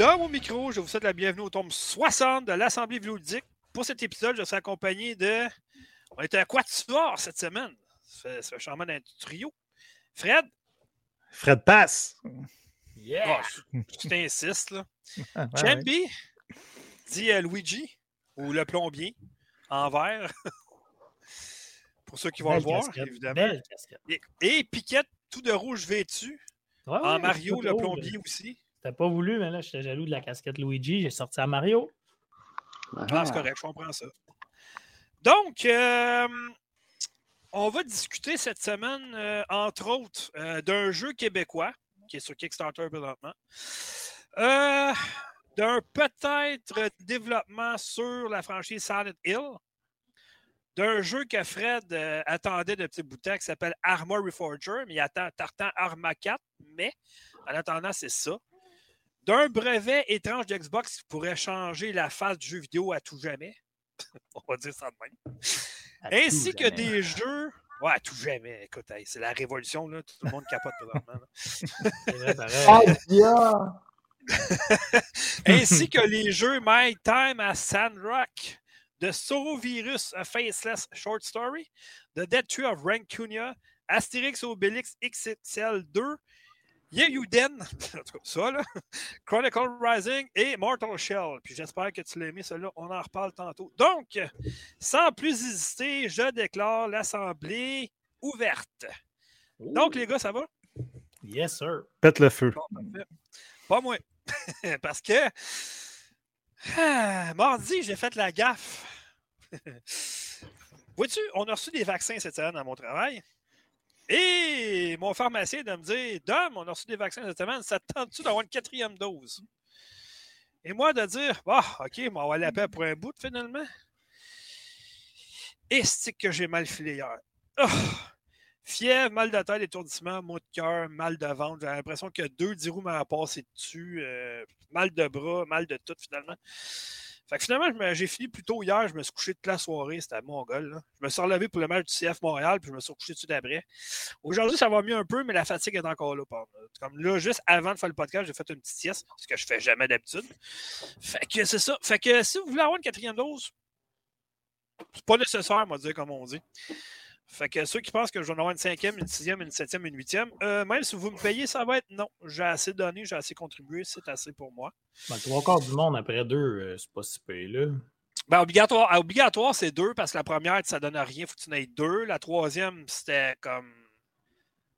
Je dans mon micro. Je vous souhaite la bienvenue au tome 60 de l'Assemblée vidéoludique. Pour cet épisode, je serai accompagné de. On était à quoi de soir cette semaine? Ça fait, charmant d'un trio. Fred? Fred passe. Yeah! Oh, tu t'insistes, là. Ouais, Champi? Dit euh, Luigi, ou le plombier, en vert. Pour ceux qui vont Belle le voir, casquette, évidemment. Belle casquette. Et, et Piquette, tout de rouge vêtu. Ouais, en Mario, c'est le plombier aussi. C'était pas voulu, mais là, j'étais jaloux de la casquette Luigi. J'ai sorti à Mario. Ah, c'est correct, je comprends ça. Donc, euh, on va discuter cette semaine, euh, entre autres, euh, d'un jeu québécois qui est sur Kickstarter présentement. Euh, d'un peut-être développement sur la franchise Silent Hill. D'un jeu que Fred euh, attendait de petit bout de temps qui s'appelle Armor Reforger, mais il attend Tartan Arma 4, mais en attendant, c'est ça d'un brevet étrange d'Xbox qui pourrait changer la face du jeu vidéo à tout jamais. On va dire ça de même. À Ainsi que jamais. des jeux. Ouais, à tout jamais. Écoute, hey, c'est la révolution, là. Tout le monde capote présentement. Ah! Ainsi que les jeux My Time à Sandrock, The Sorovirus A Faceless Short Story, The Dead Tree of Rancunia, Astérix Obélix XXL 2, Yeyuden, en tout cas ça, là, Chronicle Rising et Mortal Shell. Puis j'espère que tu l'as aimé, celui-là. On en reparle tantôt. Donc, sans plus hésiter, je déclare l'Assemblée ouverte. Donc, les gars, ça va? Yes, sir. Pète le feu. Bon. Pas moi. Parce que ah, mardi, j'ai fait la gaffe. Vois-tu, on a reçu des vaccins cette semaine à mon travail. Et mon pharmacien de me dire Dom, on a reçu des vaccins cette semaine, ça te tente-tu d'avoir une quatrième dose? Et moi de dire Bah, OK, on va la paix pour un bout finalement. Et c'est que j'ai mal filé hier? Ah! Fièvre, mal de tête, étourdissement, maux de cœur, mal de ventre. J'ai l'impression que deux dix roues m'ont passé dessus. euh, mal de bras, mal de tout finalement. Fait que finalement, j'ai fini plus tôt hier. Je me suis couché toute la soirée. C'était à Mongol. là. Je me suis relevé pour le match du CF Montréal, puis je me suis couché tout de suite après. Aujourd'hui, ça va mieux un peu, mais la fatigue est encore là. Comme là, juste avant de faire le podcast, j'ai fait une petite sieste, ce que je fais jamais d'habitude. Fait que c'est ça. Fait que si vous voulez avoir une quatrième dose, c'est pas nécessaire, moi, dire comme on dit. Fait que ceux qui pensent que je vais en avoir une cinquième, une sixième, une septième, une huitième, euh, même si vous me payez, ça va être non. J'ai assez donné, j'ai assez contribué, c'est assez pour moi. Ben, trois quarts du monde après deux, euh, c'est pas si payé, là. Ben, obligatoire, ah, obligatoire c'est deux parce que la première, ça donne rien, faut que tu n'aies deux. La troisième, c'était comme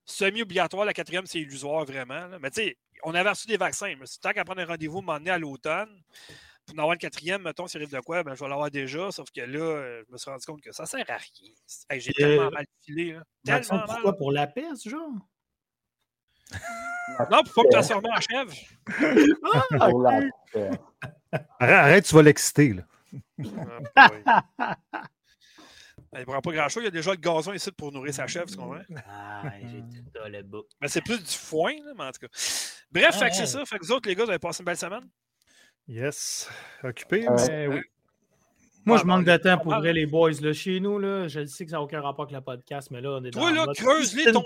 semi-obligatoire. La quatrième, c'est illusoire vraiment. là. Mais tu sais, on avait reçu des vaccins. Mais c'est tant qu'à prendre un rendez-vous, m'emmener à l'automne. Pour en avoir une quatrième, mettons, s'il arrive de quoi, ben, je vais l'avoir déjà. Sauf que là, euh, je me suis rendu compte que ça sert à rien. Hey, J'ai Euh, tellement mal filé. Là. Tellement mal. pourquoi? Pour la peste, genre? Non, pour pas que ta serment achève. Pour la paix. Arrête, tu vas l'exciter. là. Ah. Il ne prend pas grand-chose. Il y a déjà le gazon ici pour nourrir sa chèvre, tu comprends? Ah, j'ai tout dans le bout. Mais c'est plus du foin, là, mais en tout cas. Bref, Ah, fait que c'est ouais. ça. Fait que vous autres, les gars, vous avez passé une belle semaine? Yes. Occupé, Euh, mais oui. Moi, je manque bon, de temps pour vrai, les boys. Là. Chez nous, là, je sais que ça n'a aucun rapport avec le podcast, mais là, on est dans Toi, le là, creuse-les ton.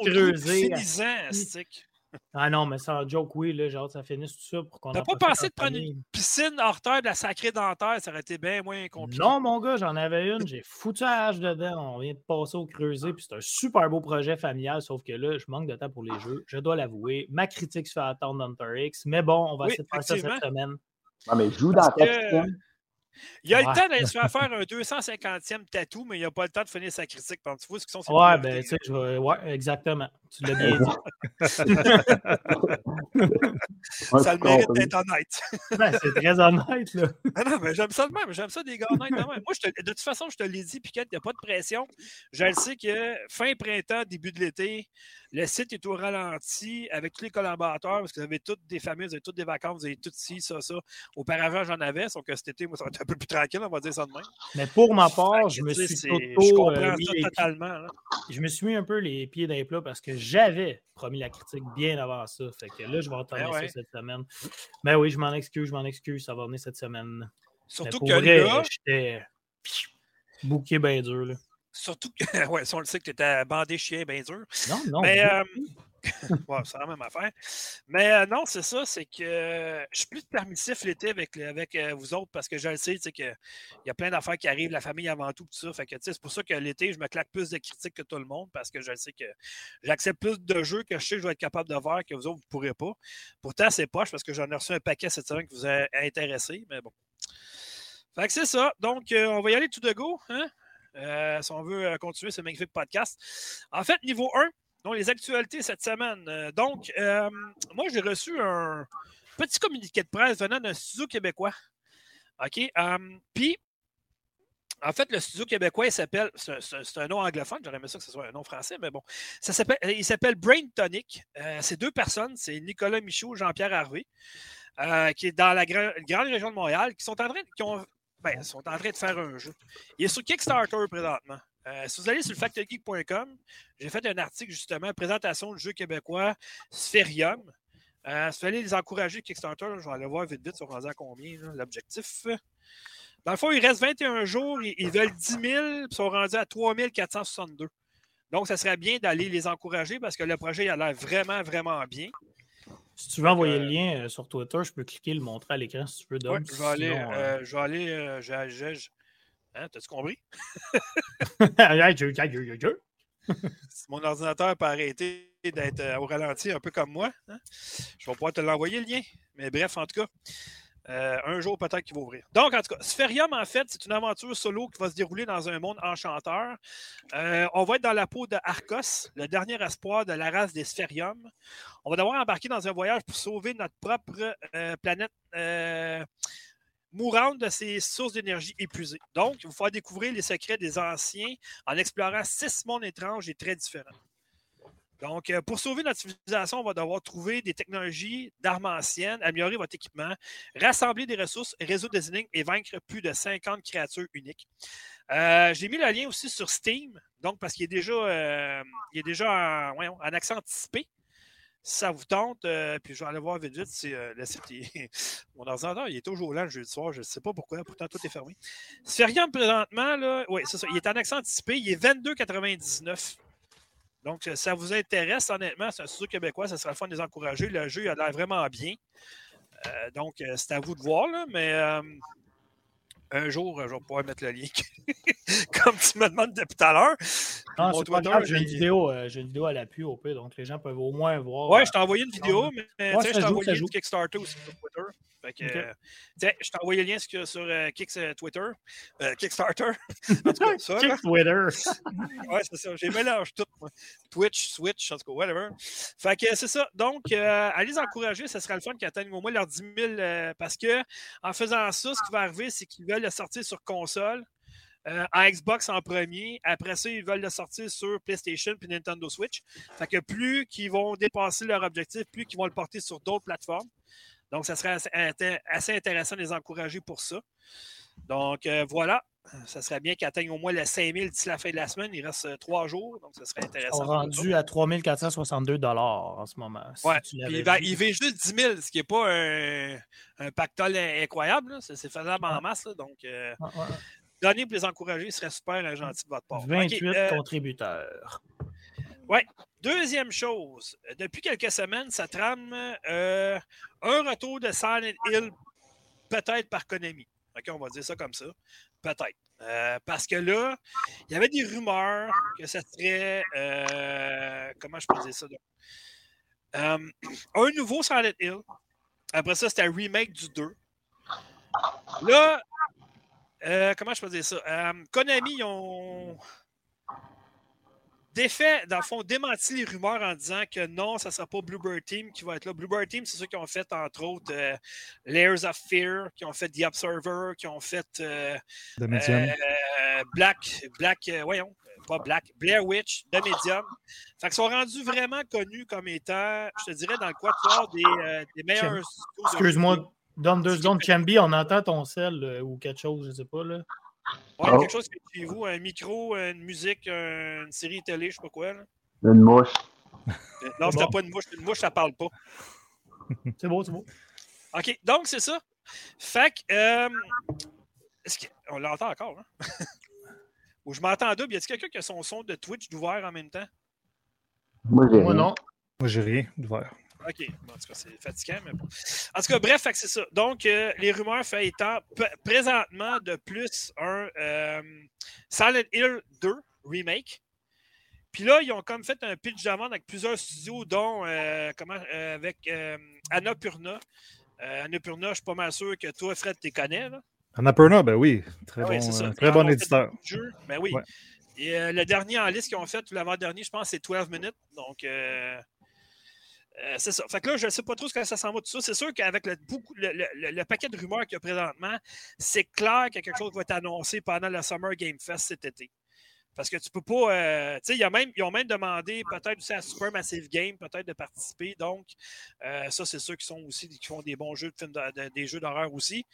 Ah non, mais sans joke, oui, là, j'ai hâte que ça finisse tout ça pour qu'on T'as pas pensé en de prendre une piscine hors terre de la sacrée dentaire? Ça aurait été bien moins compliqué. Non, mon gars, j'en avais une. J'ai foutu la hache dedans. On vient de passer au creuset. Puis c'est un super beau projet familial. Sauf que là, je manque de temps pour les jeux. Je dois l'avouer. Ma critique se fait attendre Hunter X. Mais bon, on va Oui, essayer de faire ça cette semaine. Non, mais joue dans Parce ta. Il a le temps d'aller se faire faire un 250e tatou, mais il n'a pas le temps de finir sa critique. Pendant tu vois ce qu'ils sont Ouais, ben, tu sais, ouais, exactement. Tu l'as bien dit. Ça le mérite d'être honnête. Ben, c'est très honnête, là. Ah non, mais j'aime ça de même. J'aime ça des gars honnêtes de même. Moi, je te- de toute façon, je te l'ai dit, Piquette, il n'y a pas de pression. Je le sais que fin printemps, début de l'été, le site est au ralenti avec tous les collaborateurs parce que vous avez toutes des familles, vous avez toutes des vacances, vous avez tout ci, ça, ça. Auparavant, j'en avais, sauf que cet été, moi, ça va être un peu plus tranquille, on va dire ça de même. Mais pour ma part, je me suis auto, Je euh, comprends ça totalement. là. je me suis mis un peu les pieds dans les plats parce que j'avais promis la critique bien avant ça. Fait que là, je vais entendre Ben ouais. ça cette semaine. Mais oui, je m'en excuse, je m'en excuse. Ça va venir cette semaine. Surtout que vrai, là, j'étais bouqué bien dur. Là. surtout que, ouais, si on le sait que tu étais bandé chien bien dur. Non, non. Mais, euh, c'est la même affaire. Mais euh, non, c'est ça, c'est que euh, je suis plus permissif l'été avec, avec euh, vous autres parce que je le sais, qu'il y a plein d'affaires qui arrivent, la famille avant tout, tout c'est pour ça que l'été, je me claque plus de critiques que tout le monde parce que je le sais que j'accepte plus de jeux que je sais que je vais être capable de voir que vous autres, vous ne pourrez pas. Pourtant, c'est poche parce que j'en ai reçu un paquet cette semaine qui vous a intéressé, mais bon. Fait que c'est ça. Donc, on va y aller tout de go, hein? Si on veut continuer ce magnifique podcast. En fait, niveau 1, donc les actualités cette semaine. Euh, donc, euh, moi, j'ai reçu un petit communiqué de presse venant d'un studio québécois. OK? euh, Puis, en fait, le studio québécois, il s'appelle, c'est un nom anglophone, j'aurais aimé ça que ce soit un nom français, mais bon. Ça il s'appelle Brain Tonic. Euh, c'est deux personnes, c'est Nicolas Michaud, Jean-Pierre Harvey, qui est dans la gra- grande région de Montréal, qui sont en train, qui ont, ben, sont en train de faire un jeu. Il est sur Kickstarter présentement. Euh, si vous allez sur le factorgeek.com, j'ai fait un article justement, présentation du jeu québécois Spherium. Euh, si vous allez les encourager Kickstarter, je vais aller voir vite vite, sont rendus à combien l'objectif. Dans le fond, il reste 21 jours, ils, veulent 10 000, puis ils sont rendus à 3 462. Donc, ça serait bien d'aller les encourager parce que le projet il a l'air vraiment, vraiment bien. Si tu veux envoyer Euh, le lien euh, sur Twitter, je peux cliquer le montrer à l'écran si tu veux. Ouais, Dom. je vais aller. Sinon, euh, euh, je vais aller. euh, j'ai- Hein, T'as-tu compris? Mon ordinateur peut arrêter d'être euh, au ralenti un peu comme moi, hein, je vais pouvoir te l'envoyer le lien. Mais bref, en tout cas, euh, un jour peut-être qu'il va ouvrir. Donc, en tout cas, Spherium, en fait, c'est une aventure solo qui va se dérouler dans un monde enchanteur. Euh, on va être dans la peau de Arcos, le dernier espoir de la race des Spherium. On va devoir embarquer dans un voyage pour sauver notre propre euh, planète mourante de ses sources d'énergie épuisées. Donc, il va falloir découvrir les secrets des anciens en explorant six mondes étranges et très différents. Donc, euh, pour sauver notre civilisation, on va devoir trouver des technologies d'armes anciennes, améliorer votre équipement, rassembler des ressources, résoudre des énigmes et vaincre plus de 50 créatures uniques. Euh, J'ai mis le lien aussi sur Steam, parce qu'il est déjà, euh, il déjà en accès anticipé. Si ça vous tente, euh, puis je vais aller voir vite vite si euh, le site est- Mon ordinateur, il est toujours là le jeudi soir, je ne sais pas pourquoi, pourtant tout est fermé. Spherium présentement, là, oui, c'est ça, il est en accès anticipé, il est 22,99. Donc, si ça vous intéresse, honnêtement, c'est un studio québécois, ça sera le fun de les encourager. Le jeu il a l'air vraiment bien. Euh, donc, euh, c'est à vous de voir, là, mais euh, un jour, je vais pouvoir mettre le lien. Comme tu me demandes depuis tout à l'heure. Non, c'est pas grave, j'ai une vidéo, euh, j'ai une vidéo à l'appui au pire, donc les gens peuvent au moins voir. Ouais, euh, je t'ai envoyé une vidéo, mais Ouais, tu sais, ça je t'ai envoyé joue. Kickstarter aussi sur Twitter. Fait que, euh, je t'ai envoyé le lien sur, sur, euh, Kicks, euh, Twitter. Euh, Kickstarter. En tout cas, ça. Kick Twitter. Ouais, c'est ça. J'ai mélangé tout. moi. Twitch, Switch, en tout cas, whatever. Fait que c'est ça. Donc, euh, allez les encourager. Ce sera le fun qu'ils atteignent au moins leurs 10 000 euh, parce que en faisant ça, ce qui va arriver, c'est qu'ils veulent le sortir sur console. euh, en Xbox en premier. Après ça, ils veulent le sortir sur PlayStation puis Nintendo Switch. Fait que plus qu'ils vont dépasser leur objectif, plus qu'ils vont le porter sur d'autres plateformes. Donc, ça serait assez, inté- assez intéressant de les encourager pour ça. Donc, euh, voilà. Ça serait bien qu'ils atteignent au moins les 5000 d'ici la fin de la semaine. Il reste euh, trois jours, donc ça serait Ils intéressant. sont pour eux rendus à 3462 en ce moment. si Ouais, tu Puis l'avais il, va, il juste 10 000, ce qui n'est pas un, un pactole incroyable. C'est faisable en masse. là. Donc, euh, Ouais, ouais. donner pour les encourager ce serait super gentil de votre part. OK, 28 euh, contributeurs. Deuxième chose, depuis quelques semaines, ça trame euh, un retour de Silent Hill, peut-être par Konami. OK, on va dire ça comme ça. Peut-être. Euh, parce que là, il y avait des rumeurs que ça serait. euh, comment je peux dire ça? un nouveau Silent Hill. Après ça, c'était un remake du 2. Là, comment je peux dire ça? Konami, ils ont défait, dans le fond, démenti les rumeurs en disant que non, ça ne sera pas Bluebird Team qui va être là. Bluebird Team, c'est ceux qui ont fait, entre autres, euh, Layers of Fear, qui ont fait The Observer, qui ont fait euh, euh, Black, Black, euh, voyons, pas Black, Blair Witch, The Medium. Fait qu'ils sont rendus vraiment connus comme étant, je te dirais, dans le quatuor des, euh, des meilleurs. Excuse-moi, donne deux secondes. Chambi, on entend ton sel euh, ou quelque chose, je sais pas. Là. Ouais, Oh. quelque chose que chez vous, un micro, une musique, un- une série télé, je sais pas quoi. Là. Une mouche. Euh, Non, c'était bon. pas une mouche. Une mouche, ça parle pas. C'est beau, c'est beau. OK, donc c'est ça. Fait que. euh, que- on l'entend encore, hein? Ou je m'entends double. Y a-t-il quelqu'un qui a son son de Twitch d'ouvert en même temps? Moi, j'ai Moi, non. Moi, j'ai rien ouvert. OK. Bon, en tout cas, c'est fatigant, mais bon. En tout cas, bref, c'est ça. Donc, euh, les rumeurs fait étant présentement de plus un euh, Silent Hill 2 remake. Puis là, ils ont comme fait un pitch de vente avec plusieurs studios, dont euh, comment, euh, avec Annapurna. Annapurna, je suis pas mal sûr que toi, Fred, tu connais. Là. Annapurna, ben oui. Très Ah bon, très bon éditeur. Ben oui. Ouais. Et le dernier en liste qu'ils ont fait, l'avant-dernier, je pense, c'est 12 minutes. Donc, euh, c'est ça. Fait que là, je ne sais pas trop ce que ça s'en va tout ça. C'est sûr qu'avec le, paquet de rumeurs qu'il y a présentement, c'est clair qu'il y a quelque chose qui va être annoncé pendant le Summer Game Fest cet été. Parce que tu peux pas. euh, tu sais, ils ont même demandé peut-être aussi à Supermassive Game peut-être de participer. Donc, euh, ça, c'est ceux qui sont aussi qui font des bons jeux de films de- de- des jeux d'horreur aussi.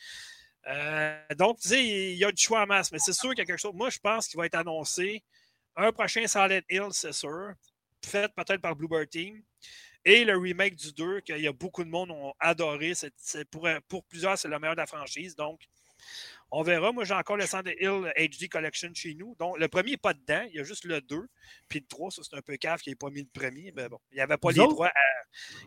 Donc, tu sais, il y a du choix en masse, mais c'est sûr qu'il y a quelque chose. Moi, je pense qu'il va être annoncé un prochain Silent Hill, c'est sûr, fait peut-être par Bluebird Team, et le remake du 2, qu'il y a beaucoup de monde ont adoré. Pour, pour plusieurs, c'est le meilleur de la franchise. Donc, on verra. Moi, j'ai encore le Silent Hill HD Collection chez nous. Donc, le premier n'est pas dedans. Il y a juste le 2. Puis le 3, ça, c'est un peu cave qui n'a pas mis le premier. Mais bon, il n'y avait pas les droits à,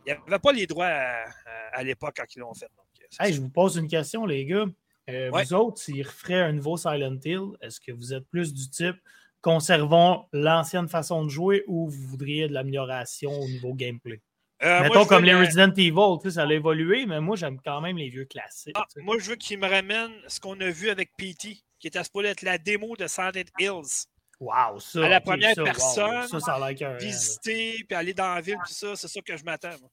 il y avait pas les droits à, à- à l'époque quand ils l'ont fait. Donc, Hey, je vous pose une question, les gars. Euh, Ouais. Vous autres, s'ils referaient un nouveau Silent Hill, est-ce que vous êtes plus du type conservons l'ancienne façon de jouer ou vous voudriez de l'amélioration au niveau gameplay? Euh, moi, Mettons je comme les le- Resident Evil, tu sais, ça a évolué, mais moi j'aime quand même les vieux classiques. Ah, moi, je veux qu'il me ramène ce qu'on a vu avec PT, qui était supposé être la démo de Silent Hills. Wow, ça. à la première ça, wow, personne, ça, ça a. Visiter, puis aller dans la ville, tout ça, c'est ça que je m'attends. moi.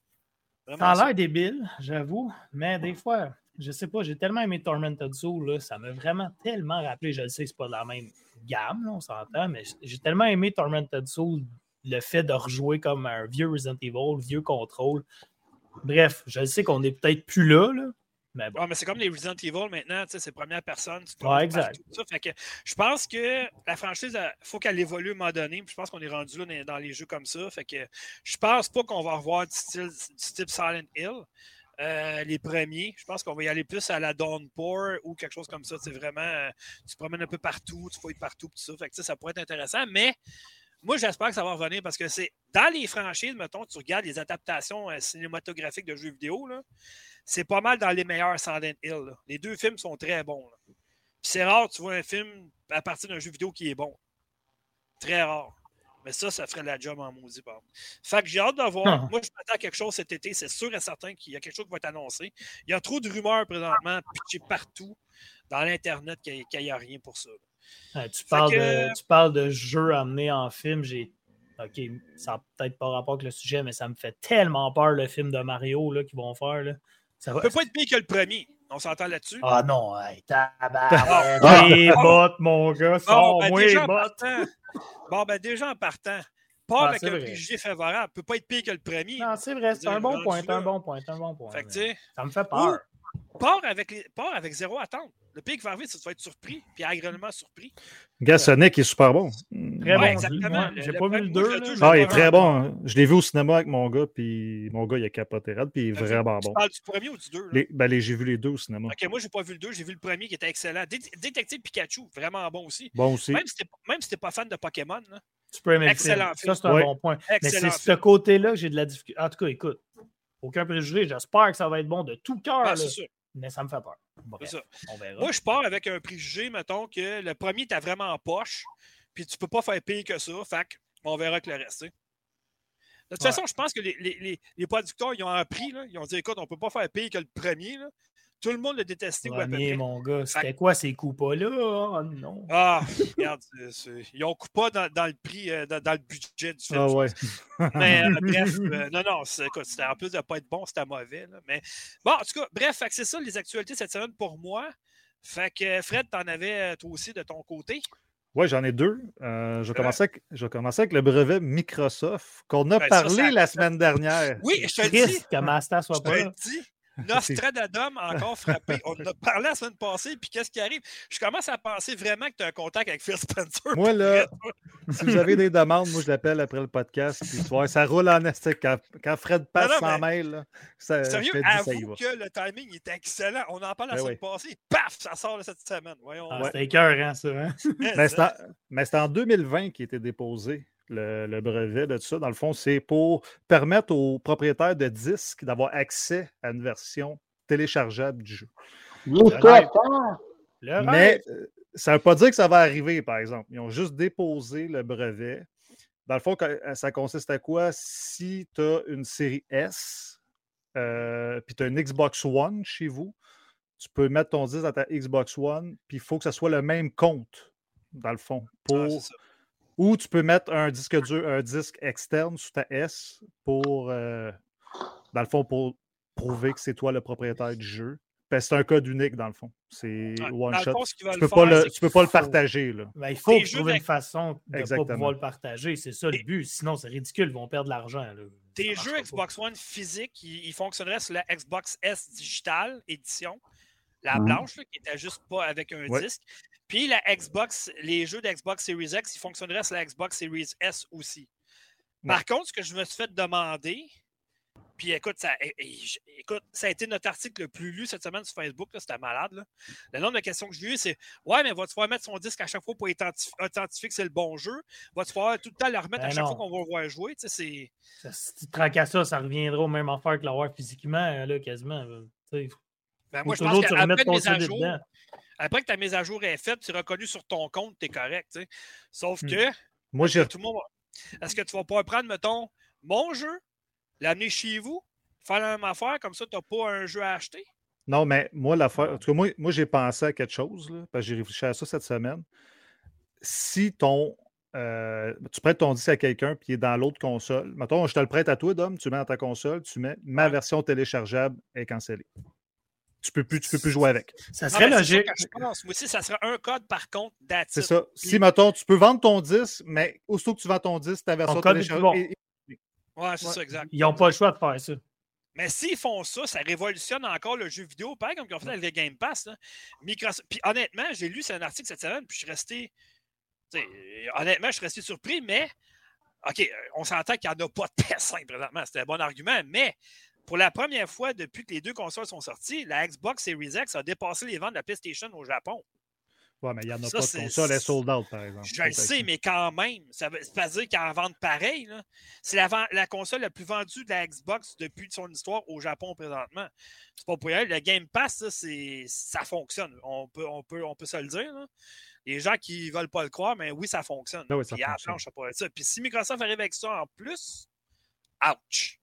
Ça a l'air débile, j'avoue, mais des fois, je sais pas, j'ai tellement aimé Tormented Soul, là, ça m'a vraiment tellement rappelé, je le sais, c'est pas de la même gamme, là, on s'entend, mais j'ai tellement aimé Tormented Soul, le fait de rejouer comme un vieux Resident Evil, vieux contrôle. Bref, je sais qu'on est peut-être plus là, là, mais bon. Ouais, mais c'est comme les Resident Evil maintenant, tu sais, c'est première personne. tu Ouais, exact. tout ça. Fait que je pense que la franchise, il faut qu'elle évolue à un moment donné. puis Je pense qu'on est rendu là dans, dans les jeux comme ça. Fait que je pense pas qu'on va revoir du, style, du type Silent Hill. euh, les premiers, je pense qu'on va y aller plus à la Dawnpour ou quelque chose comme ça. C'est vraiment, euh, tu te promènes un peu partout, tu fouilles partout, tout ça. Fait que, ça pourrait être intéressant, mais moi, j'espère que ça va revenir parce que c'est dans les franchises, mettons, tu regardes les adaptations euh, cinématographiques de jeux vidéo, c'est pas mal dans les meilleurs Silent Hill. là. Les deux films sont très bons. Puis c'est rare, tu vois un film à partir d'un jeu vidéo qui est bon. Très rare. Mais ça, ça ferait la job en maudit. Fait que j'ai hâte de voir. Ah. Moi, je m'attends à quelque chose cet été. C'est sûr et certain qu'il y a quelque chose qui va être annoncé. Il y a trop de rumeurs présentement, pitchées partout dans l'Internet qu'il n'y a rien pour ça. là. Euh, tu, parles que- de, tu parles de jeux amenés en film. J'ai. Ok, ça n'a peut-être pas rapport avec le sujet, mais ça me fait tellement peur le film de Mario qu'ils vont faire. Là. Ça va... Peut pas être pire que le premier. On s'entend là-dessus. Ah non, hey, tabarnak, les bottes, mon gars, Bon, ben, déjà en bottes. partant, bon, ben, déjà en partant, pas Ah, avec un préjugé favorable. peut pas être pire que le premier. Non, c'est vrai, c'est un bon point, un bon point, un bon point. Ça me fait peur. pars avec, les, pars avec zéro attente. Le pire qui va arriver, c'est que tu vas être surpris, puis agréablement surpris. Gars, Sonic est super bon. Très Ouais, bon, exactement. ouais, J'ai pas vu le moi, 2. je le deux, je Ah, il est très bon. hein. Je l'ai vu au cinéma avec mon gars, puis mon gars, il a capoté raide, puis il est Tu- vraiment Tu bon. parles du premier ou du deux? là? Les- ben, les- j'ai vu les deux au cinéma. Ok, moi, j'ai pas vu le deux, j'ai vu le premier qui était excellent. Dé- Détective Pikachu, vraiment bon aussi. Bon aussi. Même si t'es si pas fan de Pokémon, là, Tu peux aimer le Excellent film. Ça, c'est un Ouais. bon point. Mais excellent. c'est ce côté-là que j'ai de la difficulté. En tout cas, écoute, aucun préjugé. J'espère que ça va être bon de tout cœur. Ah, c'est sûr, mais ça me fait peur. c'est Bref, ça. on verra. Moi, je pars avec un préjugé, mettons, que le premier, t'as vraiment en poche, puis tu peux pas faire pire que ça. Fait on verra que le reste. De toute Ouais. façon, je pense que les, les- les- les producteurs, ils ont appris, là, ils ont dit, écoute, on peut pas faire pire que le premier. là. Tout le monde ou à peu Premier, près. mon gars, c'était quoi ces coups-là? Oh non. Ah, regarde, c'est- ils ont coupé dans, dans le prix, euh, dans, dans le budget du film. Ah je ouais. Mais euh, bref, euh, non, non, c'est- écoute, c'était en plus de ne pas être bon, c'était mauvais. là. Mais bon, en tout cas, bref, fait que c'est ça les actualités cette semaine pour moi. Fait que Fred, t'en avais euh, toi aussi de ton côté? Ouais, j'en ai deux. Euh, je, vais commencer avec, je vais commencer avec le brevet Microsoft qu'on a Ben, parlé ça- la semaine dernière. Oui, je te le dis. Triste que Master Je soit te pas le là? Nostradam a encore frappé. On en a parlé la semaine passée, puis qu'est-ce qui arrive? Je commence à penser vraiment que tu as un contact avec Phil Spencer. Moi, là, si vous avez des demandes, moi, je l'appelle après le podcast. Puis, tu vois, ça roule en estique. Quand, quand Fred passe non, sans mail, là, ça, Sérieux, ça y avoue va. que le timing est excellent. On en parle la Ben semaine passée. Paf, ça sort là, cette semaine. Voyons. Ah, Ouais. C'était écœurant, ça. Hein? Mais c'est en, mais c'est en 2020 qui été déposé. Le, le brevet de tout ça. Dans le fond, c'est pour permettre aux propriétaires de disques d'avoir accès à une version téléchargeable du jeu. Le. Mais euh, ça ne veut pas dire que ça va arriver, par exemple. Ils ont juste déposé le brevet. Dans le fond, euh, ça consiste à quoi? Si tu as une série S, euh, puis tu as une Xbox One chez vous, tu peux mettre ton disque dans ta Xbox One, puis il faut que ça soit le même compte, dans le fond. Pour... Ça. Ou tu peux mettre un disque dur, un disque externe sous ta S pour, euh, dans le fond, pour prouver que c'est toi le propriétaire du jeu. Ben, c'est un code unique, dans le fond. C'est one shot. fond, ce qu'ils Tu veulent peux pas le, c'est tu peux pas le qu'il faut- partager. Là. Ben, il faut trouver une façon de ne pas pouvoir le partager. C'est ça le Et- but. Sinon, c'est ridicule. Ils vont perdre de l'argent. Tes jeux pas. Xbox One physiques, ils, ils fonctionneraient sur la Xbox S Digital Edition, la Mhm. blanche, là, qui était juste pas avec un Ouais. disque. Puis la Xbox, les jeux d'Xbox Series X, ils fonctionneraient sur la Xbox Series S aussi. Par contre, ce que je me suis fait demander, puis écoute, ça, é- j- écoute, ça a été notre article le plus lu cette semaine sur Facebook, c'était malade. là. Le nombre de questions que j'ai eues, c'est Ouais, mais va-tu falloir mettre son disque à chaque fois pour identif- authentifier que c'est le bon jeu? Va-tu falloir tout le temps le remettre à Ben chaque non. fois qu'on va le voir jouer? Si tu te ça, ça reviendra au même affaire que l'avoir physiquement, là, quasiment. là. Ben, moi, je pense qu'après mise à jour, dedans. Après que ta mise à jour est faite, tu es reconnu sur ton compte, tu es correct. Sauf Hmm. que Moi, j'ai tout le monde Est-ce que tu vas pouvoir prendre, mettons, mon jeu, l'amener chez vous, faire la même affaire, comme ça, tu n'as pas un jeu à acheter? Non, mais moi, l'affaire. En tout cas, moi, moi j'ai pensé à quelque chose, là, parce que j'ai réfléchi à ça cette semaine. Si ton. euh, tu prêtes ton disque à quelqu'un puis il est dans l'autre console. Mettons, je te le prête à toi, Dom, tu mets dans ta console, tu mets ma version téléchargeable est cancellée. Tu peux plus, tu peux plus jouer avec. Ça serait ça logique. que je pense. Moi aussi, ça serait un code par contre C'est ça. Si, mettons, tu peux vendre ton disque, mais aussitôt que tu vends ton disque, ta version bon. est- Ouais, c'est Ouais. ça, exact. Ils n'ont pas le choix de faire ça. Mais s'ils font ça, ça révolutionne encore le jeu vidéo, pareil comme ils ont fait avec le Game Pass. là. Microsoft... Puis honnêtement, j'ai lu c'est un article cette semaine, puis je suis resté. honnêtement, je suis resté surpris, mais. OK, on s'entend qu'il n'y en a pas de PS5 présentement. C'était un bon argument, mais pour la première fois depuis que les deux consoles sont sorties, la Xbox Series X a dépassé les ventes de la PlayStation au Japon. Ouais, mais il n'y en a Ça, pas de console, elle est sold out, par exemple. Je le sais, mais quand même, ça veut pas dire qu'en vente pareil. C'est la, console la plus vendue de la Xbox depuis son histoire au Japon présentement. C'est pas pour rien. Le Game Pass, ça, ça fonctionne. On peut, on, peut, on peut se le dire. là. Les gens qui ne veulent pas le croire, mais oui, ça fonctionne. Ah oui, ça Puis la fonctionne. planche, ça. Puis si Microsoft arrive avec ça en plus, ouch!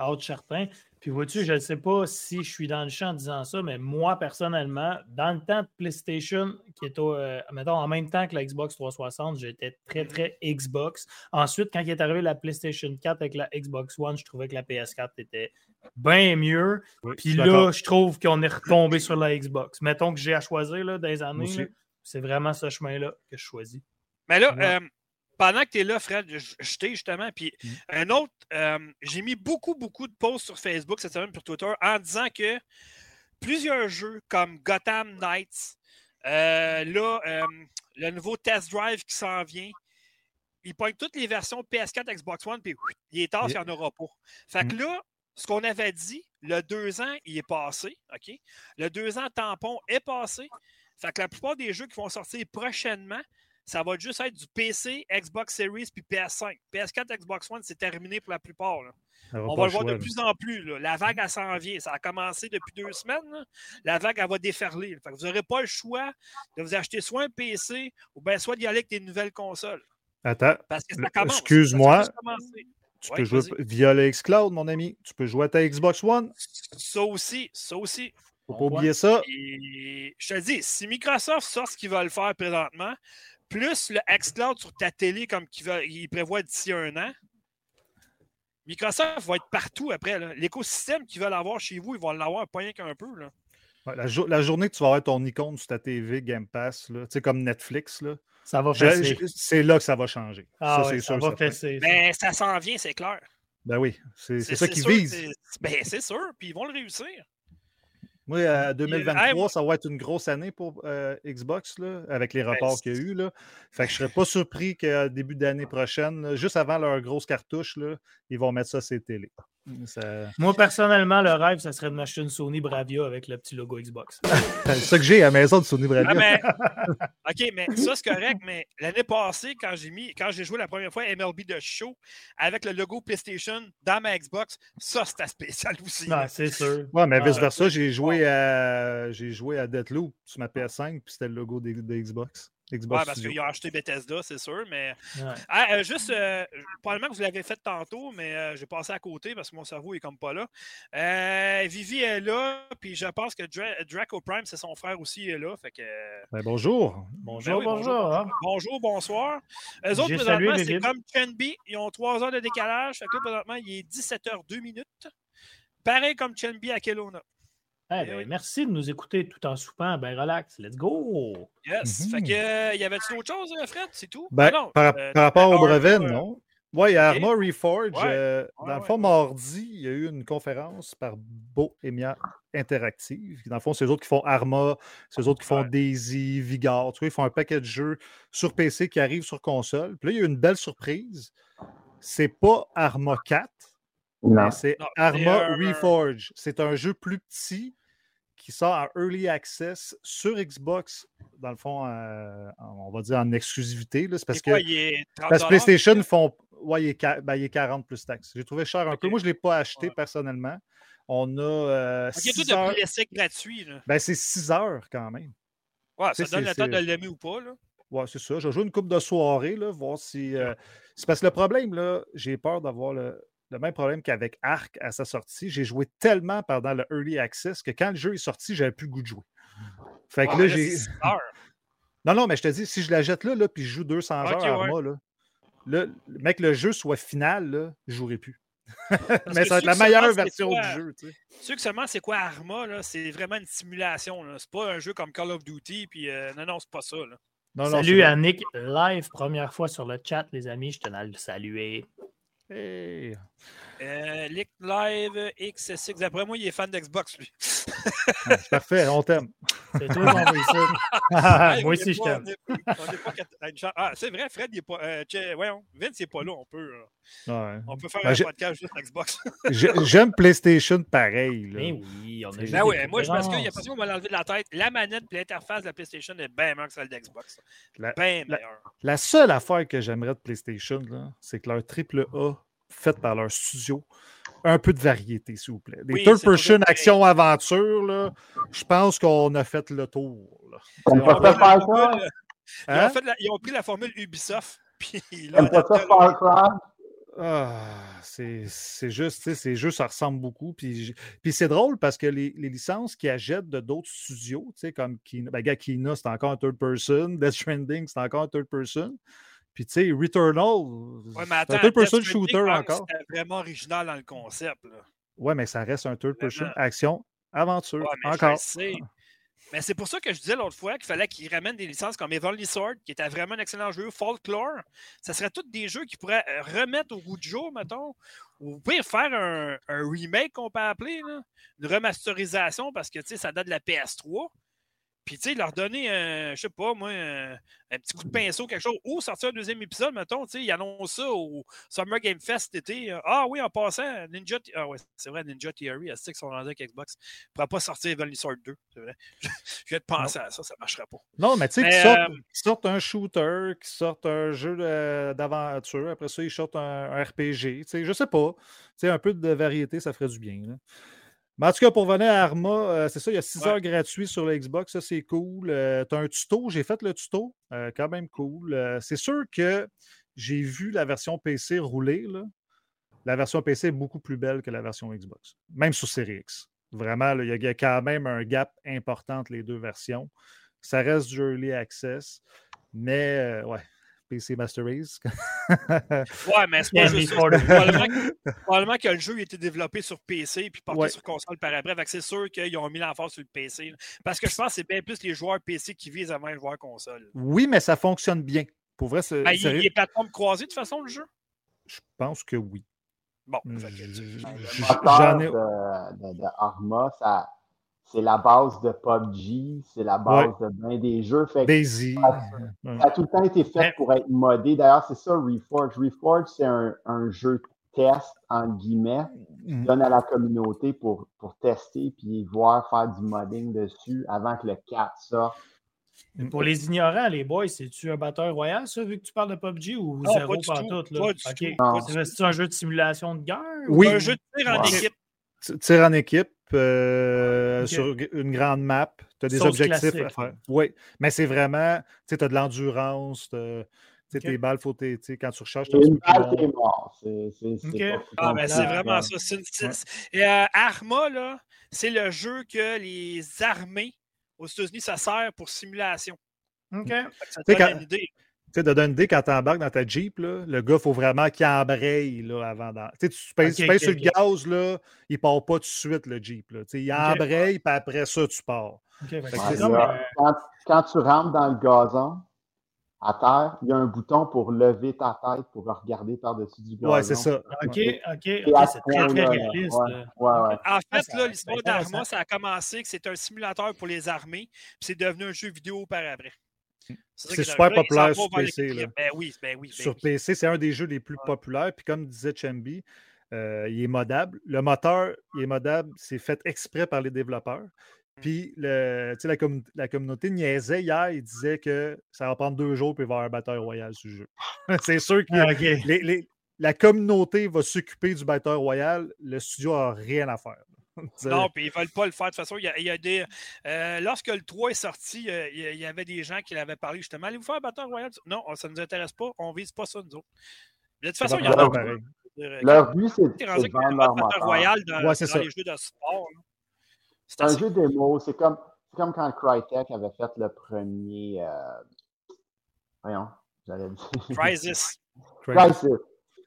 Out certain. Puis vois-tu, je ne sais pas si je suis dans le champ en disant ça, mais moi, personnellement, dans le temps de PlayStation, qui est au, euh, mettons, en même temps que la Xbox 360, j'étais très, très Xbox. Ensuite, quand il est arrivé la PlayStation 4 avec la Xbox One, je trouvais que la PS4 était bien mieux. Oui, Puis là, je trouve qu'on est retombé sur la Xbox. Mettons que j'ai à choisir là, les années, là, c'est vraiment ce chemin-là que je choisis. Mais là, Ouais. euh, pendant que tu es là, Fred, t'ai justement. Puis Mm. un autre, euh, j'ai mis beaucoup, beaucoup de posts sur Facebook cette semaine sur Twitter en disant que plusieurs jeux comme Gotham Knights, euh, là, euh, le nouveau Test Drive qui s'en vient, ils pognent toutes les versions PS4, Xbox One, puis il est tard, il n'y en aura pas. Fait que là, ce qu'on avait dit, le deux ans, il est passé, OK? Le deux ans tampon est passé. Fait que la plupart des jeux qui vont sortir prochainement, ça va juste être du PC, Xbox Series puis PS5. PS4, Xbox One, c'est terminé pour la plupart. là. On va le voir choix, de là. plus en plus. là. La vague, elle s'en vient. Ça a commencé depuis deux semaines. La vague, elle va déferler. Fait que vous n'aurez pas le choix de vous acheter soit un PC ou bien soit d'y aller avec des nouvelles consoles. Attends, Parce que ça commence. excuse-moi. Tu Ouais, peux jouer via le xCloud, mon ami. Tu peux jouer à ta Xbox One. Ça aussi, ça aussi. Faut pas oublier ça. Et je te dis, si Microsoft sort ce qu'ils veulent faire présentement, plus le xCloud sur ta télé comme ils prévoient d'ici un an, Microsoft va être partout après. là. L'écosystème qu'ils veulent avoir chez vous, ils vont l'avoir pas rien qu'un peu. Là. Ouais, la, jour- la journée que tu vas avoir ton icône sur ta TV Game Pass, là, tu sais, comme Netflix, là, Ça va c'est là que ça va changer. Ah ça, ouais, c'est ça sûr. va fesser. ça. Mais ça s'en vient, c'est clair. Ben oui, c'est c'est ça qu'ils visent. Ben, c'est sûr, puis ils vont le réussir. Moi, à 2023, hey, moi- ça va être une grosse année pour euh, Xbox, là, avec les reports c'est- qu'il y a eu. Là. Fait que je serais pas surpris qu'à début d'année prochaine, là, juste avant leur grosse cartouche, là, ils vont mettre ça sur les télé. Ça- Moi, personnellement, le rêve, ça serait de m'acheter une Sony Bravia avec le petit logo Xbox. C'est ça que j'ai à la maison de Sony Ah, Bravia. mais- OK, mais ça, c'est correct, mais l'année passée, quand j'ai mis, quand j'ai joué la première fois MLB de show avec le logo PlayStation dans ma Xbox, ça, c'était spécial aussi. Non, c'est sûr. Ouais, mais Ah, vice-versa, j'ai joué à j'ai joué à Deathloop sur ma PS5, puis c'était le logo des- de Xbox. Xbox Ouais, parce qu'ils ont acheté Bethesda, c'est sûr, mais. Ouais. Ah, euh, juste, euh, probablement que vous l'avez fait tantôt, mais euh, j'ai passé à côté parce que mon cerveau est comme pas là. Euh, Vivi est là, puis je pense que Dra- Draco Prime, c'est son frère aussi, il est là. Fait que. euh, Ben, bonjour. Bonjour, Ben oui, bonjour. hein. Bonjour, bonsoir. Eux autres, présentement, c'est comme Chenby. Ils ont 3 heures de décalage. Fait que là, présentement, il est 17h02 minutes. Pareil comme Chenby à Kelowna. Eh Eh ben, oui. Merci de nous écouter tout en soupant. Ben, relax. Let's go. Yes. Mhm. Fait que, euh, y avait-tu autre chose, euh, Fred? C'est tout? Ben, Ah non, par, euh, par rapport au brevet, euh, non. Oui, il y a. Arma Reforge. Ouais. euh, Ouais, dans le fond, ouais. mardi, il y a eu une conférence par Bohemia Interactive. Dans le fond, c'est eux autres qui font Arma, c'est eux autres qui font Ouais. Daisy, Vigor. Tu vois, ils font un paquet de jeux sur PC qui arrivent sur console. Puis là, il y a eu une belle surprise. C'est pas Arma 4, Non. c'est Arma un- Reforge. C'est un jeu plus petit qui sort en early access sur Xbox, dans le fond, euh, on va dire en exclusivité. là. C'est parce que quoi, il est 30 parce que PlayStation font. Ouais, il est, qua- ben, il est 40 plus taxes. J'ai trouvé cher un peu. Moi, je ne l'ai pas acheté Ouais. personnellement. On a euh, t'as heures. l'essai gratuit. Là. Ben, c'est 6 heures quand même. Ouais, ça donne c'est- le temps de l'aimer ou pas. Là. Ouais, c'est ça. Je joue une coupe de soirée, là, voir si. euh, C'est parce que le problème, là, j'ai peur d'avoir le, le même problème qu'avec Arc à sa sortie. J'ai joué tellement pendant le Early Access que quand le jeu est sorti, j'avais plus le goût de jouer. Fait que Ouais, là, là, j'ai. Non, non, mais je te dis, si je la jette là, là puis je joue 200 Ok, heures à Arma, là, là, le mec, le jeu soit final, là, je jouerai plus. mais ça va être la meilleure version quoi- du jeu, tu sais. Tu sais que seulement c'est quoi Arma, là, c'est vraiment une simulation. là. C'est pas un jeu comme Call of Duty. Puis, euh, non, non, c'est pas ça. Là. Non, non, Salut c'est à Nick live, première fois sur le chat, les amis. Je tenais à le saluer. Hey. Euh, Lick Live X6. D'après moi, il est fan d'Xbox, lui. Ah, c'est parfait, on t'aime. C'est toi qu'on veut ici. Hey, on Moi aussi, je pas- t'aime. pas quatre- Ah, c'est vrai, Fred, il est pas. euh, tchè- voyons, Vince, il est pas là. On peut, euh, Ouais. on peut faire Ben, un podcast juste Xbox. J'ai- J'aime PlayStation pareil. là. Mais oui, on a Ben ouais, moi, je pense qu'il y a personne qui va l'enlever de la tête. La manette et l'interface de la PlayStation est bien meilleure que celle d'Xbox. La- Bien la- meilleure. La seule affaire que j'aimerais de PlayStation, là, c'est que leur triple A, fait par leur studio, un peu de variété, s'il vous plaît. Des Oui, third c'est person action-aventure, là, je pense qu'on a fait le tour. là. On faire ça? Ils, ont Hein? fait la- ils ont pris la formule Ubisoft. Puis là, ça? Ah, c'est c'est juste, tu sais, ces jeux, ça ressemble beaucoup. Puis, puis c'est drôle parce que les, les licences qui achètent de d'autres studios, tu sais, comme Kina, ben, Kina, c'est encore un third person. Death Stranding, c'est encore un third person. Puis, tu sais, Returnal, Ouais, c'est un third person shooter encore? C'était vraiment original dans le concept. Là? Ouais, mais ça reste un third person action, aventure, Ouais, mais encore. Mais c'est pour ça que je disais l'autre fois qu'il fallait qu'ils ramènent des licences comme Evenly Sword, qui était vraiment un excellent jeu, Folklore. Ça serait tous des jeux qui pourraient euh, remettre au goût du jour, mettons. Ou pire, faire un, un remake qu'on peut appeler, là. une remasterisation, parce que tu sais, ça date de la PS3. Puis, tu sais, leur donner, un, je sais pas, moi, un, un petit coup de pinceau, quelque chose, ou sortir un deuxième épisode, mettons, tu sais, ils annoncent ça au Summer Game Fest cet été. Ah oui, en passant, Ninja... Ah ouais, c'est vrai, Ninja Theory, est-ce qu'ils sont rendus avec Xbox? ne pourra pas sortir Evenly Sword 2, c'est vrai. Je viens de penser à ça, ça ne marchera pas. Non, mais tu sais, qu'ils sortent, euh, un shooter, qu'ils sortent un jeu d'aventure, après ça, ils sortent un, un RPG. Tu sais, je sais pas. Tu sais, un peu de variété, ça ferait du bien. là. Mais en tout cas, pour venir à Arma, euh, c'est ça, il y a 6 Ouais. heures gratuits sur le Xbox, ça c'est cool. tu as un tuto, j'ai fait le tuto, euh, quand même cool. Euh, c'est sûr que j'ai vu la version PC rouler. là. La version PC est beaucoup plus belle que la version Xbox, même sur Series X. Vraiment, il y y, a quand même un gap important entre les deux versions. Ça reste du early access, mais euh, ouais, PC Master Race. Ouais, mais c'est pas juste Probablement, que- probablement que le jeu a été développé sur PC puis porté Ouais. sur console par après. C'est sûr qu'ils ont mis l'emphase sur le PC. là. Parce que je pense que c'est bien plus les joueurs PC qui visent avant les joueurs console. oui, mais ça fonctionne bien. Pour vrai, c'est Ben, il, sérieux, il est plateforme croisée de toute façon, le jeu? je pense que oui. Bon, J'en ai. de, de- de Arma, ça, c'est la base de PUBG, c'est la base de bien des jeux. Fait que Daisy. ça a tout le temps été fait pour être modé. D'ailleurs, c'est ça, Reforge. Reforge, c'est un, un jeu test, entre guillemets, Mm. donne à la communauté pour, pour tester puis voir faire du modding dessus avant que le 4 sorte. Pour les ignorants, les boys, c'est-tu un batteur royal, ça, vu que tu parles de PUBG ou Non, zéro pas du tout? Là? tout, pas C'est- un jeu de simulation de guerre? Oui. Un jeu de tir en Ouais. équipe. Tu tires en équipe euh, sur une grande map. Tu as des Sauce objectifs à faire. Oui, mais c'est vraiment, tu as de l'endurance. t'as- tu sais, Ok. Tes balles, faut t'es- tu sais, quand tu recharges, Une balle, t'es mort. C'est c'est- c'est Ok. pas plus Ah, ben vraiment ça. C'est une- c'est- Et euh, Arma, là, c'est le jeu que les armées aux États-Unis, ça sert pour simulation. OK. Ça te Tu sais, donne quand- une idée. Tu sais, de donner une idée, quand tu embarques dans ta Jeep, là, le gars, il faut vraiment qu'il embraye là, avant d'en- Tu ok, sur le gaz, là, il part pas tout de suite, le Jeep. Là. Tu sais, Il embraye, puis après ça, tu pars. Que quand, quand tu rentres dans le gazon, à terre, il y a un bouton pour lever ta tête pour regarder par-dessus du gazon. Ouais, c'est ça. OK. OK, c'est ce très, très réaliste. ouais, là. ouais, ouais. En fait, ça- là, l'histoire d'Arma, ça a commencé que c'est un simulateur pour les armées, puis c'est devenu un jeu vidéo par après. C'est super populaire sur PC, là. Ben oui, ben oui. ben Sur oui. PC, c'est un des jeux les plus populaires. Puis comme disait Chambi, euh, il est modable. Le moteur, il est modable. C'est fait exprès par les développeurs. Mm. Puis le, la, la communauté niaisait hier. Il disait que ça va prendre deux jours pour y avoir un batteur royal sur le jeu. c'est sûr que Ah, OK. les- les- la communauté va s'occuper du batteur royal. Le studio n'a rien à faire. Non, puis ils veulent pas le faire. De toute façon, il y a, il y a des. euh, lorsque le 3 est sorti, euh, il y avait des gens qui l'avaient parlé justement. Allez-vous faire un batteur royal? Non, ça ne nous intéresse pas. On vise pas ça, nous autres. De toute façon, il y en a pareil. Leur but, c'est de vendre leur royal dans, Ouais, les jeux de sport. C'est un assez- jeu démo. C'est comme, c'est comme quand Crytek avait fait le premier. euh, Voyons, j'allais dire. Crisis. Crisis.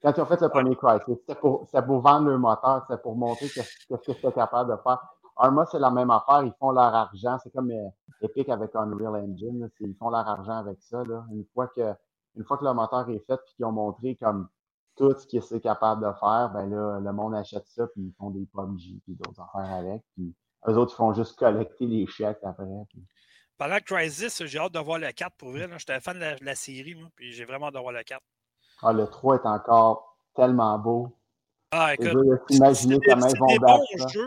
Quand ils ont fait le premier Crisis, c'était pour, pour vendre leur moteur, c'était pour montrer qu'est-ce que c'était capable de faire. Arma, c'est la même affaire. Ils font leur argent. C'est comme euh, Epic avec Unreal Engine. là. Ils font leur argent avec ça. Là. Une, fois que, une fois que le moteur est fait et qu'ils ont montré comme tout ce qu'ils sont capables de faire, ben là, le monde achète ça puis ils font des PUBG puis d'autres affaires avec. Puis eux autres, ils font juste collecter les chèques après. puis- Pendant Crisis, j'ai hâte de voir le 4 pour vrai. J'étais fan de la, de la série, moi, puis j'ai vraiment hâte de voir le 4. Ah, le 3 est encore tellement beau. Ah, Je écoute. imaginer c'est comment ils vont battre. Tu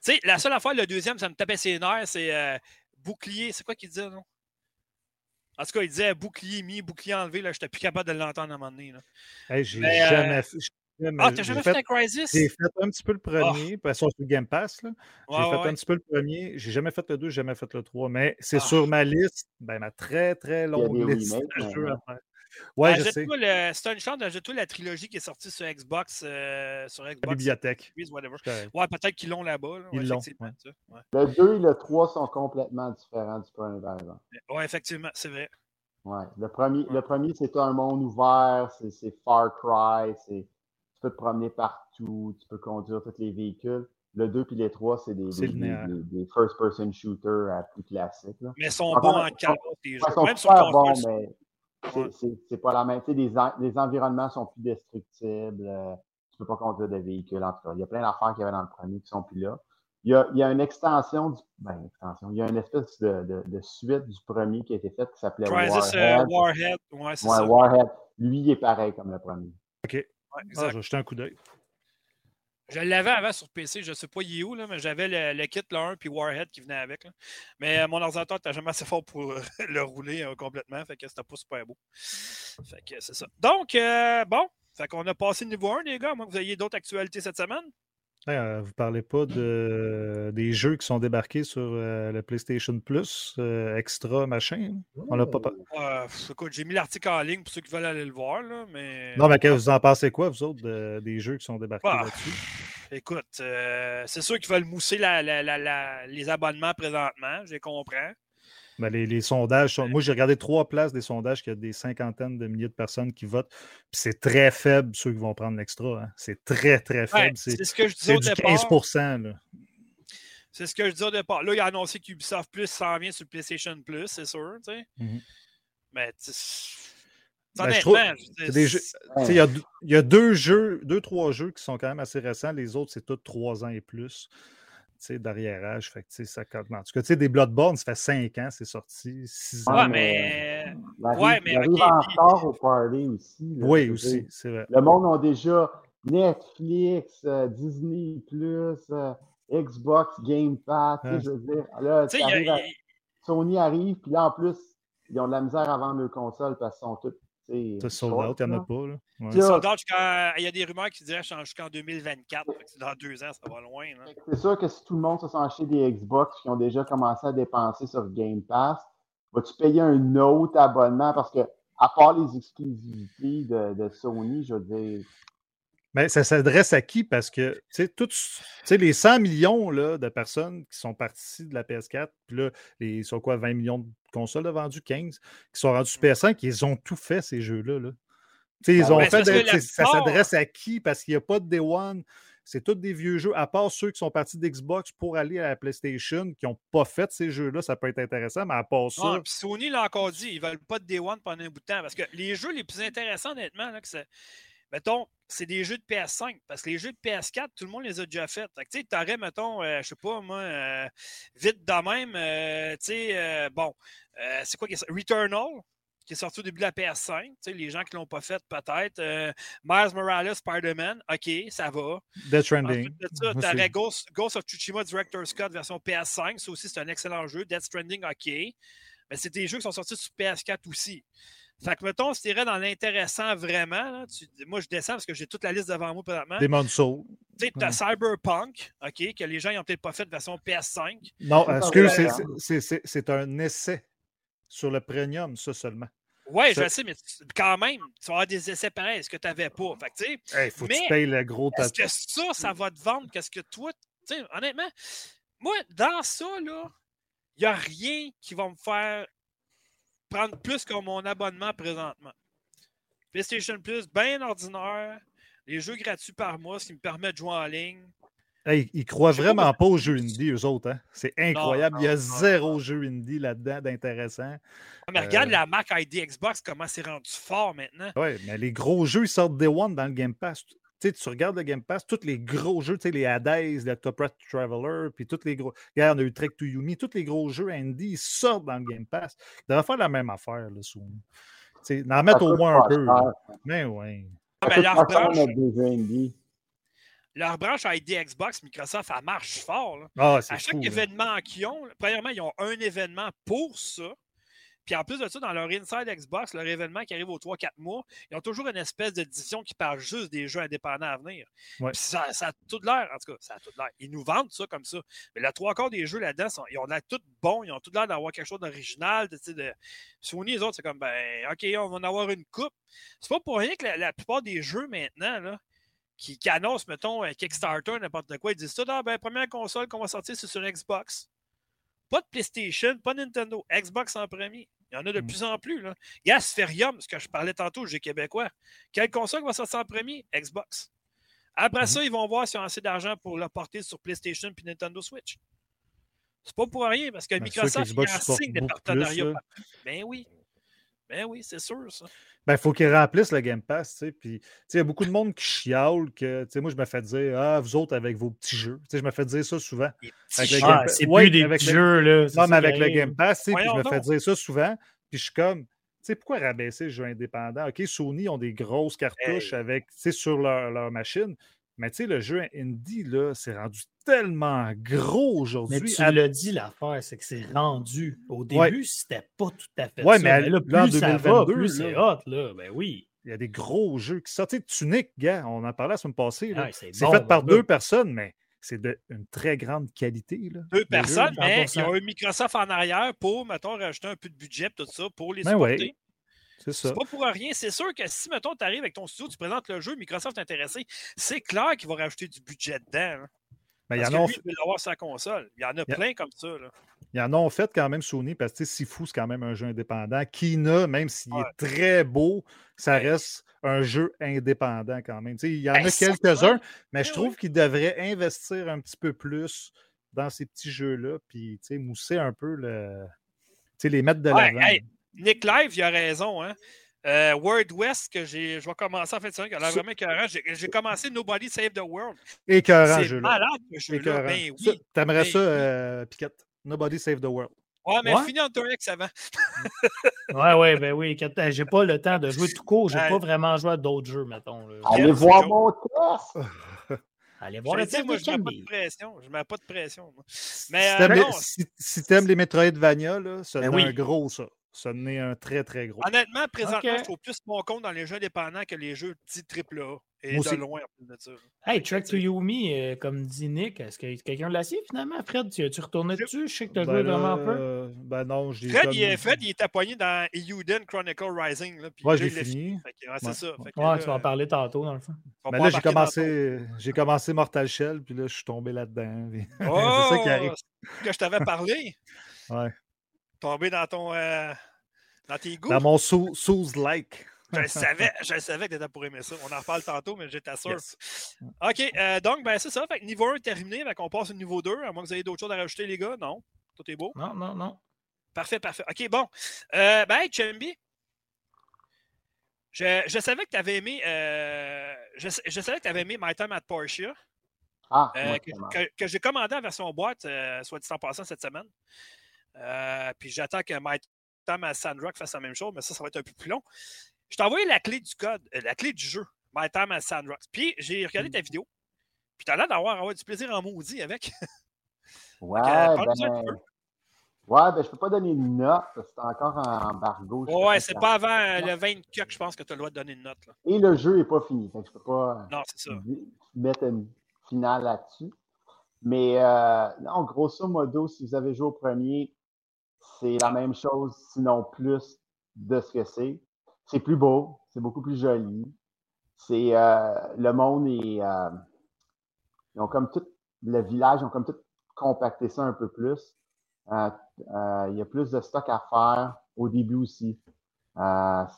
sais, la seule affaire, le deuxième, ça me tapait ses nerfs, c'est euh, bouclier. C'est quoi qu'il disait, non? En tout cas, il disait bouclier mis, bouclier enlevé. Là, j'étais plus capable de l'entendre à un moment donné. là. Hey, j'ai Mais, euh, jamais fait. Ah, t'as jamais fait- fait un Crisis? J'ai fait un petit peu le premier, parce que sur le Game Pass. là. J'ai Ouais, fait ouais. un petit peu le premier. J'ai jamais fait le 2, j'ai jamais fait le 3. Mais c'est Ah. sur ma liste, ben, ma très très longue liste de jeux à maintenant. faire. Ouais, je sais. Le- une chance la trilogie qui est sortie sur Xbox. euh, sur La Xbox bibliothèque. Whatever. C'est correct. Ouais, peut-être qu'ils l'ont là-bas. là. Ils Ouais, l'ont, effectivement, ouais. ça. Ouais. Le 2 et le 3 sont complètement différents du premier, par exemple. Ouais, effectivement, c'est vrai. Ouais. Le premier, Ouais. le premier c'est un monde ouvert, c'est Far Cry, c'est tu peux te promener partout, tu peux conduire tous les véhicules. Le 2 puis les 3, c'est des, des, des, linéaire. des- des first-person shooters à plus classiques. Là. Mais ils sont bons en. Ouais, ils sont Même sur super bons, console, mais c'est- Ouais. c'est c'est pas la même. Tu sais, les, en- les environnements sont plus destructibles. euh, tu peux pas conduire de véhicules, en tout cas. Il y a plein d'affaires qu'il y avait dans le premier qui sont plus là. Il y a, il y a une extension du. Ben, extension. Il y a une espèce de, de, de suite du premier qui a été faite qui s'appelait Warhead. Warhead. Ouais, c'est Ouais, ça. Warhead. Lui, il est pareil comme le premier. OK. Ouais, Ah, je vais jeter un coup d'œil. Je l'avais avant sur PC, je ne sais pas il est où, là, mais j'avais le, kit, le 1 puis Warhead qui venait avec. là. Mais euh, mon ordinateur n'était jamais assez fort pour euh, le rouler euh, complètement, fait que c'était pas super beau. Fait que c'est ça. Donc, bon, fait qu'on a passé le niveau 1, les gars. Moi, vous aviez d'autres actualités cette semaine? Euh, vous parlez pas de, des jeux qui sont débarqués sur euh, le PlayStation Plus, euh, extra, machin. On l'a pas. Euh, pff, écoute, j'ai mis l'article en ligne pour ceux qui veulent aller le voir, là, mais. Non, mais que vous en pensez quoi, vous autres, de- des jeux qui sont débarqués Ah, là-dessus? Écoute, euh, c'est sûr qu'ils veulent mousser la- la- la- la- les abonnements présentement, je les comprends. Ben, les, les sondages sont. Moi, j'ai regardé trois places des sondages qu'il y a des cinquantaines de milliers de personnes qui votent. C'est très faible, ceux qui vont prendre l'extra. hein. C'est très, très faible. c'est c'est ce que je disais au du départ. 15 là. C'est ce que je disais au départ. Là, il a annoncé qu'Ubisoft Plus s'en vient sur PlayStation Plus, c'est sûr. tu sais. Mhm. Mais tu sais, Ben, je trouve- jeux- y, a, il y a deux jeux, deux, trois jeux qui sont quand même assez récents. Les autres, c'est tous trois ans et plus. D'arriérage. Fait que, tu sais, ça compte. En tout cas, tu sais, des Bloodborne, ça fait cinq ans, c'est sorti. Six ans. Ouais, mais. Arrive, Ouais, mais il arrive ok, en puis- retard au party aussi. là, Oui, aussi, c'est vrai. Le monde a déjà. Netflix, euh, Disney, euh, Xbox, Game Pass, Ouais. je veux dire. Là, a- à- Sony arrive, puis là, en plus, ils ont de la misère à vendre leurs consoles parce qu'ils sont toutes. C'est sold out, il n'y en a pas. Là. Ouais. Sold out Il y a des rumeurs qui diraient jusqu'en 2024. Fait que c'est Dans deux ans, ça va loin. C'est sûr que si tout le monde se sont acheté des Xbox qui ont déjà commencé à dépenser sur Game Pass, vas-tu payer un autre abonnement? Parce que, à part les exclusivités de, de Sony, je veux dire, Mais ça s'adresse à qui? Parce que, tous- les 100 millions là, de personnes qui sont parties de la PS4, puis là, les, sont quoi, 20 millions de consoles de vendues, 15, qui sont rendus sur PS5, ils ont tout fait, ces jeux-là. là. Ils Ben ont c'est fait, de- ça s'adresse à qui? Parce qu'il n'y a pas de Day One. C'est tous des vieux jeux, à part ceux qui sont partis d'Xbox pour aller à la PlayStation, qui n'ont pas fait ces jeux-là, ça peut être intéressant, mais à part ça, Ah, puis Sony l'a encore dit, ils veulent pas de Day One pendant un bout de temps. Parce que les jeux les plus intéressants, honnêtement, là, que c'est- mettons, c'est des jeux de PS5. Parce que les jeux de PS4, tout le monde les a déjà faits. Fait tu sais, t'aurais, mettons, euh, je sais pas, moi, euh, vite de même, euh, tu sais, bon, c'est quoi qui est ça? Returnal, qui est sorti au début de la PS5. Tu sais, les gens qui l'ont pas fait, peut-être. Miles Morales, Spider-Man, OK, ça va. Death Stranding. Ensuite t'aurais Ghost, Ghost of Tsushima Director Scott version PS5. Ça aussi, c'est un excellent jeu. Death Stranding, OK. Mais c'est des jeux qui sont sortis sur PS4 aussi. Fait que, mettons, si tu irais dans l'intéressant vraiment, là, tu- moi, je descends parce que j'ai toute la liste devant moi présentement. Demon's Soul. Tu sais, t'as Ouais. Cyberpunk, OK, que les gens n'ont peut-être pas fait version PS5. Non, excuse, ça c'est- va, c'est- c'est- c'est c'est un essai sur le premium, ça seulement. Ouais, je sais, mais tu- quand même, tu vas avoir des essais pareils, ce que tu n'avais pas? Fait que, tu sais, Il faut que tu payes le gros Est-ce que ça, ça va te vendre? Qu'est-ce que toi, tu sais, honnêtement, moi, dans ça, là, il n'y a rien qui va me faire prendre plus que mon abonnement présentement. PlayStation Plus, bien ordinaire, les jeux gratuits par mois, ce qui me permet de jouer en ligne. Hey, ils croient vraiment pas aux jeux indie, eux autres. Hein? C'est incroyable. Il y a non, zéro jeu indie là-dedans d'intéressant. Mais regarde Euh. la Mac ID Xbox, comment c'est rendu fort maintenant. Oui, mais les gros jeux, ils sortent Day One dans le Game Pass. Tu regardes le Game Pass, tous les gros jeux, les Hades, le Top Rat Traveler, puis tous les gros. Regarde, on a eu Trek to Yumi, tous les gros jeux indie, ils sortent dans le Game Pass. Ils devraient faire la même affaire, là, Sony. Tu sais, en mettre au moins un peu. là. Mais oui. Ah, mais coûte leur branche, leur branche ID Xbox, Microsoft, elle marche fort. là. Ah, À chaque fou. événement qu'ils ont, premièrement, ils ont un événement pour ça. Puis en plus de ça, dans leur Inside Xbox, leur événement qui arrive aux 3-4 mois, ils ont toujours une espèce de division qui parle juste des jeux indépendants à venir. Ouais. Puis ça, ça a tout l'air, en tout cas, ça a tout l'air. Ils nous vendent ça comme ça. Mais la trois quarts des jeux là-dedans, sont- ils ont l'air tout bons, ils ont tout l'air d'avoir quelque chose d'original. De, de... Sony, les autres, c'est comme, ben, OK, on va en avoir une coupe. C'est pas pour rien que la, la plupart des jeux maintenant, là, qui, qui annoncent, mettons, un Kickstarter, n'importe quoi, ils disent ça, ah, ben, première console qu'on va sortir, c'est sur Xbox. Pas de PlayStation, pas de Nintendo, Xbox en premier. Il y en a de Mm. plus en plus. Là. Gas Spherium, ce que je parlais tantôt, j'ai québécois. Quelle console va sortir en premier? Xbox. Après Mhm. ça, ils vont voir s'ils ont assez d'argent pour le porter sur PlayStation puis Nintendo Switch. C'est pas pour rien, parce que Ben, Microsoft, il en supporte signe des partenariats. plus. Ben oui. Ben oui, c'est sûr, ça. Ben, il faut qu'ils remplissent le Game Pass, tu sais. Puis, tu sais, il y a beaucoup de monde qui chiale que, tu sais, moi, je me fais dire, ah, vous autres avec vos petits jeux. Tu sais, je me fais dire ça souvent. Ah, Pass. c'est Ouais, plus des avec petits le- jeux, là. c'est Non, mais avec le. Game Pass, tu sais, je me fais dire ça souvent. Puis je suis comme, tu sais, pourquoi rabaisser le jeu indépendant? OK, Sony ont des grosses cartouches Hey. avec, tu sais, sur leur, leur machine. Mais tu sais, le jeu indie, là, c'est rendu tellement gros Mais aujourd'hui. tu À- l'as dit, l'affaire, c'est que c'est rendu. Au Ouais. début, c'était pas tout à fait Ouais, ça. mais à- là, là, en plus ça va, 2022, plus c'est là. hot, là. Ben oui. Il y a des gros jeux qui sortent. Tu sais, Tunic, gars, on en parlait la semaine passée. là. Ouais, c'est c'est bon, fait par deux personnes, mais c'est d'une très grande qualité. Là, Deux personnes, mais il y 100%. a eu Microsoft en arrière pour, mettons, rajouter un peu de budget, tout ça, pour les Ben supporter. ouais, C'est ça. C'est pas pour rien. C'est sûr que si, mettons, tu arrives avec ton studio, tu présentes le jeu, Microsoft est intéressé, c'est clair qu'il va rajouter du budget dedans. hein. Ben, il y en que a lui, il sur sa console. Il y en a Il y a- plein comme ça. Là. Ils en ont fait quand même Sony parce que Sifu, c'est quand même un jeu indépendant. Kina, même s'il Ouais. est très beau, ça Ouais. reste un jeu indépendant quand même. Il y en Ben, a quelques-uns, mais Ben je trouve qu'ils devraient investir un petit peu plus dans ces petits jeux-là, puis mousser un peu le. Les mettre de Ouais, l'avant. hey, Nick Live, il a raison. Hein? Euh, World West, que j'ai, je vais commencer en fait, c'est vrai qu'il a l'air Ça- vraiment écœurant. J'ai, j'ai commencé Nobody Save the World. Écœurant, ce c'est malade, ce jeu-là. Ben Ça, oui. T'aimerais ben ça, oui. euh, Piquette? Nobody Save the World. Ouais, mais Ouais. finis Hunter X avant. Ouais, ouais, ben oui. euh, J'ai pas le temps de jouer tout court. J'ai Ouais. pas vraiment joué à d'autres jeux, mettons. là. Allez voir mon test! Allez voir le dit, test moi, je mets pas de pression. Je mets pas de pression. moi. Si Mais euh, t'aimes les- non, si, si t'aimes les Metroidvania, là, ça Ben oui. un gros, ça. Ça n'est un très, très gros. honnêtement, présentement, Ok. je trouve plus mon compte dans les jeux indépendants que les jeux dits AAA. Et Moi de aussi. loin, en plus de ça. Hey, Track to Yumi, euh, comme dit Nick, est-ce que quelqu'un l'a essayé finalement? Fred, tu, tu retourné Je- dessus? Je sais que tu as Ben joué là, vraiment un peu. euh, Ben non, je l'ai Fred, il, est- Fred, il était poigné dans Euden Chronicle Rising. Là, puis Ouais, j'ai fini. Fait ouais, c'est Ouais. ça. Fait que Ouais, là, tu vas en parler tantôt, dans le fond. Mais là, j'ai commencé, j'ai commencé Mortal Shell, puis là, je suis tombé là-dedans. Oh, c'est ça qui arrive. c'est que je t'avais parlé. Ouais. Tombé dans ton. euh, dans tes goûts? Dans mon sou- Souls-like. Je le savais, je le savais que tu étais pour aimer ça. On en reparle tantôt, mais j'étais sûr. Yes. OK, euh, donc, ben, c'est ça. Fait que niveau 1 est terminé. Fait qu'on passe au niveau 2. À moins que vous ayez d'autres choses à rajouter, les gars. Non. Tout est beau. Non, non, non. Parfait, parfait. OK, bon. Euh, ben, hey, Chambi, je, je savais que tu avais aimé. euh, je, je savais que tu avais aimé My Time at Porsche. Ah, euh, que, tellement. que- que j'ai commandé en version boîte, euh, soit dit en passant cette semaine. Euh, puis j'attends que My At Sandrock fasse la même chose, mais ça, ça va être un peu plus long. Je t'ai envoyé la clé du code, euh, la clé du jeu, My Time at Sandrock. Puis j'ai regardé ta vidéo. Puis t'as l'air d'avoir avoir du plaisir en maudit avec. Ouais, euh, un ben, ouais, ben, je peux pas donner une note c'est encore en embargo. Ouais, c'est pas avant euh, le 20 que je pense que tu as le droit de donner une note. Là. Et le jeu est pas fini. Que je peux pas Non, ça. di- mettre une finale là-dessus. Mais euh, non, grosso modo, si vous avez joué au premier, c'est la même chose, sinon plus de ce que c'est. C'est plus beau, c'est beaucoup plus joli. C'est euh, le monde est. euh, comme tout le village, ils ont comme tout compacté ça un peu plus. Euh, il y a plus de stock à faire au début aussi.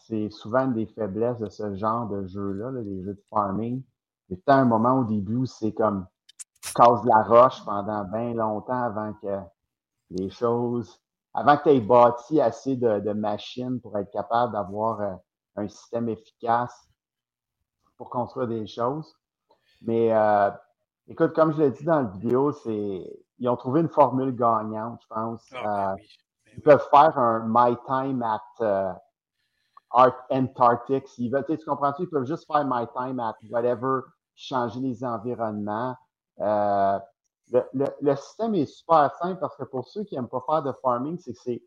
C'est souvent une des faiblesses de ce genre de jeu-là, là, les jeux de farming. Il y a un moment au début où c'est comme tu de la roche pendant bien longtemps avant que les choses, avant que tu aies bâti assez de, de machines pour être capable d'avoir euh, un système efficace pour construire des choses. Mais euh, écoute, comme je l'ai dit dans la vidéo, c'est ils ont trouvé une formule gagnante, je pense. Ah, Euh, ben oui. Ben ils oui. peuvent faire un My Time at euh, Art Antarctic. Veulent, tu comprends-tu? Ils peuvent juste faire My Time at whatever, changer les environnements. Le, le, le système est super simple parce que pour ceux qui n'aiment pas faire de farming, c'est que c'est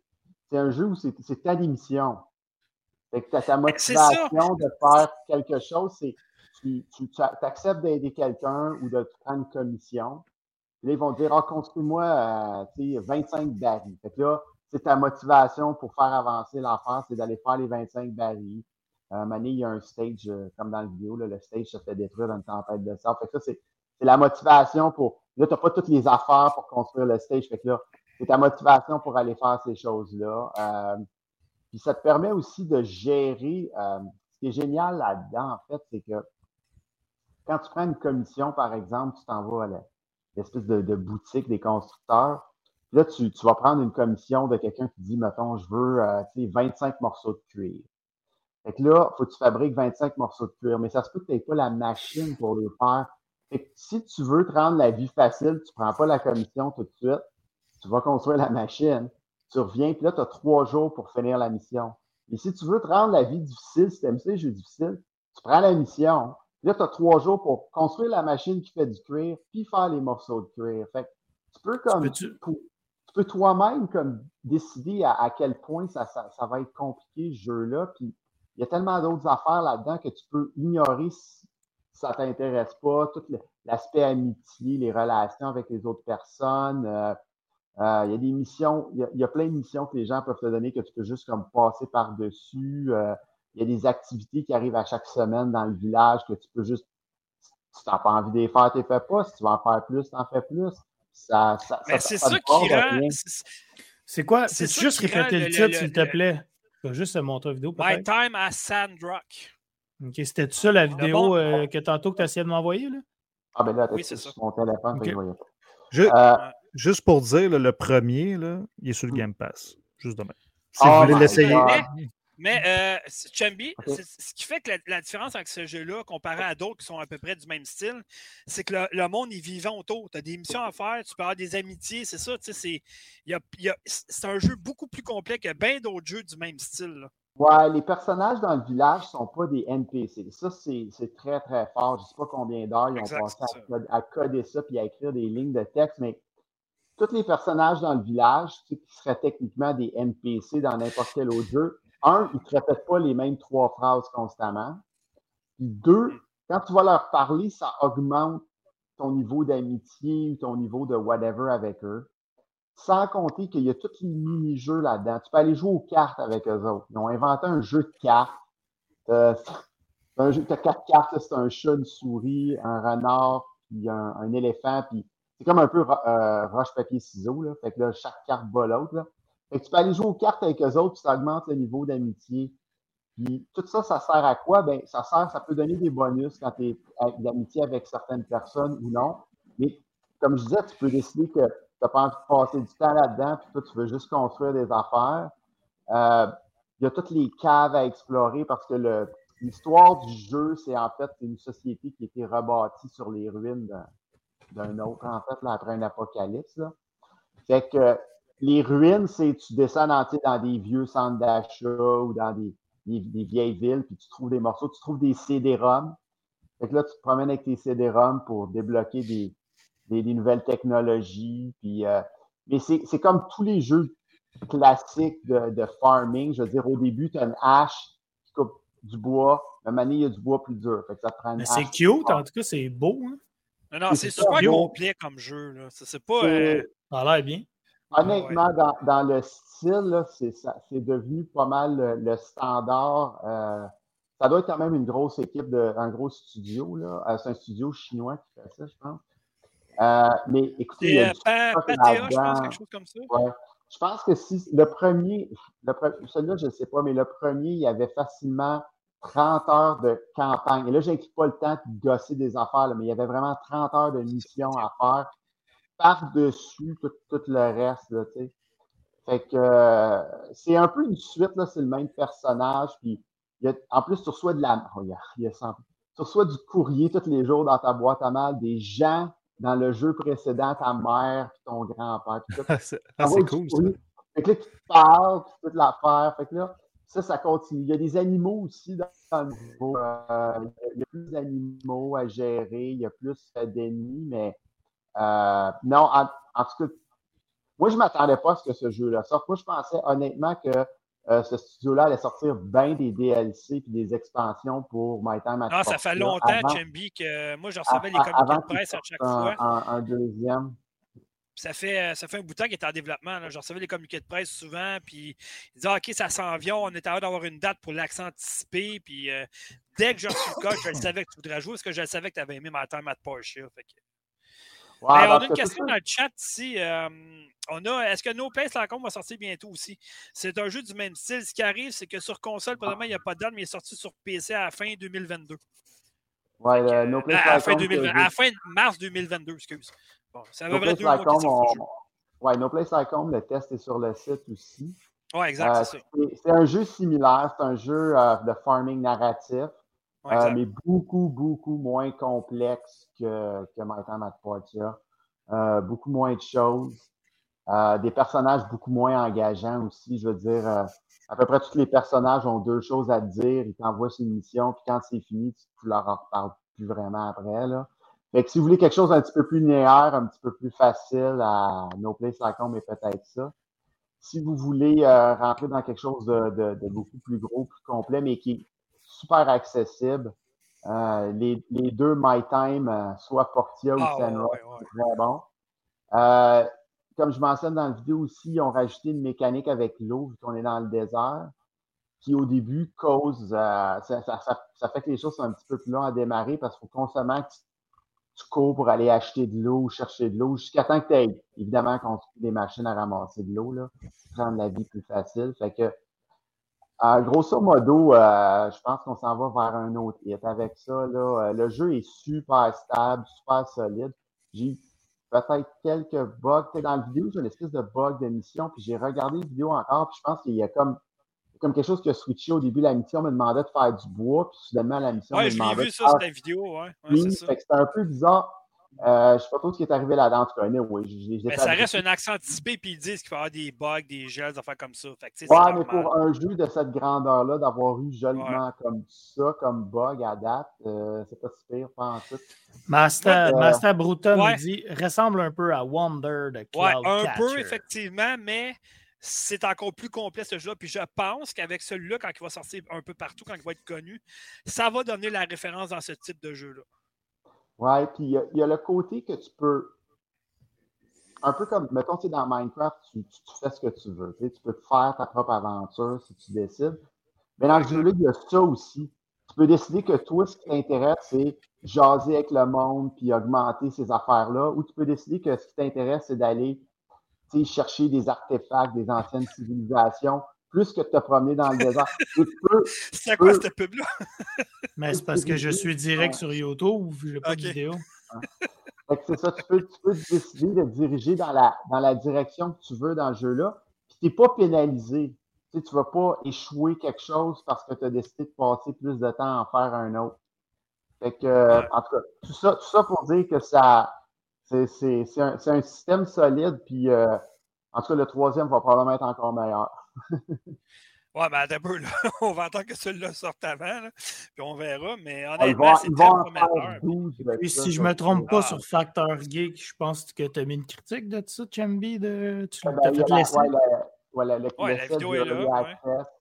c'est un jeu où c'est c'est ta démission. Fait que t'as ta Ben, motivation de faire quelque chose, c'est tu, tu, tu acceptes d'aider quelqu'un ou de prendre une commission. Puis là, ils vont te dire, ah, construis-moi euh, tu sais, 25 barils. Fait que là, c'est ta motivation pour faire avancer l'affaire, c'est d'aller faire les 25 barils. Euh, à un moment donné, il y a un stage, euh, comme dans la vidéo, là, le stage se fait détruire dans une tempête de sable. Fait que ça, c'est c'est la motivation pour. Là, tu n'as pas toutes les affaires pour construire le stage. Fait que là, c'est ta motivation pour aller faire ces choses-là. Euh, puis ça te permet aussi de gérer. euh, ce qui est génial là-dedans, en fait, c'est que quand tu prends une commission, par exemple, tu t'en vas à l'espèce de, boutique des constructeurs. Là, tu, tu vas prendre une commission de quelqu'un qui dit, mettons, je veux euh, tu sais, 25 morceaux de cuir. Fait que là, il faut que tu fabriques 25 morceaux de cuir, mais ça se peut que tu n'aies pas la machine pour le faire. Si tu veux te rendre la vie facile, tu prends pas la commission tout de suite, tu vas construire la machine, tu reviens, puis là, tu as trois jours pour finir la mission. Et si tu veux te rendre la vie difficile, si tu aimes ça, les jeux difficiles, tu prends la mission, puis là, tu as trois jours pour construire la machine qui fait du cuir, puis faire les morceaux de cuir. Fait que tu peux comme tu peux toi-même comme décider à, à quel point ça, ça, ça va être compliqué ce jeu-là. Puis il y a tellement d'autres affaires là-dedans que tu peux ignorer si ça t'intéresse pas, tout l'aspect amitié, les relations avec les autres personnes. euh, euh, il y a des missions, il y a, il y a plein de missions que les gens peuvent te donner que tu peux juste comme passer par-dessus. euh, il y a des activités qui arrivent à chaque semaine dans le village que tu peux juste, si tu n'as pas envie de les faire, tu les fais pas. Si tu veux en faire plus, tu en fais plus. Ça, ça, Mais ça- c'est ça qui rend. c'est- quoi? C'est juste répéter le titre, s'il te plaît? Je vais juste te montrer la vidéo, My. Time à Sandrock. Ok, c'était ça la vidéo bon- euh, que tantôt que tu essayé de m'envoyer, là? Ah, ben là, Oui, c'est mon téléphone, que je voyais pas. Je- Euh, Juste pour dire, là, le premier, là, il est sur le Game Pass. Juste demain. Si Oh vous voulez my l'essayer. God. Mais euh, Chambi, Ok. c'est- ce qui fait que la, la différence avec ce jeu-là, comparé à d'autres qui sont à peu près du même style, c'est que le, le monde est vivant autour. Tu as des missions à faire, tu peux avoir des amitiés, c'est ça. tu sais, C'est il y a- il y a- c'est un jeu beaucoup plus complet que bien d'autres jeux du même style. là. Ouais, les personnages dans le village sont pas des NPC. Ça, c'est très, très fort. Je sais pas combien d'heures ils ont Exact, passé à, code- à coder ça puis à écrire des lignes de texte, mais tous les personnages dans le village, tu sais, qui seraient techniquement des NPC dans n'importe quel autre jeu, un, ils ne te répètent pas les mêmes trois phrases constamment. Puis deux, quand tu vas leur parler, ça augmente ton niveau d'amitié ou ton niveau de whatever avec eux. Sans compter qu'il y a tous les mini-jeux là-dedans. Tu peux aller jouer aux cartes avec eux autres. Ils ont inventé un jeu de cartes. Euh, un jeu, t'as quatre cartes, c'est un chat, une souris, un renard, puis un, éléphant, puis c'est comme un peu euh. Fait que là, chaque carte bat l'autre, tu peux aller jouer aux cartes avec eux autres, puis ça augmente le niveau d'amitié. Puis tout ça, ça sert à quoi? Ben, ça sert, ça peut donner des bonus quand tu es d'amitié avec certaines personnes ou non. Mais comme je disais, tu peux décider que tu de passer du temps là-dedans, puis toi, tu veux juste construire des affaires. Euh, il y a toutes les caves à explorer parce que l'histoire du jeu, c'est en fait une société qui a été rebâtie sur les ruines d'un- autre, en fait, après un apocalypse. Là. Fait que les ruines, c'est tu descends dans, dans des vieux centres d'achat ou dans des, des- des vieilles villes, puis tu trouves des morceaux, tu trouves des CD-ROM. Fait que là, tu te promènes avec tes CD-ROM pour débloquer des, des, des nouvelles technologies. Puis, euh, mais c'est c'est comme tous les jeux classiques de, de farming. Je veux dire, au début, tu as une hache qui coupe du bois. Mais maintenant, il y a du bois plus dur. Fait que ça prend une Mais c'est cute, en tout cas, c'est beau. Hein? Non, non, C'est super bio. complet comme jeu. là. Ça, C'est pas. Euh, Ça a l'air bien. Honnêtement, dans, dans le style, là, c'est devenu pas mal le, le standard. euh, ça doit être quand même une grosse équipe, de, un gros studio. là. Euh, c'est un studio chinois qui fait ça, je pense. Euh, mais écoutez, il y C'est a euh, Pa- Patea, je pense, quelque chose comme ça. Ouais. Je pense que si le premier, le pre- celui-là, je ne sais pas, mais le premier, il y avait facilement 30 heures de campagne. Et là, je n'inclus pas le temps de gosser des affaires, là, mais il y avait vraiment 30 heures de mission à faire par-dessus tout, tout le reste. Là, fait que euh, c'est un peu une suite, là, c'est le même personnage. Puis, il y a- en plus, tu reçois de la. oh, il y a- il y a cent- tu reçois du courrier tous les jours dans ta boîte à mal, des gens dans le jeu précédent, ta mère, puis ton grand-père, c'est ah, c'est du cool, ça. Fait que là, tu te parles, puis toute l'affaire. Fait que là, ça, ça continue. Il y a des animaux aussi dans, dans le niveau. Euh, il y a plus d'animaux à gérer, il y a plus euh, d'ennemis, mais euh, non, en, en tout cas, moi, je ne m'attendais pas à ce que ce jeu-là sorte. Moi, je pensais honnêtement que euh, ce studio-là allait sortir bien des DLC et des expansions pour My Time at Non, ça fait longtemps, avant- Chambi, que moi, je recevais les communiqués de presse à chaque un, fois. un- un deuxième. Puis Ça fait, euh, ça fait un bout de temps qu'il est en développement. Là. Je recevais les communiqués de presse souvent, puis ils disaient OK, ça s'en vient, on est à d'avoir une date pour l'accent anticipé. Puis euh, dès que j'ai reçu le code, je le savais que tu voudrais jouer parce que je le savais que tu avais aimé My Time at Porsche. Fait que- Hey, on a une que question dans le chat ici. euh, on a, est-ce que No Place Lancôme va sortir bientôt aussi? C'est un jeu du même style. Ce qui arrive, c'est que sur console, probablement, il n'y a pas de date, mais il est sorti sur PC à la fin 2022. Ouais, que, euh, No Place à, la Like fin Home, 2020 c'est- à la fin mars 2022, excuse. Bon, ça No Place jeu. on- ouais, No Place le test est sur le site aussi. Ouais, exact, Euh, c'est ça. c'est c'est un jeu similaire, c'est un jeu euh, de farming narratif, Ouais, euh, mais beaucoup, beaucoup moins complexe que, que My Time at Portia. Euh, beaucoup moins de choses. Euh, des personnages beaucoup moins engageants aussi. Je veux dire, euh, à peu près tous les personnages ont deux choses à te dire. Ils t'envoient sur une mission, puis quand c'est fini, tu tu leur en reparles plus vraiment après. Là. Fait que si vous voulez quelque chose un petit peu plus linéaire, un petit peu plus facile à No Place Like Home, est peut-être ça. Si vous voulez euh, rentrer dans quelque chose de, de- de beaucoup plus gros, plus complet, mais qui super accessible, euh, les, les deux My Time, euh, soit Portia ou Ah, Senra, ouais, ouais. c'est très bon. Euh, comme je mentionne dans la vidéo aussi, ils ont rajouté une mécanique avec l'eau, vu qu'on est dans le désert, qui au début cause, euh, ça, ça- ça- ça fait que les choses sont un petit peu plus longues à démarrer parce qu'il faut constamment que tu, tu cours pour aller acheter de l'eau ou chercher de l'eau jusqu'à temps que tu aies, évidemment, construit des machines à ramasser de l'eau, là, pour rendre la vie plus facile. Fait que, euh, grosso modo, euh, je pense qu'on s'en va vers un autre hit. Avec ça, là, euh, le jeu est super stable, super solide. J'ai peut-être quelques bugs. Dans la vidéo, j'ai une espèce de bug de mission, puis j'ai regardé la vidéo encore, puis je pense qu'il y a comme, quelque chose qui a switché au début de la mission, on me demandait de faire du bois, puis soudainement, la mission me je l'ai vu de ça sur faire la vidéo. Ouais, ouais, du c'est ça. C'était un peu bizarre. Euh, je sais pas trop ce qui est arrivé là-dedans, en tout cas. Oui, j'ai Mais ça reste un accent anticipé, puis ils disent qu'il va y avoir des bugs, des gels, des affaires comme ça. Fait que, Ouais, mais normal. pour un jeu de cette grandeur-là, d'avoir eu joliment comme ça, comme bug à date, euh, c'est pas si pire, pas en tout. Master, Ouais, euh, Master Bruton ouais. nous dit ressemble un peu à Wonder de Ouais, Cloud un peu, effectivement, mais c'est encore plus complet ce jeu-là. Puis je pense qu'avec celui-là, quand il va sortir un peu partout, quand il va être connu, ça va donner la référence dans ce type de jeu-là. Ouais, puis il y, a- le côté que tu peux. Un peu comme, mettons, tu dans Minecraft, tu, fais ce que tu veux. Tu peux faire ta propre aventure si tu décides. Mais dans le jeu-là, il y a ça aussi. Tu peux décider que toi, ce qui t'intéresse, c'est jaser avec le monde puis augmenter ces affaires-là. Ou tu peux décider que ce qui t'intéresse, c'est d'aller chercher des artefacts des anciennes civilisations, plus que de te promener dans le désert. C'est quoi cette pub-là? Mais c'est parce que je suis direct sur YouTube, j'ai pas Ok. de vidéo. Fait que c'est ça, tu peux, tu peux décider de diriger dans la, dans la direction que tu veux dans le jeu-là. Puis tu n'es pas pénalisé. Tu ne vas pas échouer quelque chose parce que tu as décidé de passer plus de temps à en faire un autre. Fait que, euh, Ouais. en tout cas, tout ça, tout ça pour dire que ça c'est c'est- c'est un, un système solide. Puis, euh, en tout cas, le troisième va probablement être encore meilleur. Ouais, ben attends un peu, là. On va attendre que celui-là sorte avant, là. Puis on verra. Mais Ah, ils honnêtement, vont, c'est ils très prometteur. faire 12 de Puis ça, si je ça, me trompe pas Ah. sur Factor Geek, je pense que tu as mis une critique de ça, Chambi, de... tu Ben, t'as il y a fait la- laisser. ouais, la- ouais, la- le- Ouais, la vidéo est là, ouais.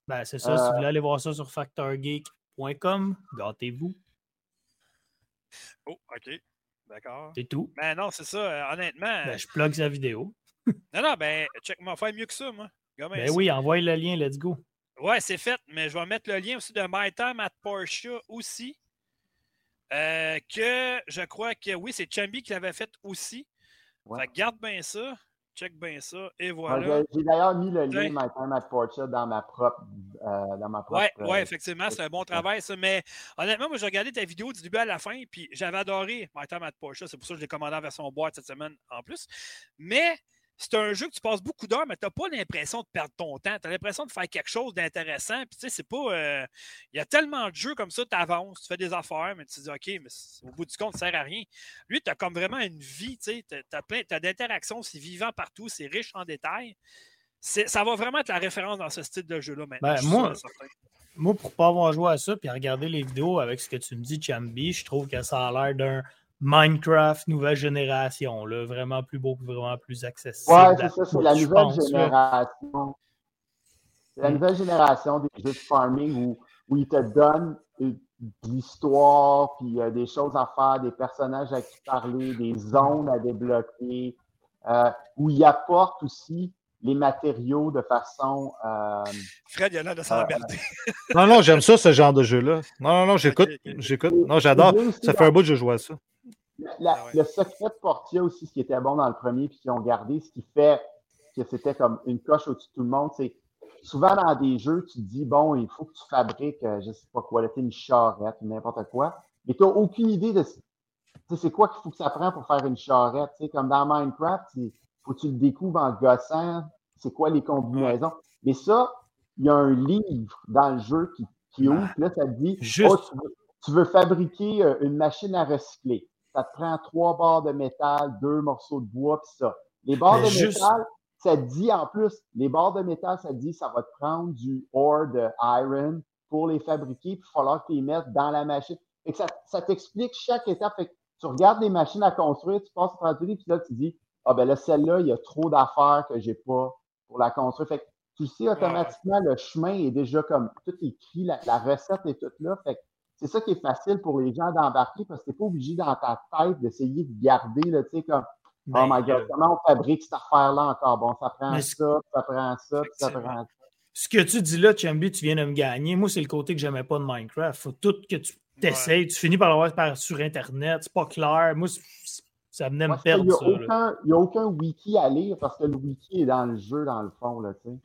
Ben, c'est ça, si Euh, vous voulez aller voir ça sur factorgeek.com, gâtez-vous, Oh, OK. D'accord. c'est tout. Ben non, c'est ça. euh, honnêtement. Ben, je plug sa vidéo. Non, non, ben, check moi faire mieux que ça, moi. Ben oui, envoie le lien, let's go. Ouais, c'est fait, mais je vais mettre le lien aussi de My Time at Porsche aussi. euh, que je crois que oui, c'est Chambi qui l'avait fait aussi. Ouais. Fait que garde bien ça, check bien ça, et Ouais, voilà. j'ai- J'ai d'ailleurs mis le lien My Time at Portia dans ma propre. euh, dans ma propre Ouais, euh, ouais, effectivement, c'est un bon travail, ça. Mais honnêtement, moi, j'ai regardé ta vidéo du début à la fin, puis j'avais adoré My Time at Porsche. C'est pour ça que je l'ai commandé en version boîte cette semaine en plus. Mais c'est un jeu que tu passes beaucoup d'heures, mais tu n'as pas l'impression de perdre ton temps. Tu as l'impression de faire quelque chose d'intéressant. Puis tu sais, c'est pas. euh, Il y a tellement de jeux comme ça, tu avances, tu fais des affaires, mais tu te dis, OK, mais au bout du compte, ça sert à rien. Lui, tu as comme vraiment une vie, tu sais, tu as, plein d'interactions, c'est vivant partout, c'est riche en détails. Ça va vraiment être la référence dans ce style de jeu-là maintenant. Ben, je moi-. Moi, pour pas avoir joué à ça puis regarder les vidéos avec ce que tu me dis, Chambi, je trouve que ça a l'air d'un Minecraft nouvelle génération, là, vraiment plus beau, vraiment plus accessible. Ouais, à c'est ça, c'est la nouvelle pense, génération. C'est la Mm. nouvelle génération des jeux de farming où, où ils te donnent de l'histoire, puis euh, des choses à faire, des personnages à qui parler, des zones à débloquer, euh, où ils apportent aussi les matériaux de façon. euh, Fred, il a l'air de s'emmerder. Non, non, j'aime ça, ce genre de jeu-là. Non, non, non, j'écoute. J'écoute. Non, j'adore. Ça fait un bout que je joue à ça. La- Ah ouais. Le secret de Portia aussi, ce qui était bon dans le premier, puis qu'ils ont gardé, ce qui fait que c'était comme une coche au-dessus de tout le monde, c'est souvent dans des jeux, tu te dis, bon, il faut que tu fabriques, euh, je sais pas quoi, là, une charrette ou n'importe quoi, mais tu n'as aucune idée de tu sais, c'est quoi qu'il faut que ça prend pour faire une charrette. tu sais, Comme dans Minecraft, faut que tu le découvres en gossant, c'est quoi les combinaisons. Mais ça, il y a un livre dans le jeu qui, qui ouvre, là, ça te dit, Juste- oh, tu, veux, tu veux fabriquer euh, une machine à recycler. Ça te prend trois barres de métal, deux morceaux de bois, puis ça. Les barres Mais de juste- métal, ça te dit en plus, les barres de métal, ça te dit ça va te prendre du ore de iron pour les fabriquer, puis il va falloir que tu les mettes dans la machine. Fait que ça, ça t'explique chaque étape. Fait que tu regardes les machines à construire, tu passes par puis là, tu dis Ah ben là, celle-là, il y a trop d'affaires que j'ai pas pour la construire. Fait que tu sais automatiquement, le chemin est déjà comme tout écrit, la, la recette est toute là. Fait que c'est ça qui est facile pour les gens d'embarquer parce que t'es pas obligé dans ta tête d'essayer de garder, là, tu sais, comme Oh Ben, my God, euh, comment on fabrique cette affaire-là encore? Bon, ça prend ça, ça prend ça, puis ça prend ça. ce que tu dis là, Chambi, tu viens de me gagner. Moi, c'est le côté que j'aimais pas de Minecraft. Faut tout que tu t'essayes. Tu finis par l'avoir par- sur Internet. C'est pas clair. Moi, c'est- ça venait me Parce qu'il perdre, n'y a, il y a aucun wiki à lire parce que le wiki est dans le jeu, dans le fond. Là, tu sais.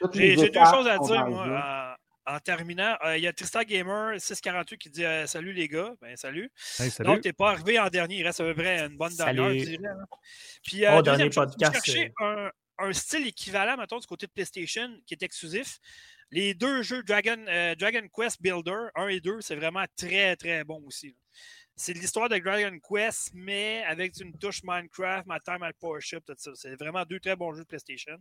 Toutes J'ai deux choses à dire, moi, en, terminant. Euh, Il y a Tristan Gamer 648 qui dit euh, Salut les gars. Ben, salut. Hey, salut. Donc, tu n'es pas arrivé en dernier. Il reste à peu près une bonne Salut. demi-heure, je dirais. hein. Puis, Oh, dernier deuxième chose, podcast, Vous cherchez un, un style équivalent, mettons, du côté de PlayStation, qui est exclusif. Les deux jeux Dragon, euh, Dragon Quest Builder, 1 et 2, c'est vraiment très, très bon aussi. C'est l'histoire de Dragon Quest, mais avec une touche Minecraft, My Time at Powership, tout ça. C'est vraiment deux très bons jeux de PlayStation.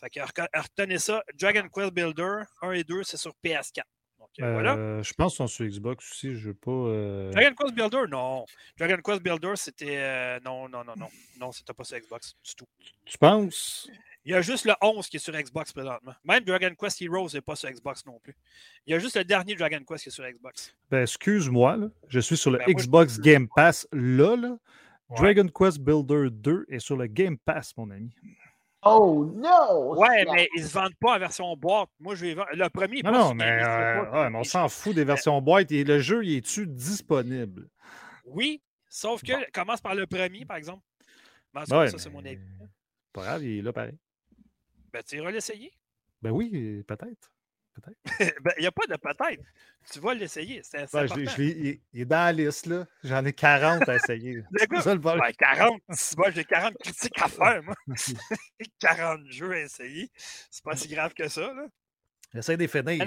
Fait que retenez ça. Dragon Quest Builder, 1 et 2, c'est sur PS4. Donc, euh, voilà. Euh, je pense qu'ils sont sur Xbox aussi. Je veux pas. euh, Dragon Quest Builder, non. Dragon Quest Builder, c'était. euh, non, non, non, non. Non, c'était pas sur Xbox du tout. Tu penses? Il y a juste le 11 qui est sur Xbox présentement. Même Dragon Quest Heroes n'est pas sur Xbox non plus. Il y a juste le dernier Dragon Quest qui est sur Xbox. Ben, excuse-moi, là. je suis sur le Ben, moi, je- Xbox Game Pass là, là. Ouais. Dragon Quest Builder 2 est sur le Game Pass, mon ami. Oh no! Ouais, mais ils ne se vendent pas en version boîte. Moi, je vais vendre. Le premier est Non, pas non, sur mais, Game c'est euh, pas sur ouais, mais on s'en fout des versions boîte. Et le jeu, il est-tu disponible? Oui, sauf que Bon. commence par le premier, par exemple. Ben, ça, ouais, ça, c'est mon mais avis. Pas grave, il est là pareil. Ben, tu iras l'essayer. Ben oui, peut-être. ben, il n'y a pas de peut-être. Tu vas l'essayer. C'est Ouais, je il, il est dans la liste, là. J'en ai 40 à essayer. Ça le ben, 40, si moi, j'ai 40 critiques à faire, moi. 40 jeux à essayer. C'est pas si grave que ça, là. J'essaie de les finir,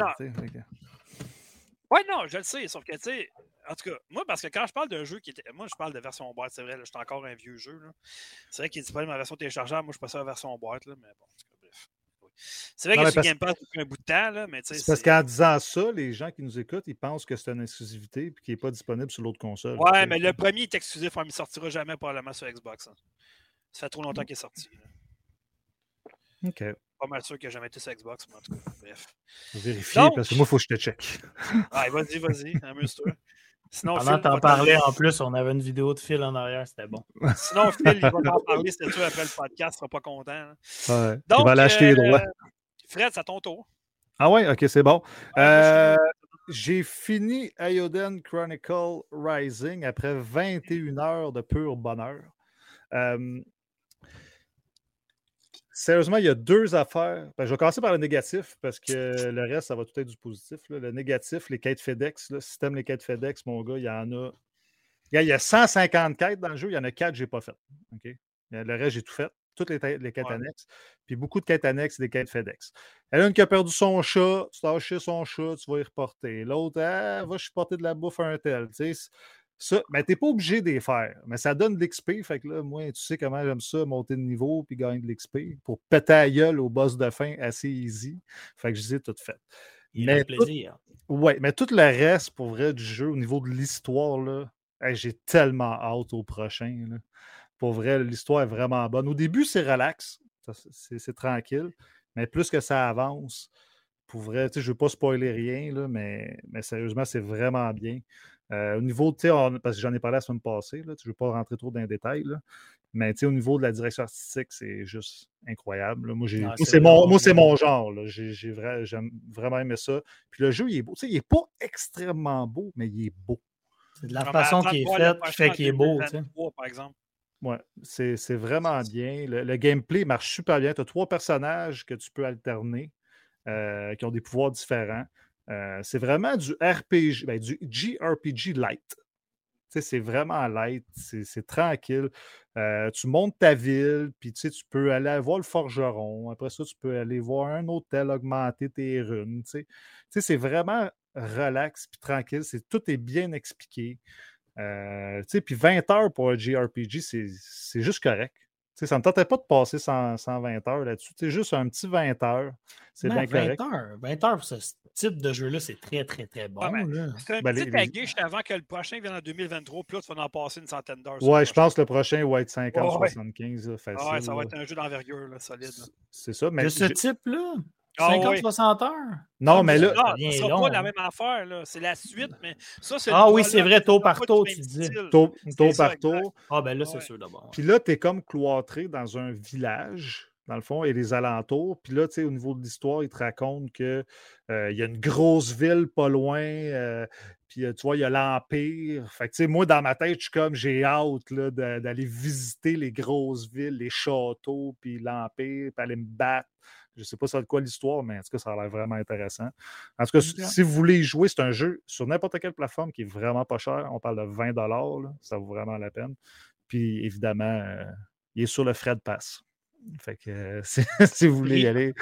Ouais, non, je le sais, sauf que, tu sais, en tout cas, moi, parce que quand je parle d'un jeu qui était. Moi, je parle de version boîte, c'est vrai, là, je suis encore un vieux jeu. C'est vrai qu'il est disponible en version téléchargeable, moi, je passe à la version boîte, là, mais bon, en tout cas, bref. Oui. C'est vrai que parce- Game Pass depuis un bout de temps, là, mais tu sais. C'est parce c'est- qu'en disant ça, les gens qui nous écoutent, ils pensent que c'est une exclusivité et qu'il n'est pas disponible sur l'autre console. Ouais, mais le premier est exclusif, hein, il sortira jamais probablement sur Xbox. hein. Ça fait trop longtemps qu'il est sorti. là. OK. Pas mal sûr qu'il n'a jamais été sur Xbox, mais en tout cas, bref. Vérifier parce que moi, il faut que je te check. Ouais, vas-y, vas-y, amuse-toi. Sinon, Pendant Phil que t'en parlais, en plus, on avait une vidéo de fil en arrière, c'était bon. Sinon, Phil, il va t'en parler, c'est sûr, après le podcast, il sera pas content. hein. Ouais. Donc, il va aller acheter les euh. Fred, c'est à ton tour. Ah ouais, ok, c'est bon. Euh, J'ai fini Ioden Chronicle Rising après 21 heures de pur bonheur. Euh, Sérieusement, il y a deux affaires. Ben, je vais commencer par le négatif parce que le reste, ça va tout être du positif. là. Le négatif, les quêtes FedEx. Si t'aimes les quêtes FedEx, mon gars, il y en a. Il y a 150 quêtes dans le jeu, il y en a 4 que je n'ai pas faites. Euh, Le reste, j'ai tout fait. Toutes les, les quêtes Ouais. annexes. Puis beaucoup de quêtes annexes et des quêtes FedEx. Elle a une qui a perdu son chat, tu t'as acheté son chat, tu vas y reporter. L'autre, ah, va supporter de la bouffe à un tel. Tu sais, c- ça, ben, t'es pas obligé de les faire, mais ça donne de l'XP. Fait que là, moi, tu sais comment j'aime ça, monter de niveau puis gagner de l'XP pour péter à gueule au boss de fin assez easy. Fait que je les ai toutes faites. Il Mais tout- plaisir. Ouais, mais tout le reste, pour vrai, du jeu, au niveau de l'histoire, là, hey, j'ai tellement hâte au prochain. là. Pour vrai, l'histoire est vraiment bonne. Au début, c'est relax, c'est tranquille, mais plus que ça avance, pour vrai, je ne veux pas spoiler rien, là, mais, mais sérieusement, c'est vraiment bien. Euh, au niveau, tu sais, parce que j'en ai parlé la semaine passée, là, je ne veux pas rentrer trop dans les détails, là, mais tu sais, au niveau de la direction artistique, c'est juste incroyable. là. Moi, j'ai- c'est mon, moi, c'est mon genre. là. J'ai j'ai vra- J'aime vraiment aimé ça. Puis le jeu, il est beau. Tu sais, il n'est pas extrêmement beau, mais il est beau. C'est de la Non, façon qu'il est voir le fait qui fait qu'il est beau. tu sais. 2023, par exemple. Ouais, c'est c'est vraiment bien. Le, le gameplay marche super bien. Tu as trois personnages que tu peux alterner euh, qui ont des pouvoirs différents. Euh, c'est vraiment du RPG, ben, du JRPG light. C'est vraiment light, c'est tranquille. Euh, tu montes ta ville, puis tu peux aller voir le forgeron. Après ça, tu peux aller voir un hôtel, augmenter tes runes. C'est vraiment relax puis tranquille. Tout est bien expliqué. Euh, puis 20 heures pour un JRPG, c'est juste correct. Tu sais, ça ne me tentait pas de passer 100 120 heures là-dessus. C'est juste un petit 20 heures. C'est Non, bien correct. 20 heures. 20 heures pour ce type de jeu-là, c'est très, très, très bon. Mais là. C'est un Ben, petit les- juste avant que le prochain vienne en 2023, puis là, tu vas en passer une centaine d'heures. Ouais, je pense que le prochain va être 50, Ouais. 75, là, facile. Ah ouais, ça va là. être un jeu d'envergure, solide. C'est ça. Mais de ce type-là, Ah 50-60 heures? non, mais là, Ah, ce sera long, pas la hein. même affaire, là. C'est la suite, mais ça, c'est Ah oui, c'est vrai, pas par même tu dis. tour ça, par exact. tour. Ah, ben là, c'est Ouais. sûr d'abord. Puis là, tu es comme cloîtré dans un village, dans le fond, et les alentours. Puis là, tu sais, au niveau de l'histoire, il te raconte qu'il y a une grosse ville pas loin. euh, puis euh, tu vois, il y a l'Empire. Fait que, tu sais, moi, dans ma tête, je suis comme, j'ai hâte là, de- d'aller visiter les grosses villes, les châteaux, puis l'Empire, puis aller me battre. Je sais pas ça de quoi l'histoire, mais en tout cas, ça a l'air vraiment intéressant. En tout cas, si- vous voulez y jouer, c'est un jeu sur n'importe quelle plateforme qui est vraiment pas cher. On parle de 20 là, Ça vaut vraiment la peine. Puis évidemment, euh, il est sur le Fred Pass. Fait que euh, si, si vous voulez y aller.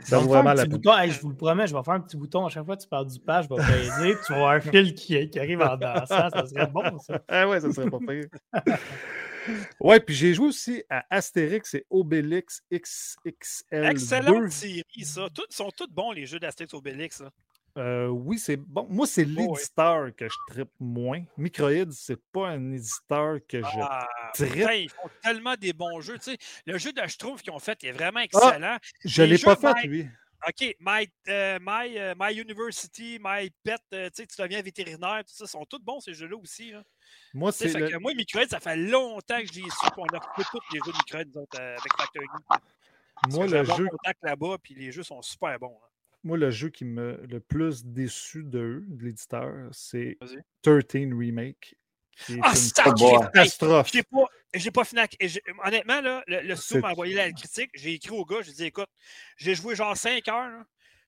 Ça vaut vraiment un la petit peine. bouton. Hey, je vous le promets, je vais faire un petit bouton. À chaque fois que tu parles du page, je vais baiser. tu vas avoir un fil qui, qui arrive en dansant. Ça serait bon, ça. Ah ouais, ça serait pas pire. ouais, puis j'ai joué aussi à Astérix et Obélix XXL2. Excellente série, ça. Tous, sont tous bons, les jeux d'Astérix Obélix. là. Euh, oui, c'est bon. Moi, c'est ouais. l'éditeur que je trippe moins. Microïd, c'est pas un éditeur que je. Ah, putain, ils font tellement des bons jeux. Tu sais, le jeu de Schtroumpf qu'ils ont fait est Ah! vraiment excellent. je les l'ai pas fait, lui. OK, My, euh, my, euh, My University, My Pet, tu sais, tu deviens vétérinaire, tout ça, sont tous bons ces jeux-là aussi. là. Moi, c'est le- moi, Microïd, ça fait longtemps que je l'ai su, puis on a refait tous les jeux de autres, euh, avec Factory. Moi, le jeu, contact là-bas, puis les jeux sont super bons. hein. moi, le jeu qui me le plus déçu de eux, de l'éditeur, c'est Vas-y. 13 Remake. Qui Ah, une boy. Hey, catastrophe. j'ai pas, j'ai pas et Honnêtement, là, le, le C'est- m'a envoyé la critique. J'ai écrit au gars, j'ai dit écoute, j'ai joué genre 5 heures. là.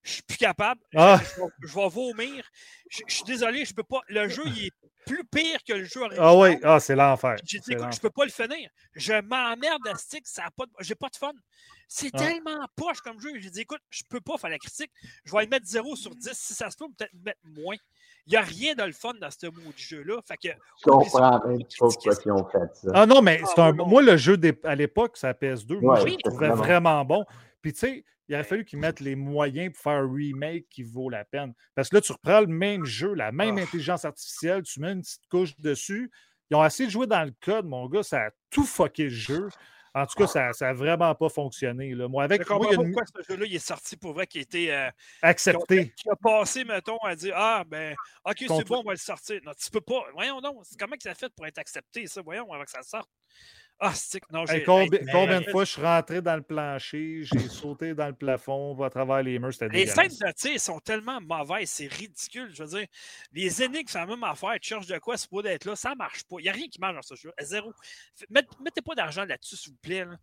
Je suis plus capable. Je- Ah! Je, vais- je vais vomir. Je, je suis désolé, je peux pas. Le jeu, il est plus pire que le jeu original. Ah oui, ah, c'est l'enfer. J'ai dit, C'est écoute, je peux pas le finir. Je m'emmerde à stick, ça a pas de... j'ai pas de fun. C'est Ah. tellement poche comme jeu. J'ai dit, écoute, je peux pas faire la critique. Je vais le mettre 0 sur 10. Si ça se peut, peut-être mettre moins. Il n'y a rien de le fun dans ce mot de jeu-là. Fait que, Je comprends même pas pourquoi ils ont fait ça. Ah non, mais Ah, c'est un... moi, le jeu des- à l'époque, ça PS2, moi, Ouais, je le c'était trouvais vraiment- vraiment bon. Puis tu sais, il aurait fallu qu'ils mettent les moyens pour faire un remake qui vaut la peine. Parce que là, tu reprends le même jeu, la même Ah. intelligence artificielle, tu mets une petite couche dessus. Ils ont essayé de jouer dans le code, mon gars, ça a tout fucké le jeu. En tout cas, ça n'a vraiment pas fonctionné. Là. Moi, je avec moi, il y a une... pourquoi ce jeu-là il est sorti pour vrai, qui était. euh, accepté. qui a passé, mettons, à dire Ah, ben, OK, c'est bon, on va le sortir. Non, tu peux pas. Voyons donc, comment ça fait pour être accepté, ça? Voyons, avant que ça sorte. Ah, c'est que non, Hey, combien mais- de fois je suis rentré dans le plancher, j'ai sauté dans le plafond, à travers les murs, c'était Les scènes de tir sont tellement mauvaises, c'est ridicule. Je veux dire, les énigmes, c'est la même affaire. Tu cherches de quoi, c'est pas d'être là, ça marche pas. Il n'y a rien qui marche dans ce jeu. Zéro. Mette- Mettez pas d'argent là-dessus, s'il vous plaît. là.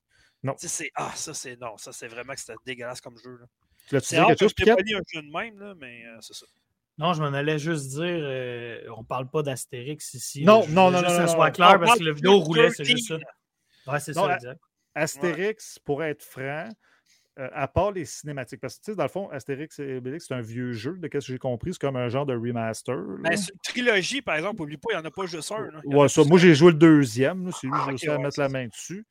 Non. C'est- Ah, ça, c'est. Non, ça, c'est vraiment que c'était dégueulasse comme jeu. là. Tu l'as-tu quelque chose, pas dit un jeu de même, là, mais euh, c'est ça. Non, je m'en allais juste dire, euh, on parle pas d'Astérix ici. Non, là. Non, non, juste non, que non, ça soit non. clair parce que le de vidéo roulait, c'est 13. juste ça. Ouais, c'est ça, exact. Astérix, pour être franc, euh, à part les cinématiques, parce que tu sais, dans le fond, Astérix et Obélix, c'est un vieux jeu, de ce que j'ai compris, c'est comme un genre de remaster. Ben, c'est une trilogie, par exemple, oublie pas, il n'y en a pas juste un. Ouais, ça, moi, j'ai joué le deuxième, là, c'est lui que Ah, j'ai ok, réussi à mettre la main dessus.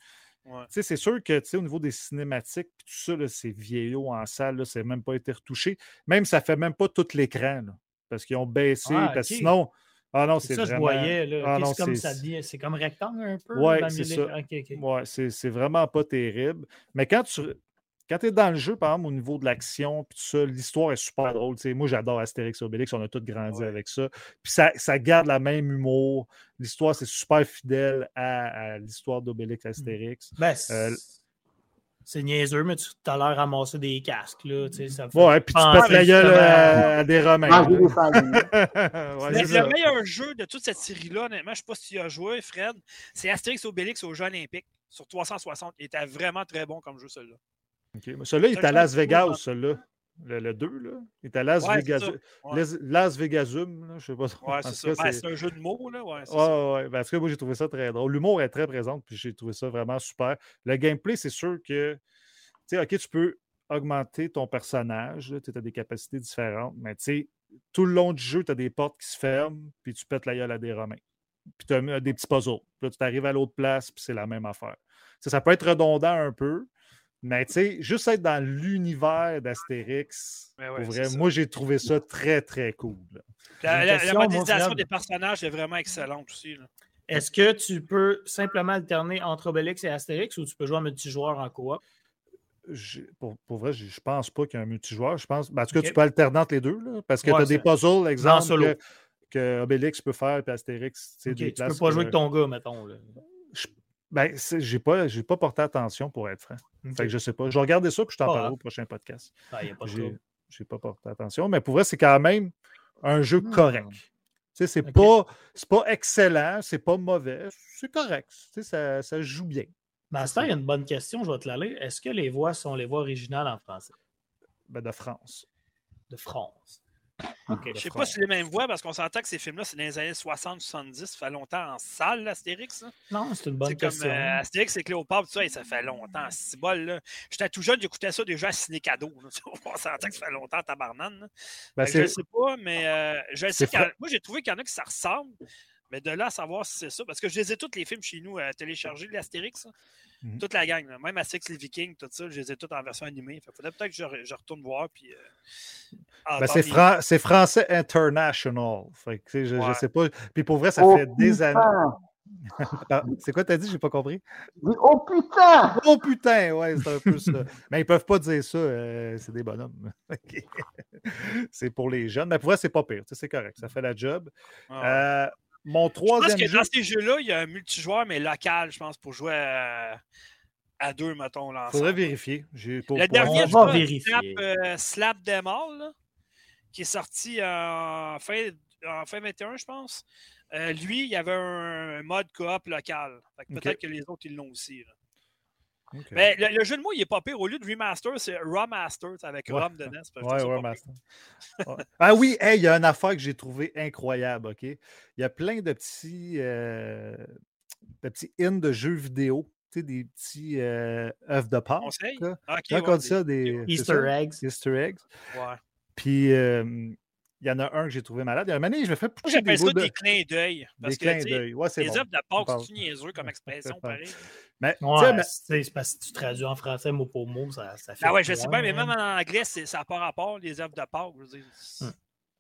Ouais. Tu sais, c'est sûr que, tu sais, au niveau des cinématiques, tout ça, là, c'est vieillot en salle, là, c'est même pas été retouché. Même, ça fait même pas tout l'écran, là, parce qu'ils ont baissé, Ah, parce que ok. sinon... Ah non, C'est ça, je vraiment... voyais. Là. Ah c'est comme ça devient- c'est comme rectangle un peu. Le c'est ça. Ouais, c'est vraiment pas terrible. Mais quand tu quand es dans le jeu, par exemple, au niveau de l'action, puis tout ça, l'histoire est super drôle. Moi, j'adore Astérix et Obélix, on a tous grandi Ouais. avec ça. Puis ça, ça garde la même humour. L'histoire, c'est super fidèle à, à l'histoire d'Obélix et Astérix. Ben, Euh, c'est niaiseux, mais tu as l'air ramasser des casques. Là, tu sais, ça me Ouais, puis tu pètes la gueule à, à des Romains. Des sangliers. Ouais, Mais le meilleur jeu de toute cette série-là, honnêtement, je ne sais pas si tu y as joué, Fred, c'est Astérix Obélix aux Jeux Olympiques sur 360. Il était vraiment très bon comme jeu, celui-là. OK. Mais Celui-là, il est à Las Vegas, celui-là. Le, le 2, là. Il est à Las Ouais, Vegas. Ouais. Las, Las Vegasum, là, je sais pas. trop. Ouais, c'est ça. Ben, c'est- un jeu de mots, là. Ouais, c'est Ouais, ouais. Ben, cas, moi, j'ai trouvé ça très drôle. L'humour est très présent, puis j'ai trouvé ça vraiment super. Le gameplay, c'est sûr que, tu sais, OK, tu peux augmenter ton personnage, tu as des capacités différentes, mais tu sais, tout le long du jeu, tu as des portes qui se ferment, puis tu pètes la gueule à des Romains. Puis tu as des petits puzzles. Puis là, tu arrives à l'autre place, puis c'est la même affaire. Ça peut être redondant un peu, mais tu sais, juste être dans l'univers d'Astérix, Ben ouais, vrai, moi, j'ai trouvé ça très, très cool. La, la- question, modélisation des personnages est vraiment excellente aussi. là. Est-ce que tu peux simplement alterner entre Obélix et Astérix ou tu peux jouer en multijoueur en coop? Pour, pour vrai, j'ai- je pense pas qu'il y a un multijoueur. Je pense. ben, en tout cas, Ok. tu peux alterner entre les deux, là, parce que Ouais, tu as des puzzles, exemple, solo. que, que Obélix peut faire, puis Astérix, tu sais, Ok, des tu peux pas que- jouer avec ton gars, mettons. Là. Ben, j'ai pas, j'ai pas porté attention pour être franc. Fait que je sais pas. Je vais regarder ça, puis je t'en parlerai grave. au prochain podcast. Ah, J'ai, pas porté attention, mais pour vrai, c'est quand même un jeu Hmm. correct. Tu sais, c'est Ok. pas, pas excellent, c'est pas mauvais, c'est correct. Tu sais, ça, ça joue bien. Master, il y a une bonne question, je vais te la lire. Est-ce que les voix sont les voix originales en français? Ben, de France. de France? Ok. Je sais pas si les mêmes voix, parce qu'on s'entend que ces films-là, c'est dans les années 60-70. Ça fait longtemps en salle, l'Astérix. là. Non, c'est une bonne C'est comme question. euh, Astérix et Cléopâtre, ça, et ça fait longtemps. C'est bol, là. J'étais tout jeune, j'écoutais ça déjà à Ciné Cadeau. là. On s'entend que ça fait longtemps, tabarnane. Ben, je c'est- sais pas, mais euh, je sais c'est moi, j'ai trouvé qu'il y en a qui ça ressemble. Mais de là à savoir si c'est ça, parce que je les ai tous les films chez nous euh, téléchargés, l'Astérix. Mhm. Toute la gang, là. même Astérix les Vikings, tout ça, je les ai tous en version animée. Il faudrait peut-être que je, re- je retourne voir. Puis, euh, Ben, c'est, les- français international. Fait que, je, Ouais. sais pas. Puis pour vrai, ça Oh, fait des années. C'est quoi t'as dit? J'ai pas compris. Oh putain! Oh putain, ouais, c'est un peu ça. Mais ils peuvent pas dire ça, euh, c'est des bonhommes. C'est pour les jeunes. Mais pour vrai, c'est pas pire. C'est correct. Ça fait la job. Ah. Euh, mon Je pense troisième que jeu. dans ces jeux-là, il y a un multijoueur, mais local, je pense, pour jouer à, à deux, mettons, là, Faudrait vérifier. Le dernier, On je va crois, vérifier. Slap, euh, Slap Them All, là, qui est sorti en fin, en fin 21, je pense. Euh, lui, il y avait un, mode coop local. Peut-être que les autres, ils l'ont aussi. là. Mais le, le jeu de mots, il est pas pire. Au lieu de remaster, c'est Raw Master c'est avec Ouais. Rom dedans. Ouais, trouve ça ouais, pas Master. Ouais. Ah oui, hey, il y a une affaire que j'ai trouvée incroyable, OK? Il y a plein de petits, euh, de petits in de jeux vidéo, tu sais, des petits euh, œufs de. Pâques. Conseil? là. Ah, ok, Quand ouais, on dit ça, des Easter ça? eggs. Easter eggs. ouais. Puis, euh, il y en a un que j'ai trouvé malade. Il y a un moment je me fais pousser des j'appelle ça de... des clins d'œil. Des que, clins d'œil. Ouais, c'est les bon. œuvres de parle. c'est niaiseux comme expression, pareil. Mais, tu sais, Ouais, mais- c'est parce que tu traduis en français mot pour mot, ça, ça fait. Ah ouais, je sais bien, mais même en anglais, c'est- ça n'a pas rapport, les œuvres de Pâques. je veux dire. Hum.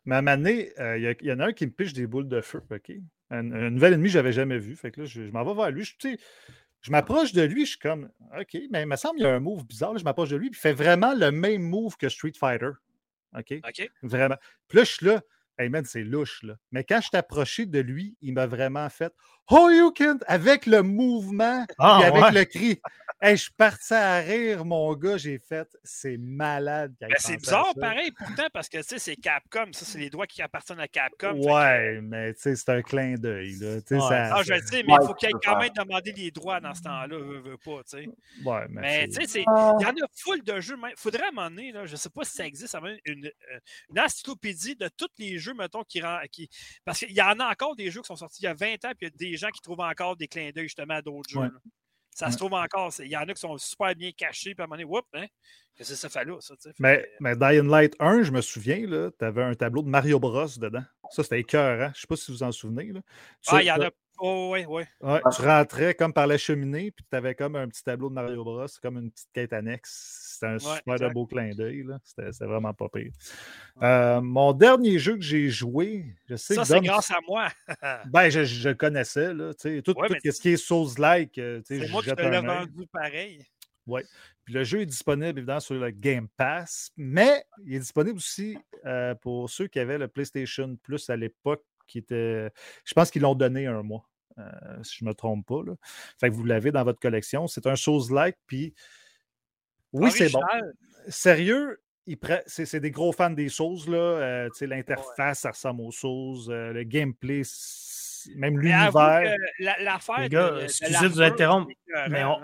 Mais à un moment donné, euh, il y il y, en a un qui me piche des boules de feu, OK? Un, un nouvel ennemi que je n'avais jamais vu. Fait que là, je, je m'en vais vers lui. Je, je m'approche de lui, je suis comme, OK, mais il me semble qu'il y a un move bizarre. là. je m'approche de lui, puis il fait vraiment le même move que Street Fighter. OK? OK? Vraiment. Puis là, je suis là. Hey man, c'est louche, là. Mais quand je suis approché de lui, il m'a vraiment fait Oh, you can! avec le mouvement Ah, et avec ouais. le cri. Hey, je suis parti à rire, mon gars. J'ai fait C'est malade. Ben, c'est bizarre, ça. pareil, pourtant, parce que tu sais, c'est Capcom. Ça, c'est les droits qui appartiennent à Capcom. fait que- Ouais, mais tu sais, c'est un clin d'œil. là. Tu sais, Ouais. ça- Ah, je le sais, mais Ouais, il faut qu'il y ait quand même demandé les droits dans ce temps-là, veut, veut pas, tu sais. Ouais, mais, tu sais, Ah. il y en a full de jeux. Il faudrait donné, là, je ne sais pas si ça existe, une, euh, une encyclopédie de tous les jeux, mettons, qui, rend- qui. Parce qu'il y en a encore des jeux qui sont sortis il y a 20 ans, puis il y a des gens qui trouvent encore des clins d'œil justement à d'autres jeux. Ouais. Ça Ouais. se trouve encore. c'est- Il y en a qui sont super bien cachés, puis à un moment donné, whoop, hein? Que ça fait là, ça? Fait mais, mais Dying Light 1, je me souviens, tu avais un tableau de Mario Bros dedans. Ça, c'était écœurant. Je ne sais pas si vous vous en souvenez. Là. Ah, il y en a. Oh, oui, oui. Ouais, tu rentrais comme par la cheminée, puis tu avais comme un petit tableau de Mario Bros, comme une petite quête annexe. C'était un Ouais, super de beau clin d'œil. C'était vraiment pas pire. Euh, mon dernier jeu que j'ai joué, je sais Ça, c'est grâce à moi. Ben, je, connaissais, là. Tout, Ouais, tout ce qui est Souls-like, euh, C'est moi qui te l'ai vendu pareil. Puis le jeu est disponible évidemment sur le Game Pass, mais il est disponible aussi euh, pour ceux qui avaient le PlayStation Plus à l'époque, qui était. Je pense qu'ils l'ont donné un mois, euh, si je ne me trompe pas. Là. Fait que vous l'avez dans votre collection. C'est un Souls-like, puis oui, c'est bon. Sérieux, pre- c'est des gros fans des là. euh, tu sais, L'interface, ça ressemble aux Souls. euh, le gameplay, même l'univers. l'affaire. Les gars, de- de excusez de vous interrompre, mais on-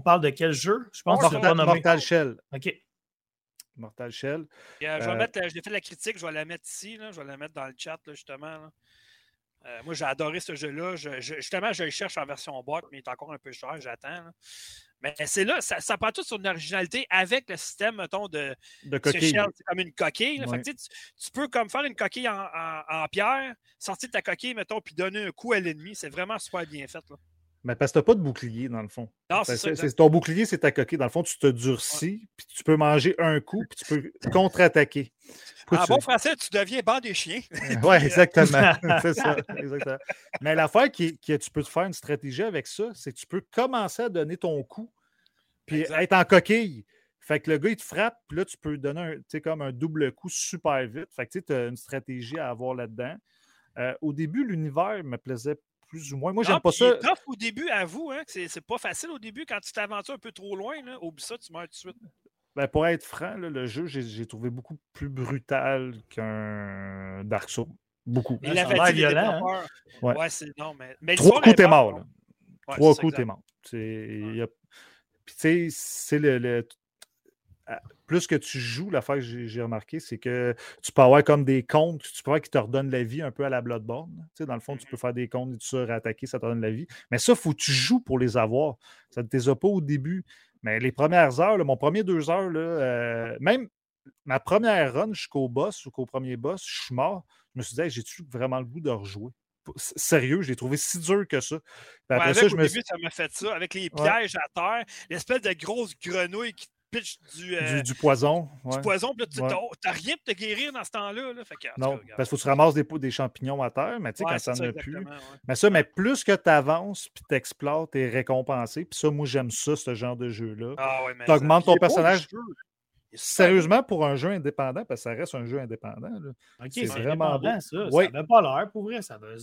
parle de quel jeu? Je pense Mortal, pas nommé. Mortal Shell. OK. Mortal Shell. Euh, je vais Euh, mettre, euh, je l'ai fait la critique, je vais la mettre ici, là, je vais la mettre dans le chat, là, justement. là. Euh, moi, j'ai adoré ce jeu-là. Je- je- justement, je le cherche en version boîte, mais il est encore un peu cher, j'attends. Mais c'est là, ça, ça prend tout sur une originalité avec le système, mettons, de De coquille. C'est comme une coquille. là. Fait que, tu, peux comme faire une coquille en, en- en pierre, sortir ta coquille, mettons, puis donner un coup à l'ennemi. C'est vraiment super bien fait. Là. Mais parce que t'as pas de bouclier, dans le fond. Non, c'est ton bouclier, c'est ta coquille. Dans le fond, tu te durcis, puis tu peux manger un coup, puis tu peux contre-attaquer. En tu- bon français, tu deviens banc des chiens. Oui, exactement. c'est ça. exactement. Mais l'affaire qui, qui tu peux te faire une stratégie avec ça, c'est que tu peux commencer à donner ton coup, puis Exact. être en coquille. Fait que le gars, il te frappe, puis là, tu peux donner un, tu comme un double coup super vite. Fait que tu as une stratégie à avoir là-dedans. Euh, au début, l'univers me plaisait plus ou moins. Moi, j'aime Ah, pas ça. est tough au début, avoue, hein, que c'est c'est pas facile au début. Quand tu t'aventures un peu trop loin, là, oublie ça, tu meurs tout de suite. Ben, pour être franc, là, le jeu, j'ai j'ai trouvé beaucoup plus brutal qu'un Dark Souls. Beaucoup. Il Ouais, ça a l'avait l'air dit, les violent, hein. Ouais. Ouais, c'est non, mais. mais Trois coups, t'es mort. là. Ouais, Trois c'est coups, t'es mort. C'est- il y a- Puis, tu sais, c'est le, le- plus que tu joues, l'affaire que j'ai remarqué, c'est que tu peux avoir comme des comptes, tu peux avoir qui te redonnent la vie un peu à la Bloodborne. Tu sais, dans le fond, tu peux faire des comptes et ça, attaquer, ça te donne la vie. Mais ça, il faut que tu joues pour les avoir. Ça ne te pas au début. Mais les premières heures, mon premier deux heures, là, euh, même ma première run jusqu'au boss ou qu'au premier boss, je suis mort. Je me suis dit, j'ai-tu vraiment le goût de rejouer? Sérieux, je l'ai trouvé si dur que ça. après ça, je au me... début, ça m'a fait ça, avec les pièges à terre, l'espèce de grosse grenouille qui pitch du, euh, du, poison. Du poison, puis tu n'as rien pour te guérir dans ce temps-là. non, parce qu'il faut que tu ramasses des, des champignons à terre, mais tu sais, quand ça n'en a plus. Mais ça, mais plus que tu avances, puis tu explores, tu es récompensé. Puis ça, moi, j'aime ça, ce genre de jeu-là. Ah, tu augmentes ton personnage. Sérieusement, pour un jeu indépendant, parce que ça reste un jeu indépendant. OK, c'est vraiment bon. Ça oui. n'avait pas l'air, pour vrai. Ça veut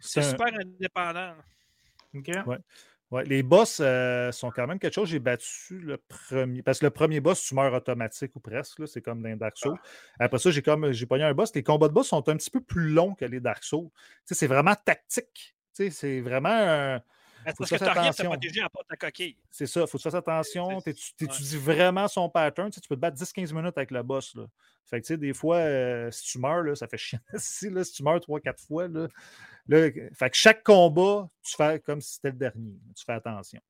c'est super indépendant. OK. Ouais. Ouais, les boss euh, sont quand même quelque chose. J'ai battu le premier. Parce que le premier boss, tu meurs automatique ou presque. C'est comme dans Dark Souls. Ah. Après ça, j'ai comme j'ai pogné un boss. Les combats de boss sont un petit peu plus longs que les Dark Souls. C'est vraiment tactique. C'est vraiment un parce que tu n'as rien à protéger à part ta coquille. C'est ça, il faut que tu fasses attention. Tu étudies vraiment son pattern? Tu, peux te battre 10-15 minutes avec le boss. Là. Fait que, des fois, euh, si tu meurs, là, ça fait chiant. si, là, si tu meurs 3-4 fois, là, fait que chaque combat, tu fais comme si c'était le dernier. Tu fais attention.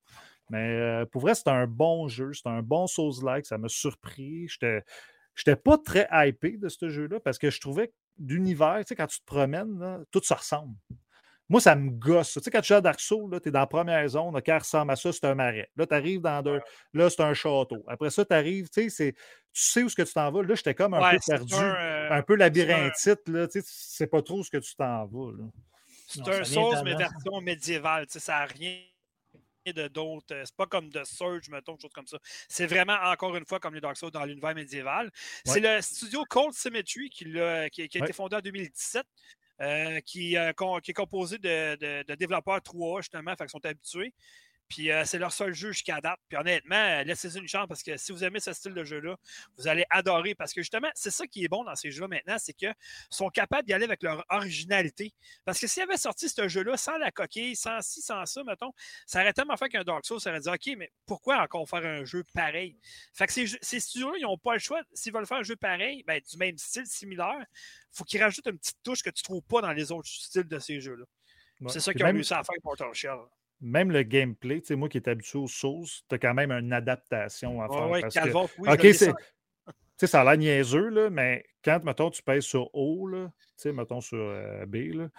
Mais euh, pour vrai, c'est un bon jeu. C'est un bon Souls-like. Ça m'a surpris. Je n'étais pas très hypé de ce jeu-là parce que je trouvais que l'univers, tu sais, quand tu te promènes, tout se ressemble. Moi, ça me gosse. Tu sais, quand tu joues à Dark Souls, tu es dans la première zone, le qui ressemble à ça, c'est un marais. Là, tu arrives dans deux, là, c'est un château. Après ça, tu arrives, tu sais, tu sais où est-ce que tu t'en vas. Là, j'étais comme un peu perdu, un, euh, peu labyrinthite. Là, tu sais pas trop où ce que tu t'en vas. C'est un Souls, mais version médiévale. Tu sais, ça n'a rien de d'autres. C'est pas comme The Surge, mettons, quelque chose comme ça. C'est vraiment, encore une fois, comme les Dark Souls dans l'univers médiéval. C'est le studio Cold Symmetry qui, a, qui, a été fondé en 2017. Euh, qui, euh, qui, est composé de, de, de développeurs 3A, justement, fait qu'ils sont habitués. Puis euh, c'est leur seul jeu jusqu'à date. Puis honnêtement, euh, laissez-y une chance parce que si vous aimez ce style de jeu-là, vous allez adorer. Parce que justement, c'est ça qui est bon dans ces jeux-là maintenant, c'est qu'ils sont capables d'y aller avec leur originalité. Parce que s'ils avaient sorti ce jeu-là sans la coquille, sans ci, sans ça, mettons, ça aurait tellement fait qu'un Dark Souls, ça aurait dit OK, mais pourquoi encore faire un jeu pareil? Fait que ces, ces studios-là, ils n'ont pas le choix. S'ils veulent faire un jeu pareil, ben, du même style, similaire, il faut qu'ils rajoutent une petite touche que tu ne trouves pas dans les autres styles de ces jeux-là. c'est ça qu'ils ont réussi à faire Mortal Shell même le gameplay, tu sais, moi qui est habitué aux sources, tu as quand même une adaptation à faire. Oui, parce que... oui, OK, c'est. Tu sais, ça a l'air niaiseux, là, mais quand, mettons, tu pèses sur O, tu sais, mettons sur euh, B, là,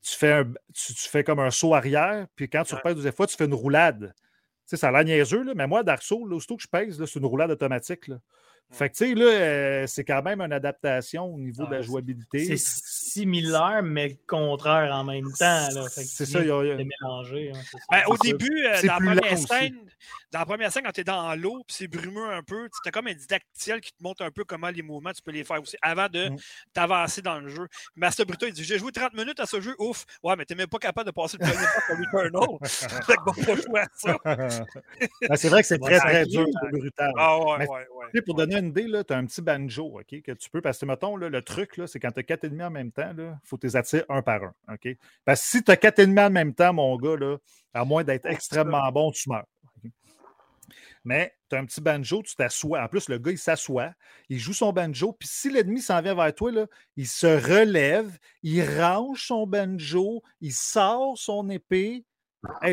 tu, fais un, tu, fais comme un saut arrière, puis quand tu repèses deuxième fois, tu fais une roulade. Tu sais, ça a l'air niaiseux, là, mais moi, Dark Souls, aussitôt que je pèse, c'est une roulade automatique. Là. Fait que, tu sais, là, euh, c'est quand même une adaptation au niveau de la jouabilité. C'est similaire, mais contraire en même temps. C'est ça, il y a. Mélangé, hein, ben, au début, euh, dans, la première scène, dans la première scène, quand tu es dans l'eau, puis c'est brumeux un peu, tu as comme un didactyle qui te montre un peu comment les mouvements, tu peux les faire aussi avant de mm. t'avancer dans le jeu. Master Bruto, il dit J'ai joué 30 minutes à ce jeu, ouf. Ouais, mais t'es même pas capable de passer le premier pas comme Returnal. fait que bon, pas jouer à ça. Ben, c'est vrai que c'est très, très dur, c'est brutal. Ah ouais, ouais, ouais. Pour donner une idée, tu as un petit banjo, OK, que tu peux, parce que, mettons, le truc, c'est quand tu as quatre ennemis en même temps, il faut les attirer un par un? Parce que si tu as quatre ennemis en même temps, mon gars, là, à moins d'être extrêmement bon, tu meurs. Mais tu as un petit banjo, tu t'assois. En plus, le gars, il s'assoit, il joue son banjo, puis si l'ennemi s'en vient vers toi, là, il se relève, il range son banjo, il sort son épée,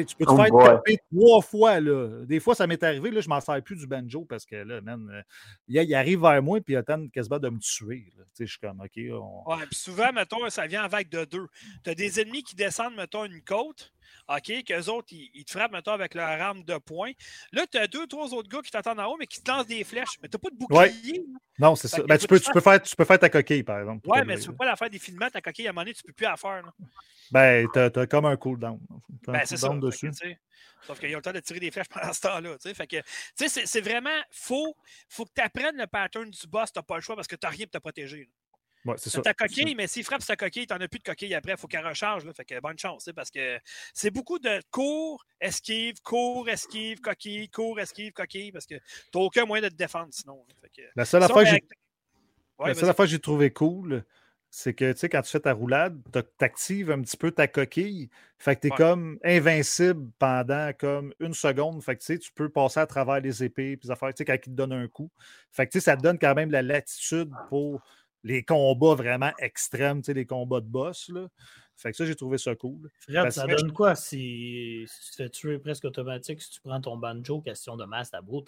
tu peux te oh faire taper trois fois. Là. Des fois, ça m'est arrivé, là, je m'en sers plus du banjo parce que là, man, euh, il, arrive vers moi et il attend quasiment de me tuer. Je suis comme, OK. Ouais, puis souvent, mettons, ça vient en vague de deux. Tu as des ennemis qui descendent, mettons, une côte. OK, qu'eux autres, ils, te frappent, mettons, avec leur arme de poing. Là, tu as deux, trois autres gars qui t'attendent en haut, mais qui te lancent des flèches. Mais tu n'as pas de bouclier. Non, c'est ça. Ben, tu, peux, tu, peux faire, tu peux faire ta coquille, par exemple. Ouais, mais tu ne peux pas la faire défilement, ta coquille, à un moment donné, tu ne peux plus la faire. Là. Ben, tu as, comme un cooldown. Ben, c'est ça. Dessus. Sauf qu'il y a le temps de tirer des flèches pendant ce temps-là. Fait que, c'est vraiment faut, faut que tu apprennes le pattern du boss. Tu n'as pas le choix parce que tu n'as rien pour te protéger. Ouais, c'est ta coquille, mais s'il frappe sa coquille, tu n'en as plus de coquille après, il faut qu'elle recharge. Là, fait que bonne chance, parce que c'est beaucoup de cours, esquive, cours, esquive, coquille, cours, esquive, coquille, parce que tu n'as aucun moyen de te défendre sinon. la seule affaire que j'ai trouvé cool, c'est que, tu sais, quand tu fais ta roulade, tu actives un petit peu ta coquille. Fait que tu es Ouais. comme invincible pendant comme une seconde. Fait que, tu sais, tu peux passer à travers les épées, puis les affaires, tu sais, quand ils te donnent un coup. Fait que, tu sais, ça te donne quand même la latitude pour les combats vraiment extrêmes, les combats de boss, là. Fait que ça, j'ai trouvé ça cool. Fred, Parce ça que- donne quoi si, si tu te fais tuer presque automatique si tu prends ton banjo, question de masse à bout?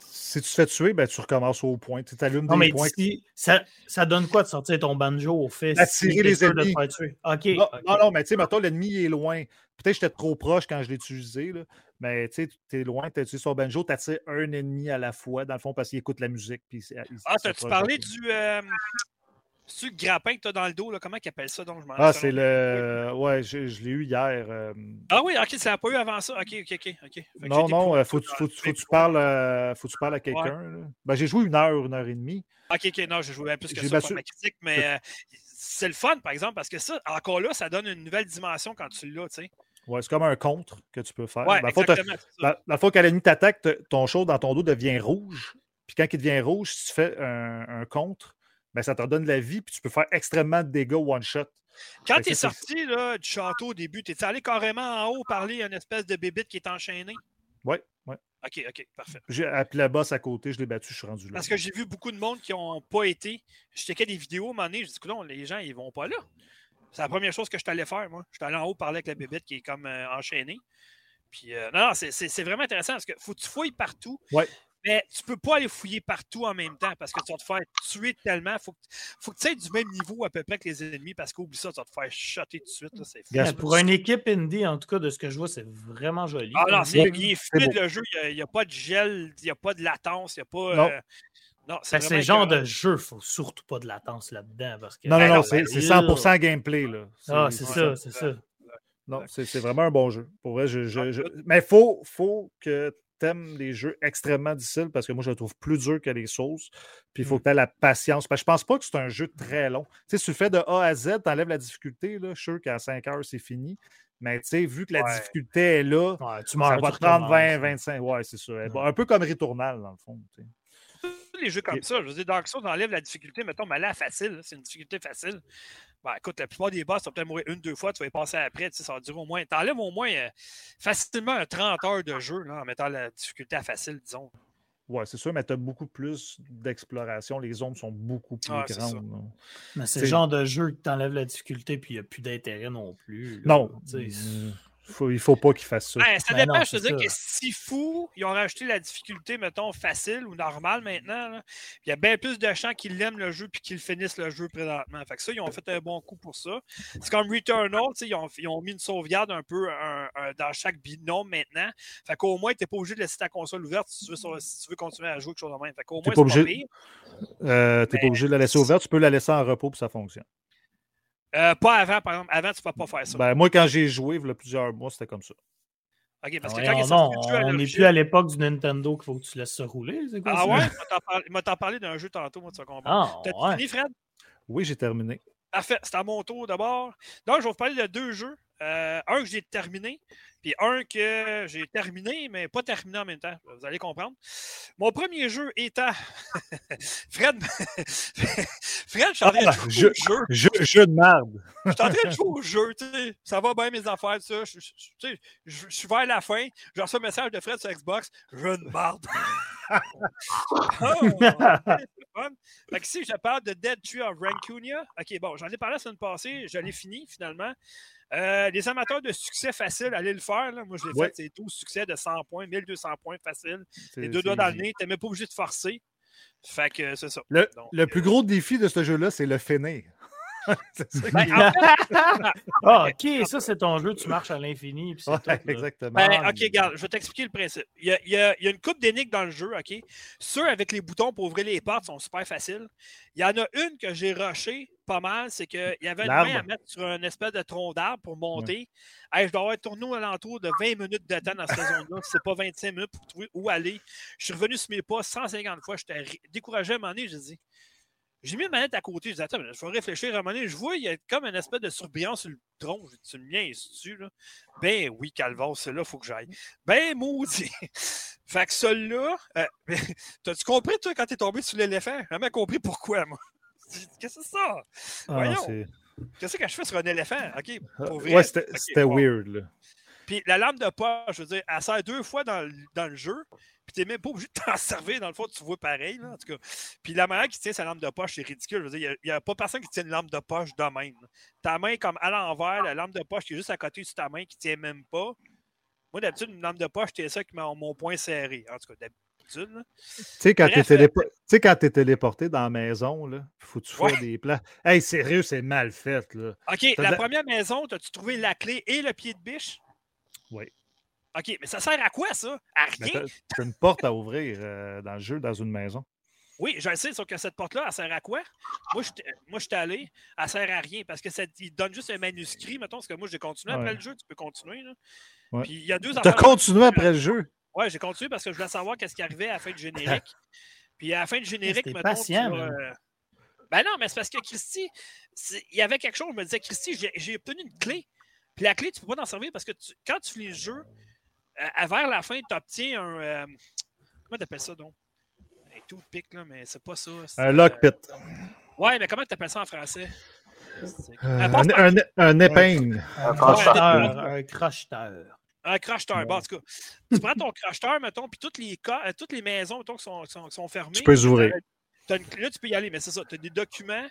Si tu te fais tuer, ben, tu recommences au point. Tu allumes Non, des mais points. si- ça, ça donne quoi de sortir ton banjo au fait Attirer si les sûr de te ennemis. faire tuer? OK. Non, non, non, mais tu sais, mettons, l'ennemi est loin. Peut-être que j'étais trop proche quand je l'ai utilisé, là. Mais tu sais, tu es loin, tu as son banjo, tu attires un ennemi à la fois, dans le fond, parce qu'il écoute la musique. Puis il- il Ah, t'as-tu parlé du. Euh, grappin que t'as dans le dos, là? Comment ils appellent ça? Donc, je Ah, c'est le. Ouais, je, je l'ai eu hier. euh, Ah oui, ok, ça n'a pas eu avant ça. Ok, ok, ok. Non, non, euh, faut, que tu- faut, que tu- faut que tu parles, euh, faut que tu parles à quelqu'un. Ben, j'ai joué une heure, une heure et demie. Ok, ok, non, je jouais bien plus que J'ai ça pour battu- ma critique, mais c'est le fun, par exemple, parce que ça, encore là, ça donne une nouvelle dimension quand tu l'as, tu sais. Ouais, c'est comme un contre que tu peux faire. Ouais. Dans, dans le fond, quand l'ennemi t'attaque, ton chaud dans ton dos devient rouge. Puis quand il devient rouge, si tu fais un, un contre, ben, ça te redonne de la vie, puis tu peux faire extrêmement de dégâts one-shot. Quand ça, c'est- sorti là, du château au début, t'es allé carrément en haut parler à une espèce de bébite qui est enchaînée? Oui, oui. Ok, ok, parfait. J'ai appelé le boss à côté, je l'ai battu, je suis rendu là. Parce que j'ai vu beaucoup de monde qui n'ont pas été. Je checkais des vidéos à un moment donné, je dis, Coudonc, les gens, ils vont pas là. C'est la première chose que je allé faire, moi. Je suis allé en haut parler avec la bébête qui est comme euh, enchaînée. Puis, euh, non, non, c'est- c'est c'est vraiment intéressant parce que faut que tu fouilles partout. Ouais. Mais tu peux pas aller fouiller partout en même temps parce que tu vas te faire tuer tellement. Faut que, faut que tu aies du même niveau à peu près que les ennemis parce qu'oublie ça, tu vas te faire shotter tout de suite. là, pour une équipe indie, en tout cas, de ce que je vois, c'est vraiment joli. Ah non, c'est il est fluide le jeu. Il n'y a, pas de gel, il n'y a pas de latence, il n'y a pas. Non. euh, non, c'est le genre de jeu, il faut surtout pas de latence là-dedans. Parce que, Non, non, non, c'est ben, c'est 100% gameplay. Là. Ah, c'est ça, c'est c'est ça. Non, c'est c'est vraiment un bon jeu. Pour vrai, je, je- Ah, je-. Mais il faut, faut que tu aimes les jeux extrêmement difficiles parce que moi, je le trouve plus dur que les Souls. Puis il faut Mm. que tu aies la patience. Parce que je pense pas que c'est un jeu très long. Tu sais, si tu le fais de A à Z, tu enlèves la difficulté. Là, je suis sûr qu'à 5 heures, c'est fini. Mais tu sais, vu que la Ouais. difficulté est là, Ouais, tu ça meurs, va te prendre 20, recommences. 25. Ouais, c'est ça. Ouais. Un peu comme Returnal, dans le fond. Tous les jeux comme Et- ça, je veux dire, Dark Souls enlève la difficulté, mettons, mais là, facile, c'est une difficulté facile. Ben, écoute, la plupart des boss, tu vas peut-être mourir une, deux fois, tu vas y passer après, tu sais, ça va durer au moins. T'enlèves au moins euh, facilement un 30 heures de jeu là, en mettant la difficulté à facile, disons. Ouais, c'est sûr, mais tu as beaucoup plus d'exploration. Les zones sont beaucoup plus ça. grandes. Mais c'est le genre de jeu que t'enlèves la difficulté puis il n'y a plus d'intérêt non plus. là. Non, Tu sais, faut, il faut pas qu'ils fassent ça. Ben, ça Ben dépend, non, je te dis que si fou, ils ont rajouté la difficulté, mettons, facile ou normale maintenant. là. Il y a bien plus de gens qui l'aiment le jeu puis qui le finissent le jeu présentement. Fait que ça, ils ont fait un bon coup pour ça. C'est comme Returnal, tu sais, ils ont, ils ont mis une sauvegarde un peu un- un- dans chaque binôme maintenant. Fait qu'au moins, tu n'es pas obligé de laisser ta console ouverte si tu veux, sur- si tu veux continuer à jouer quelque chose de même. Fait qu'au moins, pas c'est pas obligé- pire. Euh, tu n'es pas Mais- obligé de la laisser ouverte, tu peux la laisser en repos pour que ça fonctionne. Euh, pas avant, par exemple. Avant, tu ne peux pas faire ça. Ben, moi, quand j'ai joué, il y a plusieurs mois, c'était comme ça. OK, parce que Voyons quand il jeu à on n'est plus à l'époque du Nintendo qu'il faut que tu laisses ça rouler. quoi Ah ouais? Il m'a t'en parlé- Il m'a t'en parlé d'un jeu tantôt, moi, tu vas comprendre. Ah, T'as ouais. fini, Fred? Oui, j'ai terminé. Parfait, c'est à mon tour d'abord. Donc, je vais vous parler de deux jeux. Euh, un que j'ai terminé, puis un que j'ai terminé, mais pas terminé en même temps. Vous allez comprendre. Mon premier jeu étant. Fred. Fred, je suis en train de Ah, jouer je- au jeu. Jeu, jeu de merde. Je suis en train de jouer au jeu, tu sais. Ça va bien mes affaires, ça. Je, je- suis vers la fin. Je reçois un message de Fred sur Xbox. Je ne marde. Oh, fun. Fait que ici, je parle de Dead Tree of Rancunia. OK, bon, j'en ai parlé la semaine passée. Je l'ai fini, finalement. Euh, les amateurs de succès facile, allez le faire. là. Moi, je l'ai Ouais. fait. C'est 12 succès de 100 points, 1200 points facile. Les deux doigts dans le nez. T'es même pas obligé de forcer. Fait que c'est ça. Le, Donc, le plus gros défi de ce jeu-là, c'est le finir. c'est ça qui Ben, est- en fait, Ah, ok, ça c'est ton jeu, tu marches à l'infini. Ouais, exactement. Ben, OK, regarde, je vais t'expliquer le principe. Il y a, il y a- il y a une coupe d'énigmes dans le jeu, OK? Ceux avec les boutons pour ouvrir les portes sont super faciles. Il y en a une que j'ai rushée pas mal, c'est qu'il y avait une main à mettre sur un espèce de tronc d'arbre pour monter. Hey, je dois avoir tourné aux alentours de 20 minutes de temps dans cette zone-là, c'est pas 25 minutes pour trouver où aller. Je suis revenu sur mes pas 150 fois, j'étais découragé à un moment donné, j'ai dit... J'ai mis une manette à côté, je dis, attends, je vais réfléchir à un moment donné. Je vois, il y a comme une espèce de surbrillance sur le tronc. Je dis, tu le mien, tu là? Ben oui, Calvas, c'est là, il faut que j'aille. Ben maudit! fait que celui-là, euh, t'as-tu compris, toi, quand t'es tombé sur l'éléphant? J'ai jamais compris pourquoi, moi. Qu'est-ce que c'est ça? Ah, Voyons. Qu'est-ce que je fais sur un éléphant? OK, pour vrai. Ouais, c'était weird. Là. Puis la lampe de poche, je veux dire, elle sert deux fois dans, le- dans le jeu. Puis t'es même pas obligé de t'en servir. Dans le fond, tu vois pareil, là, en tout cas. Puis la manière qu'il tient sa lampe de poche, c'est ridicule. Je veux dire, il n'y a, pas personne qui tient une lampe de poche de même. Ta main comme à l'envers, la lampe de poche qui est juste à côté sur ta main qui tient même pas. Moi, d'habitude, une lampe de poche, c'est ça qui met mon poing serré. En tout cas, d'habitude. là. Tu sais, quand t'es tu t'es téléporté dans la maison, là, faut que tu fasses Ouais. des plans. Hey, sérieux, c'est mal fait. Là. OK, de la- première maison, as-tu trouvé la clé et le pied de biche? Oui. OK, mais ça sert à quoi, ça? À Mais rien? t'as une porte à ouvrir euh, dans le jeu, dans une maison. Oui, je le sais, sauf que cette porte-là, elle sert à quoi? Moi, je t'ai- moi, je suis allé, elle sert à rien parce que ça, il donne juste un manuscrit, mettons, parce que moi, j'ai continué après Ouais. le jeu, tu peux continuer. Là. Ouais. Puis il y a deux T'as affaires- continué après le jeu? Ouais, j'ai continué parce que je voulais savoir qu'est-ce qui arrivait à la fin du générique. Puis à la fin du générique, mettons, patient, tu euh, Ben non, mais c'est parce que Christy, c'est- il y avait quelque chose, je me disais, Christy, j'ai obtenu une clé. Puis la clé, tu peux pas t'en servir parce que tu- quand tu finis le jeu, euh, à vers la fin, tu obtiens un. euh, comment t'appelles ça donc? Un tout pic, là, mais c'est pas ça. Un euh, lockpit. Ouais, mais comment t'appelles ça en français? Euh, un, un, un épingle. Un Ouais, crocheteur. Un crocheteur. Un crocheteur. Bon, en tout cas, tu prends ton crocheteur, mettons, puis toutes les, euh, toutes les maisons, mettons, qui sont, sont, sont fermées. Tu peux les ouvrir. là, tu peux y aller, mais c'est ça. Tu as des documents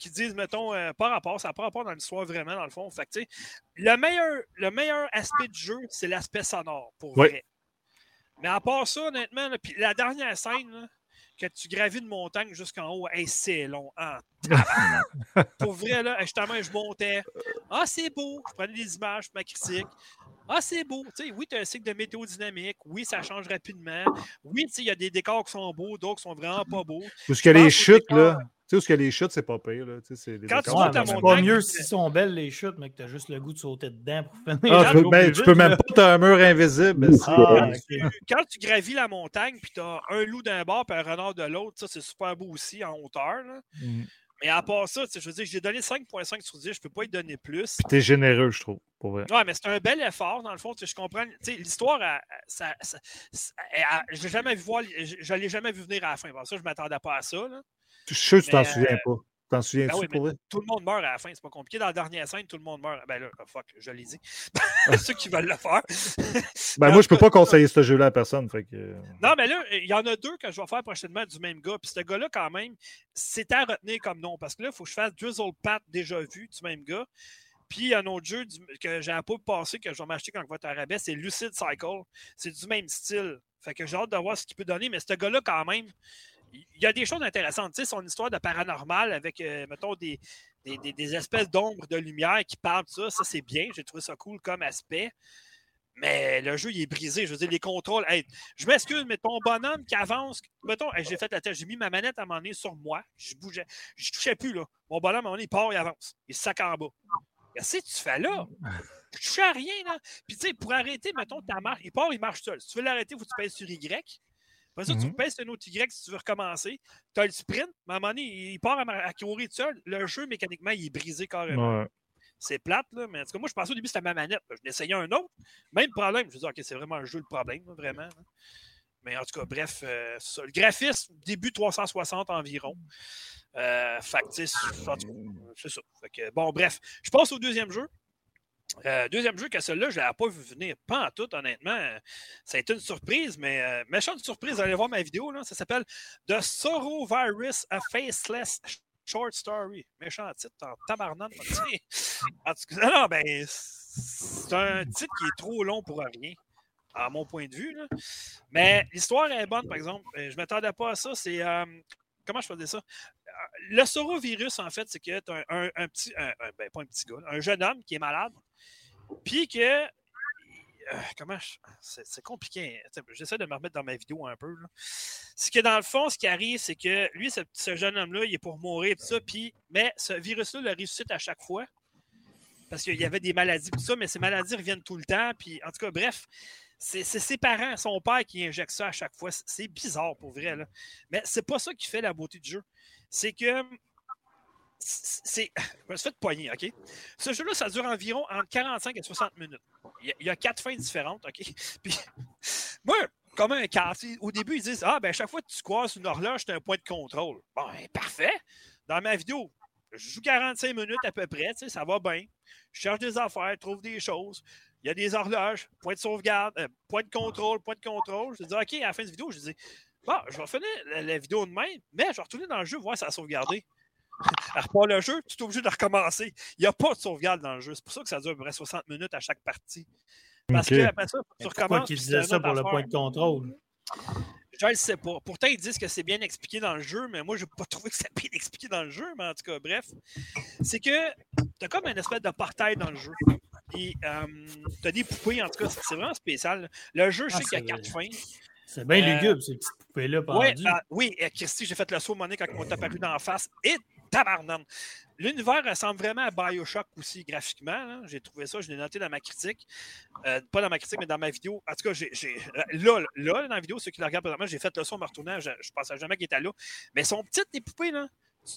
qui disent, mettons, euh, pas rapport, ça n'a pas rapport dans l'histoire vraiment, dans le fond. Fait que, tu sais, le meilleur, le meilleur aspect du jeu, c'est l'aspect sonore, pour Oui. vrai. Mais à part ça, honnêtement, là, la dernière scène, là, que tu gravis une montagne jusqu'en haut, hey, c'est long. hein, pour vrai, là, justement, je montais. Ah, c'est beau. Je prenais des images ma critique. Ah, c'est beau. Tu sais, oui, tu as un cycle de météo dynamique. Oui, ça change rapidement. Oui, tu sais, il y a des décors qui sont beaux, d'autres qui sont vraiment pas beaux. Où ce qu'il y a Je les chutes, là. Tu sais, où y a les chutes, c'est pas pire, là. Tu sais, c'est Quand tu décors sont ta mais c'est pas montagne, mieux c'est- s'ils sont belles les chutes, mais que t'as juste le goût de sauter dedans pour finir. Ah, tu, ben, tu peux même pas, t'as un mur invisible. c'est- Ah, tu- quand tu gravis la montagne, puis tu as un loup d'un bord et un renard de l'autre, ça, c'est super beau aussi en hauteur. là. Mhm. Mais à part ça, tu je veux dire, j'ai donné 5.5 sur 10, je peux pas y donner plus. Puis t'es généreux, je trouve, pour vrai. Ouais, mais c'est un bel effort, dans le fond. tu sais, Je comprends. tu sais, L'histoire, ça, ça- ça- je l'ai jamais vu voir, je, je l'ai jamais vu venir à la fin. Bon, ça, je m'attendais pas à ça. là. Je suis sûr que tu t'en souviens euh, pas. T'en souviens-tu Ben oui, pour? Tout le monde meurt à la fin, c'est pas compliqué. Dans la dernière scène, tout le monde meurt. Ben là, oh, fuck, je l'ai dit. Ceux qui veulent le faire. Ben, en moi, je peux pas conseiller ce jeu-là à personne. Fait que... euh, Non, mais là, il y en a deux que je vais faire prochainement du même gars. Puis ce gars-là, quand même, c'est à retenir comme nom. Parce que là, il faut que je fasse Drizzle Pat déjà vu du même gars. Puis il y a un autre jeu du- que j'ai pas passé, que je vais m'acheter quand il va être à rabais, c'est Lucid Cycle. C'est du même style. Fait que j'ai hâte de voir ce qu'il peut donner. Mais ce gars-là, quand même, il y a des choses intéressantes. Tu sais, son histoire de paranormal avec, euh, mettons, des, des, espèces d'ombres de lumière qui parlent ça, ça c'est bien. J'ai trouvé ça cool comme aspect. Mais le jeu, il est brisé. Je veux dire, les contrôles. je m'excuse, mais ton bonhomme qui avance, mettons, j'ai fait la tête, j'ai mis ma manette à un sur moi. Je bougeais. Je touchais plus, là. Mon bonhomme, à un moment il part, il avance. Il se sac en bas. Qu'est-ce que tu fais là? Tu touches à rien, là. Puis, tu sais, pour arrêter, mettons, marche, il part, il marche seul. Si tu veux l'arrêter, il faut que tu pèses sur Y. Après ça, tu Mhm. pèses un autre Y si tu veux recommencer. Tu as le sprint, mais à un moment donné, il part à, à courir tout seul. Le jeu, mécaniquement, il est brisé carrément. ouais. C'est plate, là, mais en tout cas, moi, je pensais au début que c'était ma manette. Je n'essayais un autre. Même problème. Je me disais, OK, c'est vraiment un jeu le problème, là, vraiment. là. Mais en tout cas, bref, euh, ça. le graphisme, début 360 environ. Euh, cas, c'est ça. Fait que, bon, bref, je passe au deuxième jeu. Euh, deuxième jeu que celui-là, je ne l'avais pas vu venir, pas en tout, honnêtement. Ça a été une surprise, mais euh, méchante surprise. Allez voir ma vidéo, ça s'appelle The Sorrow Virus, a Faceless Short Story. Méchant titre en tabarnane. En non, ben, c'est un titre qui est trop long pour rien, à mon point de vue. Mais l'histoire est bonne, par exemple. Euh, Je ne m'attendais pas à ça. C'est. comment je faisais ça? Le sorovirus, en fait, c'est que tu un, un- petit. un- ben, pas un petit gars, un jeune homme qui est malade. Puis que. euh, comment je- C'est compliqué. Attends, J'essaie de me remettre dans ma vidéo un peu. C'est que dans le fond, ce qui arrive, c'est que lui, ce, jeune homme-là, il est pour mourir, tout ça. Puis, mais ce virus-là le ressuscite à chaque fois. Parce qu'il y avait des maladies, tout ça, mais ces maladies reviennent tout le temps. Puis, en tout cas, bref, c'est ses parents, son père qui injecte ça à chaque fois. C'est bizarre pour vrai. Là. Mais c'est pas ça qui fait la beauté du jeu. C'est que. C'est. Je me suis poigner, OK? Ce jeu-là, ça dure environ entre 45 et 60 minutes. Il y a, quatre fins différentes, OK? Puis, moi, comme un quartier, au début, ils disent Ah, ben, chaque fois que tu croises une horloge, c'est un point de contrôle. Bon, ben, parfait. dans ma vidéo, je joue 45 minutes à peu près, ça va bien. Je cherche des affaires, trouve des choses. Il y a des horloges, point de sauvegarde, euh, point de contrôle, point de contrôle. Je dis, OK, à la fin de la vidéo, je dis, bon, je vais finir la, vidéo de même, mais je vais retourner dans le jeu, voir si ça a sauvegardé. Elle repart le jeu, tu es obligé de recommencer. Il n'y a pas de sauvegarde dans le jeu. C'est pour ça que ça dure à peu près 60 minutes à chaque partie. Parce que après ça, tu recommences. Qu'ils disaient ça pour le point de contrôle? Je ne sais pas. Pourtant, ils disent que c'est bien expliqué dans le jeu, mais moi, je n'ai pas trouvé que c'est bien expliqué dans le jeu. Mais en tout cas, bref, c'est que tu as comme une espèce de portail dans le jeu. Et euh, tu as des poupées, en tout cas, c'est vraiment spécial. Le jeu, je sais ah, qu'il y a quatre fins. C'est bien euh, lugubre, ces petites poupées-là. Ouais, euh, oui, Christy, j'ai fait le saut monnaie quand on t'a apparu dans la face. Et tabarnane! L'univers ressemble vraiment à Bioshock aussi graphiquement. J'ai trouvé ça, je l'ai noté dans ma critique. Euh, pas dans ma critique, mais dans ma vidéo. En tout cas, j'ai, là, là, dans la vidéo, ceux qui la regardent présentement, j'ai fait le son en me retournant. Je, ne pensais jamais qu'il était là. Mais elles sont petites, les poupées, là.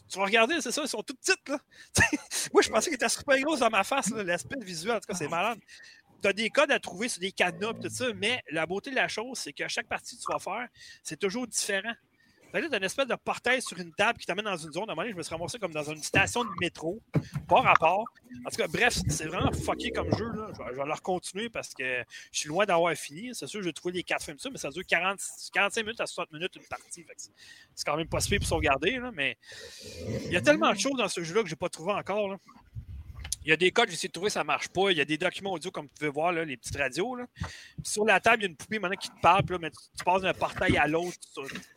Tu, vas regarder, c'est ça, elles sont toutes petites, là. Moi, je pensais qu'elles étaient super grosses dans ma face, l'aspect visuel. En tout cas, c'est malade. Tu as des codes à trouver sur des cadenas, tout ça, mais la beauté de la chose, c'est que chaque partie que tu vas faire, c'est toujours différent. Tu as une espèce de portail sur une table qui t'amène dans une zone. À un moment donné, je me suis ramassé comme dans une station de métro. Pas rapport. En tout cas, bref, c'est vraiment fucké comme jeu. Je, vais, leur continuer parce que je suis loin d'avoir fini. C'est sûr, je vais trouver les quatre films, ça, mais ça dure 40, 45 minutes à 60 minutes une partie. C'est quand même pas suffisant pour sauvegarder. Là, mais il y a tellement de choses dans ce jeu-là que je n'ai pas trouvé encore. Il y a des codes, j'ai essayé de trouver, ça ne marche pas. Il y a des documents audio, comme tu peux voir, là, les petites radios. Sur la table, il y a une poupée maintenant qui te parle, mais tu, passes d'un portail à l'autre.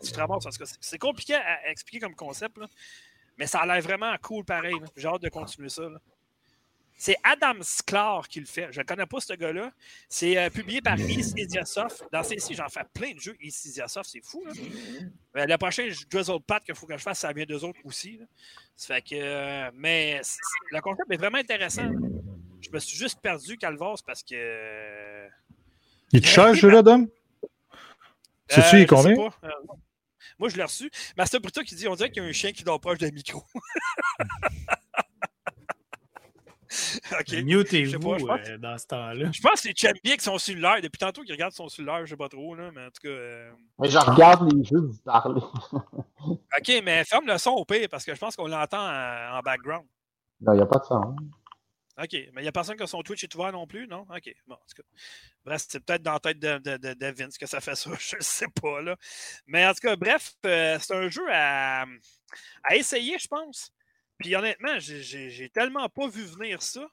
Tu, te ramasses. C'est compliqué à, expliquer comme concept, mais ça a l'air vraiment cool pareil. J'ai hâte de continuer ça. C'est Adam Sklar qui le fait. Je ne connais pas ce gars-là. C'est euh, publié par East Isiasoft. Dans celle-ci, j'en fais plein de jeux East Isiasoft, c'est fou. Là. Euh, le prochain Drizzle Pat qu'il faut que je fasse, ça vient d'eux autres aussi. Ça fait que, euh, mais le concept est vraiment intéressant. Je me suis juste perdu, Calvas, parce que. Il te cher, jeu-là, Dom? C'est-tu, il combien? moi, je l'ai reçu. Master Bruto qui dit on dirait qu'il y a un chien qui dort proche d'un micro. okay. Mutez-vous euh, dans ce temps-là. Je pense que c'est Champion avec son cellulaire. Depuis tantôt qu'il regarde son cellulaire, je sais pas trop, là, mais en tout cas. Euh... Mais je regarde les jeux du parler. ok, mais ferme le son au pire parce que je pense qu'on l'entend en, background. Non, il n'y a pas de son. OK, mais il n'y a personne qui a son Twitch est ouvert non plus, non? OK, bon, en tout cas. Bref, c'est peut-être dans la tête de, de, de, Vince que ça fait ça, je ne sais pas, là. Mais en tout cas, bref, euh, c'est un jeu à, à essayer, je pense. Puis honnêtement, j'ai tellement pas vu venir ça.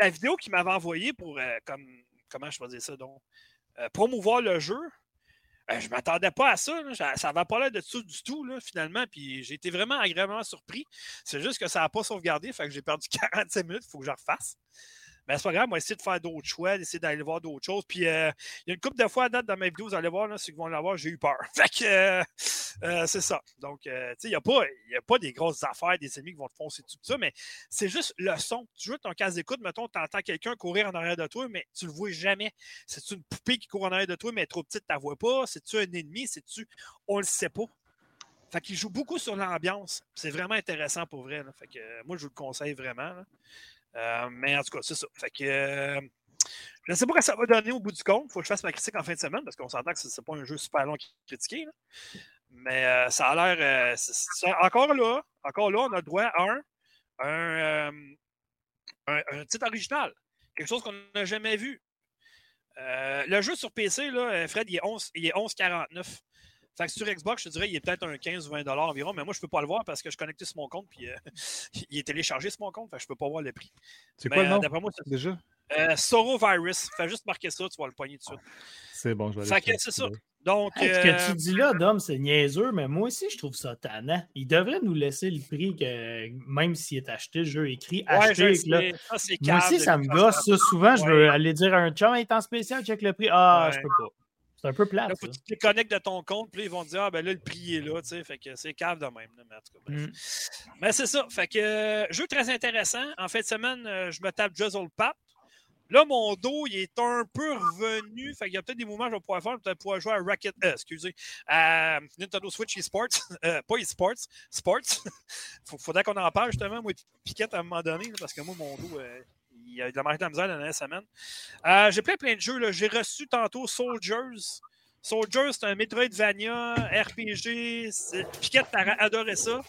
la vidéo qu'il m'avait envoyée pour, euh, comme, comment je peux dire ça, donc, euh, promouvoir le jeu, je euh, je m'attendais pas à ça. Ça n'avait pas l'air de ça du tout, là, finalement. Puis j'ai été vraiment agréablement surpris. C'est juste que ça n'a pas sauvegardé. Fait que j'ai perdu 45 minutes. Il faut que je refasse. Mais c'est pas grave, on va essayer de faire d'autres choix, d'essayer d'aller voir d'autres choses. Puis euh, il y a une couple de fois à date dans mes vidéos, vous allez voir, là, ceux qui vont l'avoir, j'ai eu peur. Fait que euh, euh, c'est ça. Donc, tu sais, il n'y a, pas, a pas des grosses affaires, des ennemis qui vont te foncer tout ça, mais c'est juste le son. Tu joues ton casque d'écoute, mettons, tu entends quelqu'un courir en arrière de toi, mais tu le vois jamais. C'est une poupée qui court en arrière de toi, mais trop petite, tu vois pas? C'est-tu un ennemi? C'est-tu. On le sait pas. Fait qu'il joue beaucoup sur l'ambiance. C'est vraiment intéressant pour vrai. Fait que moi, je vous le conseille vraiment. Euh, mais en tout cas, c'est ça. Fait que, euh, je ne sais pas ce que ça va donner au bout du compte. Il faut que je fasse ma critique en fin de semaine parce qu'on s'entend que ce n'est pas un jeu super long à critiquer. Mais euh, ça a l'air. encore là, encore là, on a droit à un, un, titre original. Quelque chose qu'on n'a jamais vu. le jeu sur PC, là, Fred, il est 11, il est 11,49. Fait que sur Xbox, je te dirais, il est peut-être un 15 ou 20 environ, mais moi, je ne peux pas le voir parce que je suis connecté sur mon compte, puis euh, il est téléchargé sur mon compte, fait que je ne peux pas voir le prix. C'est quoi le nom? D'après moi, c'est déjà? Euh, Soro Virus. Fais juste marquer ça, tu vas le poigner dessus. C'est bon, je vais aller. Fait c'est ça. Donc, Ce que tu euh, dis là, Dom, c'est niaiseux, mais moi aussi, je trouve ça tannant. Il devrait nous laisser le prix que, même s'il est acheté, le jeu écrit, acheté. Là. moi aussi, ça me gosse. souvent, je veux aller dire à un chum, est en spécial, check le prix. Ah, je peux pas. C'est un peu plat. Là, faut que tu te connectes de ton compte, puis ils vont te dire, ah ben là, le prix est là, tu sais. Fait que c'est cave de même. mais, mm. mais c'est ça. Fait que euh, jeu très intéressant. En fin de semaine, euh, je me tape Juzzle Pap. Là, mon dos, il est un peu revenu. Fait qu'il y a peut-être des moments que je vais pouvoir faire. Peut-être pouvoir jouer à Racket, euh, excusez, à Nintendo Switch eSports. Euh, pas eSports, Sports. Faudrait qu'on en parle justement, moi, Piquette à un moment donné, parce que moi, mon dos, euh, il a de la marque de la misère la semaine. Euh, j'ai plein, plein de jeux. J'ai reçu tantôt Soldiers Soldier, c'est un Metroidvania, RPG. Piquette, t'aurais adoré ça.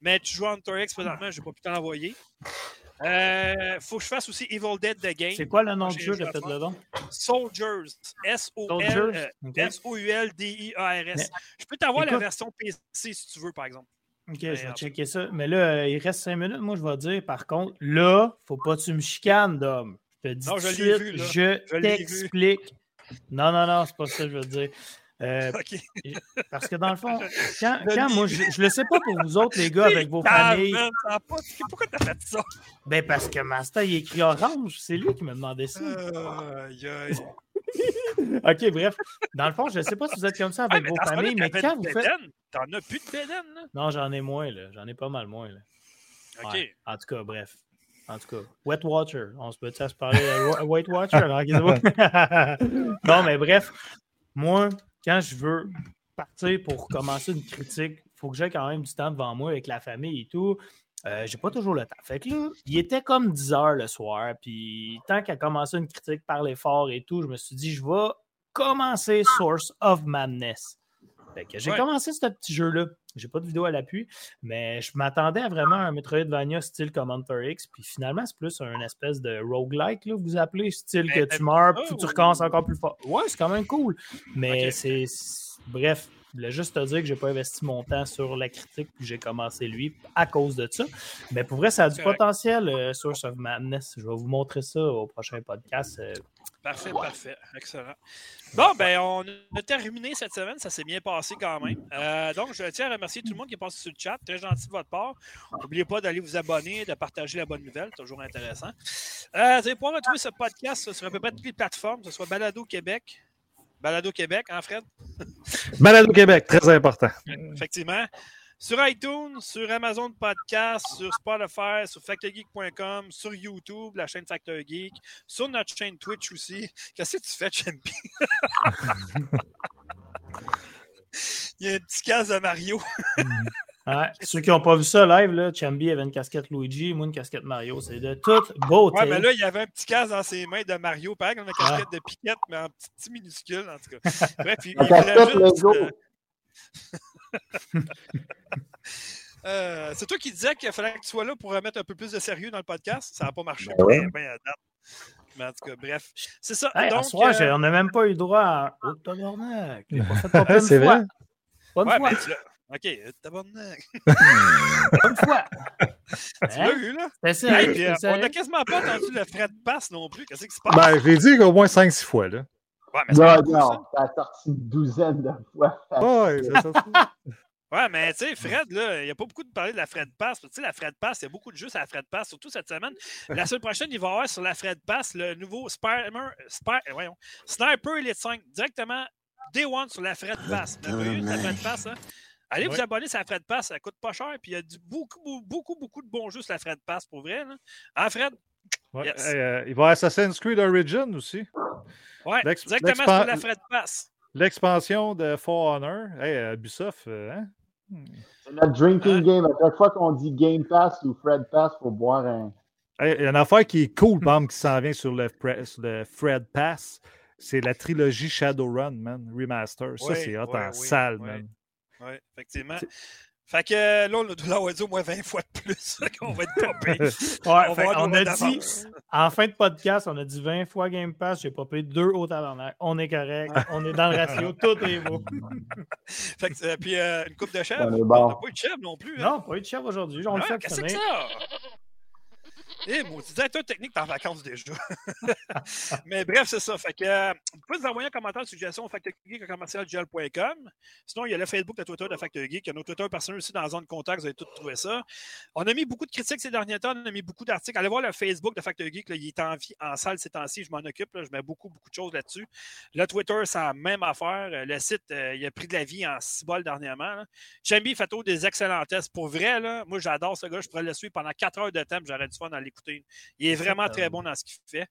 Mais tu joues à Hunter X présentement, j'ai pas pu t'en envoyer. Euh, faut que je fasse aussi Evil Dead The Game. C'est quoi le nom du jeu? Répète le nom. Soldiers. Soldiers? euh. S-O-U-L-D-I-A-R-S. Mais- Je peux t'avoir la version PC si tu veux, par exemple. Ok, Mais je vais checker ça. Mais là, euh, il reste cinq minutes. Moi, je vais dire, par contre, là, faut pas que tu me chicanes, Dom. Je te dis Non, tout je suite, vu, t'explique. Non, non, non, c'est pas ça que je veux dire. Euh, parce que dans le fond, quand, Je quand moi, je, je le sais pas pour vous autres, les gars, avec vos familles. Ah, pas- Pourquoi t'as fait ça? Ben, parce que Master, il écrit orange. C'est lui qui m'a demandé ça. Euh. Ok, bref. Dans le fond, je sais pas si vous êtes comme ça Ah, avec mais vos familles, mais quand vous faites. T'en as plus de bédaine, là? Non, j'en ai moins, là. J'en ai pas mal moins, là. OK. Ouais. En tout cas, bref. En tout cas, Wet Watcher. On se peut se parler de White Watcher? Non, mais bref, moi, quand je veux partir pour commencer une critique, il faut que j'ai quand même du temps devant moi avec la famille et tout. Euh, j'ai pas toujours le temps. Fait que là, il était comme 10 heures le soir, puis tant qu'à commencer une critique, parler fort et tout, je me suis dit, je vais commencer Source of Madness. Fait que j'ai Ouais. commencé ce petit jeu-là. J'ai pas de vidéo à l'appui, mais je m'attendais à vraiment un Metroidvania style comme Hunter X, puis finalement, c'est plus un espèce de roguelike, là, vous appelez, style Mais que tu t'aimes meurs, puis tu recommences encore plus fort. Ouais, c'est quand même cool, mais c'est... Bref, voulais juste te dire que j'ai pas investi mon temps sur la critique, puis j'ai commencé lui à cause de ça. Mais pour vrai, ça a du Correct. potentiel, euh, Source of Madness. Je vais vous montrer ça au prochain podcast. euh, Parfait, parfait. Excellent. Bon, ben, on a terminé cette semaine. Ça s'est bien passé quand même. Euh, donc, je tiens à remercier tout le monde qui est passé sur le chat. Très gentil de votre part. N'oubliez pas d'aller vous abonner, de partager la bonne nouvelle. Toujours intéressant. Euh, vous allez pouvoir retrouver ce podcast sur à peu près toutes les plateformes, que ce soit Balado Québec. Balado Québec, hein, Fred? Balado Québec, très important. Effectivement. Sur iTunes, sur Amazon Podcast, sur Spotify, sur factorgeek.com, sur YouTube, la chaîne Factor Geek, sur notre chaîne Twitch aussi. Qu'est-ce que tu fais, Champi? Il y a un petit casse de Mario. Ouais. Ceux qui n'ont pas vu ça live, là, Chambi avait une casquette Luigi, moi une casquette Mario. C'est de toute beauté. Ouais, mais là, il y avait un petit casse dans ses mains de Mario, pareil comme une casquette de piquette, mais en petit, petit minuscule, en tout cas. Bref, il, La il Lego. euh, Euh, c'est toi qui disais qu'il fallait que tu sois là pour remettre un peu plus de sérieux dans le podcast? Ça n'a pas marché. Ben ouais. ben, ben. Mais en tout cas, bref. C'est ça. Hey, Donc, soir, euh, on n'a même pas eu droit à. Oh, tabarnak! C'est vrai? Ouais, fois. ben, tu OK, euh, tabarnak. Une fois. Tu l'as Hein? eu, là? Hey, puis, euh, on n'a quasiment pas entendu le frais de passe non plus. Qu'est-ce qui se passe? Ben, j'ai dit qu'au moins 5-6 fois, là. ouais, mais c'est Non, ça. non, ça a sorti une douzaine de fois. Ouais, c'est ça. Ouais, mais tu sais, Fred, là, il n'y a pas beaucoup de parler de la Fred Pass. Tu sais, la Fred Pass, il y a beaucoup de jeux sur la Fred Pass, surtout cette semaine. La semaine prochaine, il va y avoir sur la Fred Pass le nouveau Spider- Spy- euh, voyons, Sniper Elite 5, directement Day One sur la Fred Pass. Vous avez eu la Fred Pass, hein? Allez vous abonner sur la Fred Pass, ça coûte pas cher, puis il y a du, beaucoup, beaucoup, beaucoup, beaucoup de bons jeux sur la Fred Pass, pour vrai. Là. Hein, Fred? Ouais, Yes. hey, euh, il va Assassin's Creed Origin aussi. Ouais, L'ex- directement sur la Fred Pass. L'expansion de For Honor. Hey, euh, Ubisoft, euh, hein? C'est notre drinking Hein? game. À chaque fois qu'on dit Game Pass ou Fred Pass, il faut boire un. Hey, Il y a une affaire qui est cool, exemple, qui s'en vient sur le, Fre- sur le Fred Pass. C'est la trilogie Shadowrun, man, remaster. Ça, Oui, c'est hot oui, en oui, salle, oui. man. Oui, effectivement. Fait que là, on l'avoir dit au moins 20 fois de plus. Qu'on va être popé. Ouais, On fait va avoir on nos a dit, en fin de podcast, on a dit 20 fois Game Pass, j'ai pas payé deux au tabarnak. On est correct, on est dans le ratio, tout est beau. Fait que, euh, puis euh, une coupe de chèvre. On n'a pas eu de chèvre non plus. Hein? Non, pas eu de chef aujourd'hui, on le Ouais, fait Qu'est-ce que c'est finir. que ça? Eh, maudit directeur technique, t'es en vacances déjà. Mais bref, c'est ça. Fait que, euh, vous pouvez nous envoyer un commentaire, une suggestion au factorgeek.com. Sinon, il y a le Facebook, le Twitter de Factor Geek. Il y a nos Twitter personnels aussi dans la zone de contact. Vous avez tout trouvé ça. On a mis beaucoup de critiques ces derniers temps. On a mis beaucoup d'articles. Allez voir le Facebook de Factor Geek. il est en, vie, en salle ces temps-ci. Je m'en occupe. Je mets beaucoup, beaucoup de choses là-dessus. Le Twitter, c'est la même affaire. Euh, Le site, euh, il a pris de la vie en cibole dernièrement. fait toujours des excellents tests. Pour vrai, là, moi, j'adore ce gars. Je pourrais le suivre pendant 4 heures de temps. J'aurais du fun à l'écouter. Il est vraiment très bon dans ce qu'il fait.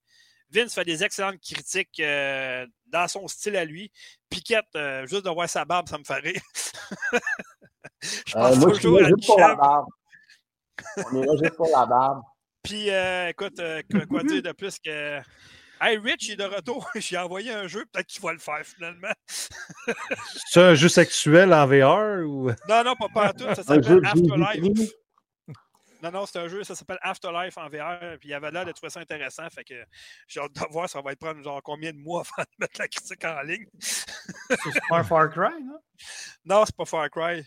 Vince fait des excellentes critiques euh, dans son style à lui. Piquette, euh, juste de voir sa barbe, ça me fait rire. je Euh, pense moi, je toujours là à juste pour la barbe. On est là juste pour la barbe. Puis, euh, écoute, euh, quoi, quoi dire de plus que. Hey, Rich il est de retour. J'ai envoyé un jeu, peut-être qu'il va le faire finalement. C'est un jeu sexuel en VR ou? Non, non, pas partout. Ça Un jeu s'appelle Afterlife. Non, non, c'est un jeu, ça s'appelle Afterlife en VR. Puis il avait l'air de trouver ça intéressant. Fait que j'ai hâte de voir, ça va être prendre genre combien de mois avant de mettre la critique en ligne. C'est pas un Far Cry, non? Non, c'est pas Far Cry.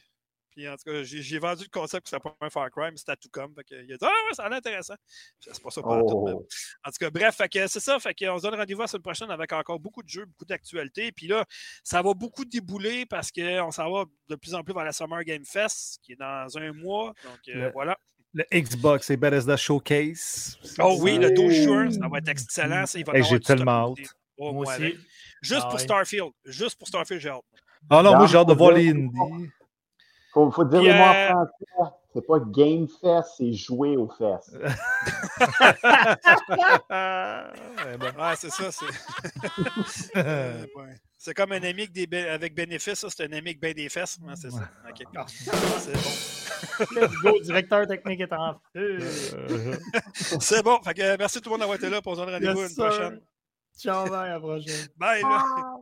Puis en tout cas, j'ai vendu le concept que c'était pas un Far Cry, mais c'était tout comme. Fait que, il a dit Ah ouais, ça a l'air intéressant. C'est pas ça tout, mais Oh. En tout cas, bref, fait que c'est ça. Fait qu'on se donne rendez-vous la semaine prochaine avec encore beaucoup de jeux, beaucoup d'actualités. Puis là, ça va beaucoup débouler parce qu'on s'en va de plus en plus vers la Summer Game Fest, qui est dans un mois. Donc euh, voilà. Le Xbox et Bethesda Showcase. Oh oui, le 12 Oui. juin, ça va être excellent. ça, il va y Hey, avoir j'ai tellement hâte. Oh, Moi aussi. avec. Juste Ah pour ouais. Starfield. Juste pour Starfield, j'ai hâte. Ah non, moi j'ai hâte de voir les indies. Faut, faut dire Puis, les mots en euh, français. C'est pas Game Fest, c'est jouer aux fesses. Ouais, bon. Ouais, c'est ça. C'est ouais. C'est comme un ami avec, des bé- avec bénéfice. ça, C'est un ami avec bien des fesses. Ouais, c'est ça. OK. C'est bon. Let's go, directeur technique est en feu. C'est bon. Fait que, euh, merci tout le monde d'avoir été là. Pour se donner rendez-vous Yes, une sir. prochaine. Ciao, bye, à la prochaine. Bye. Là.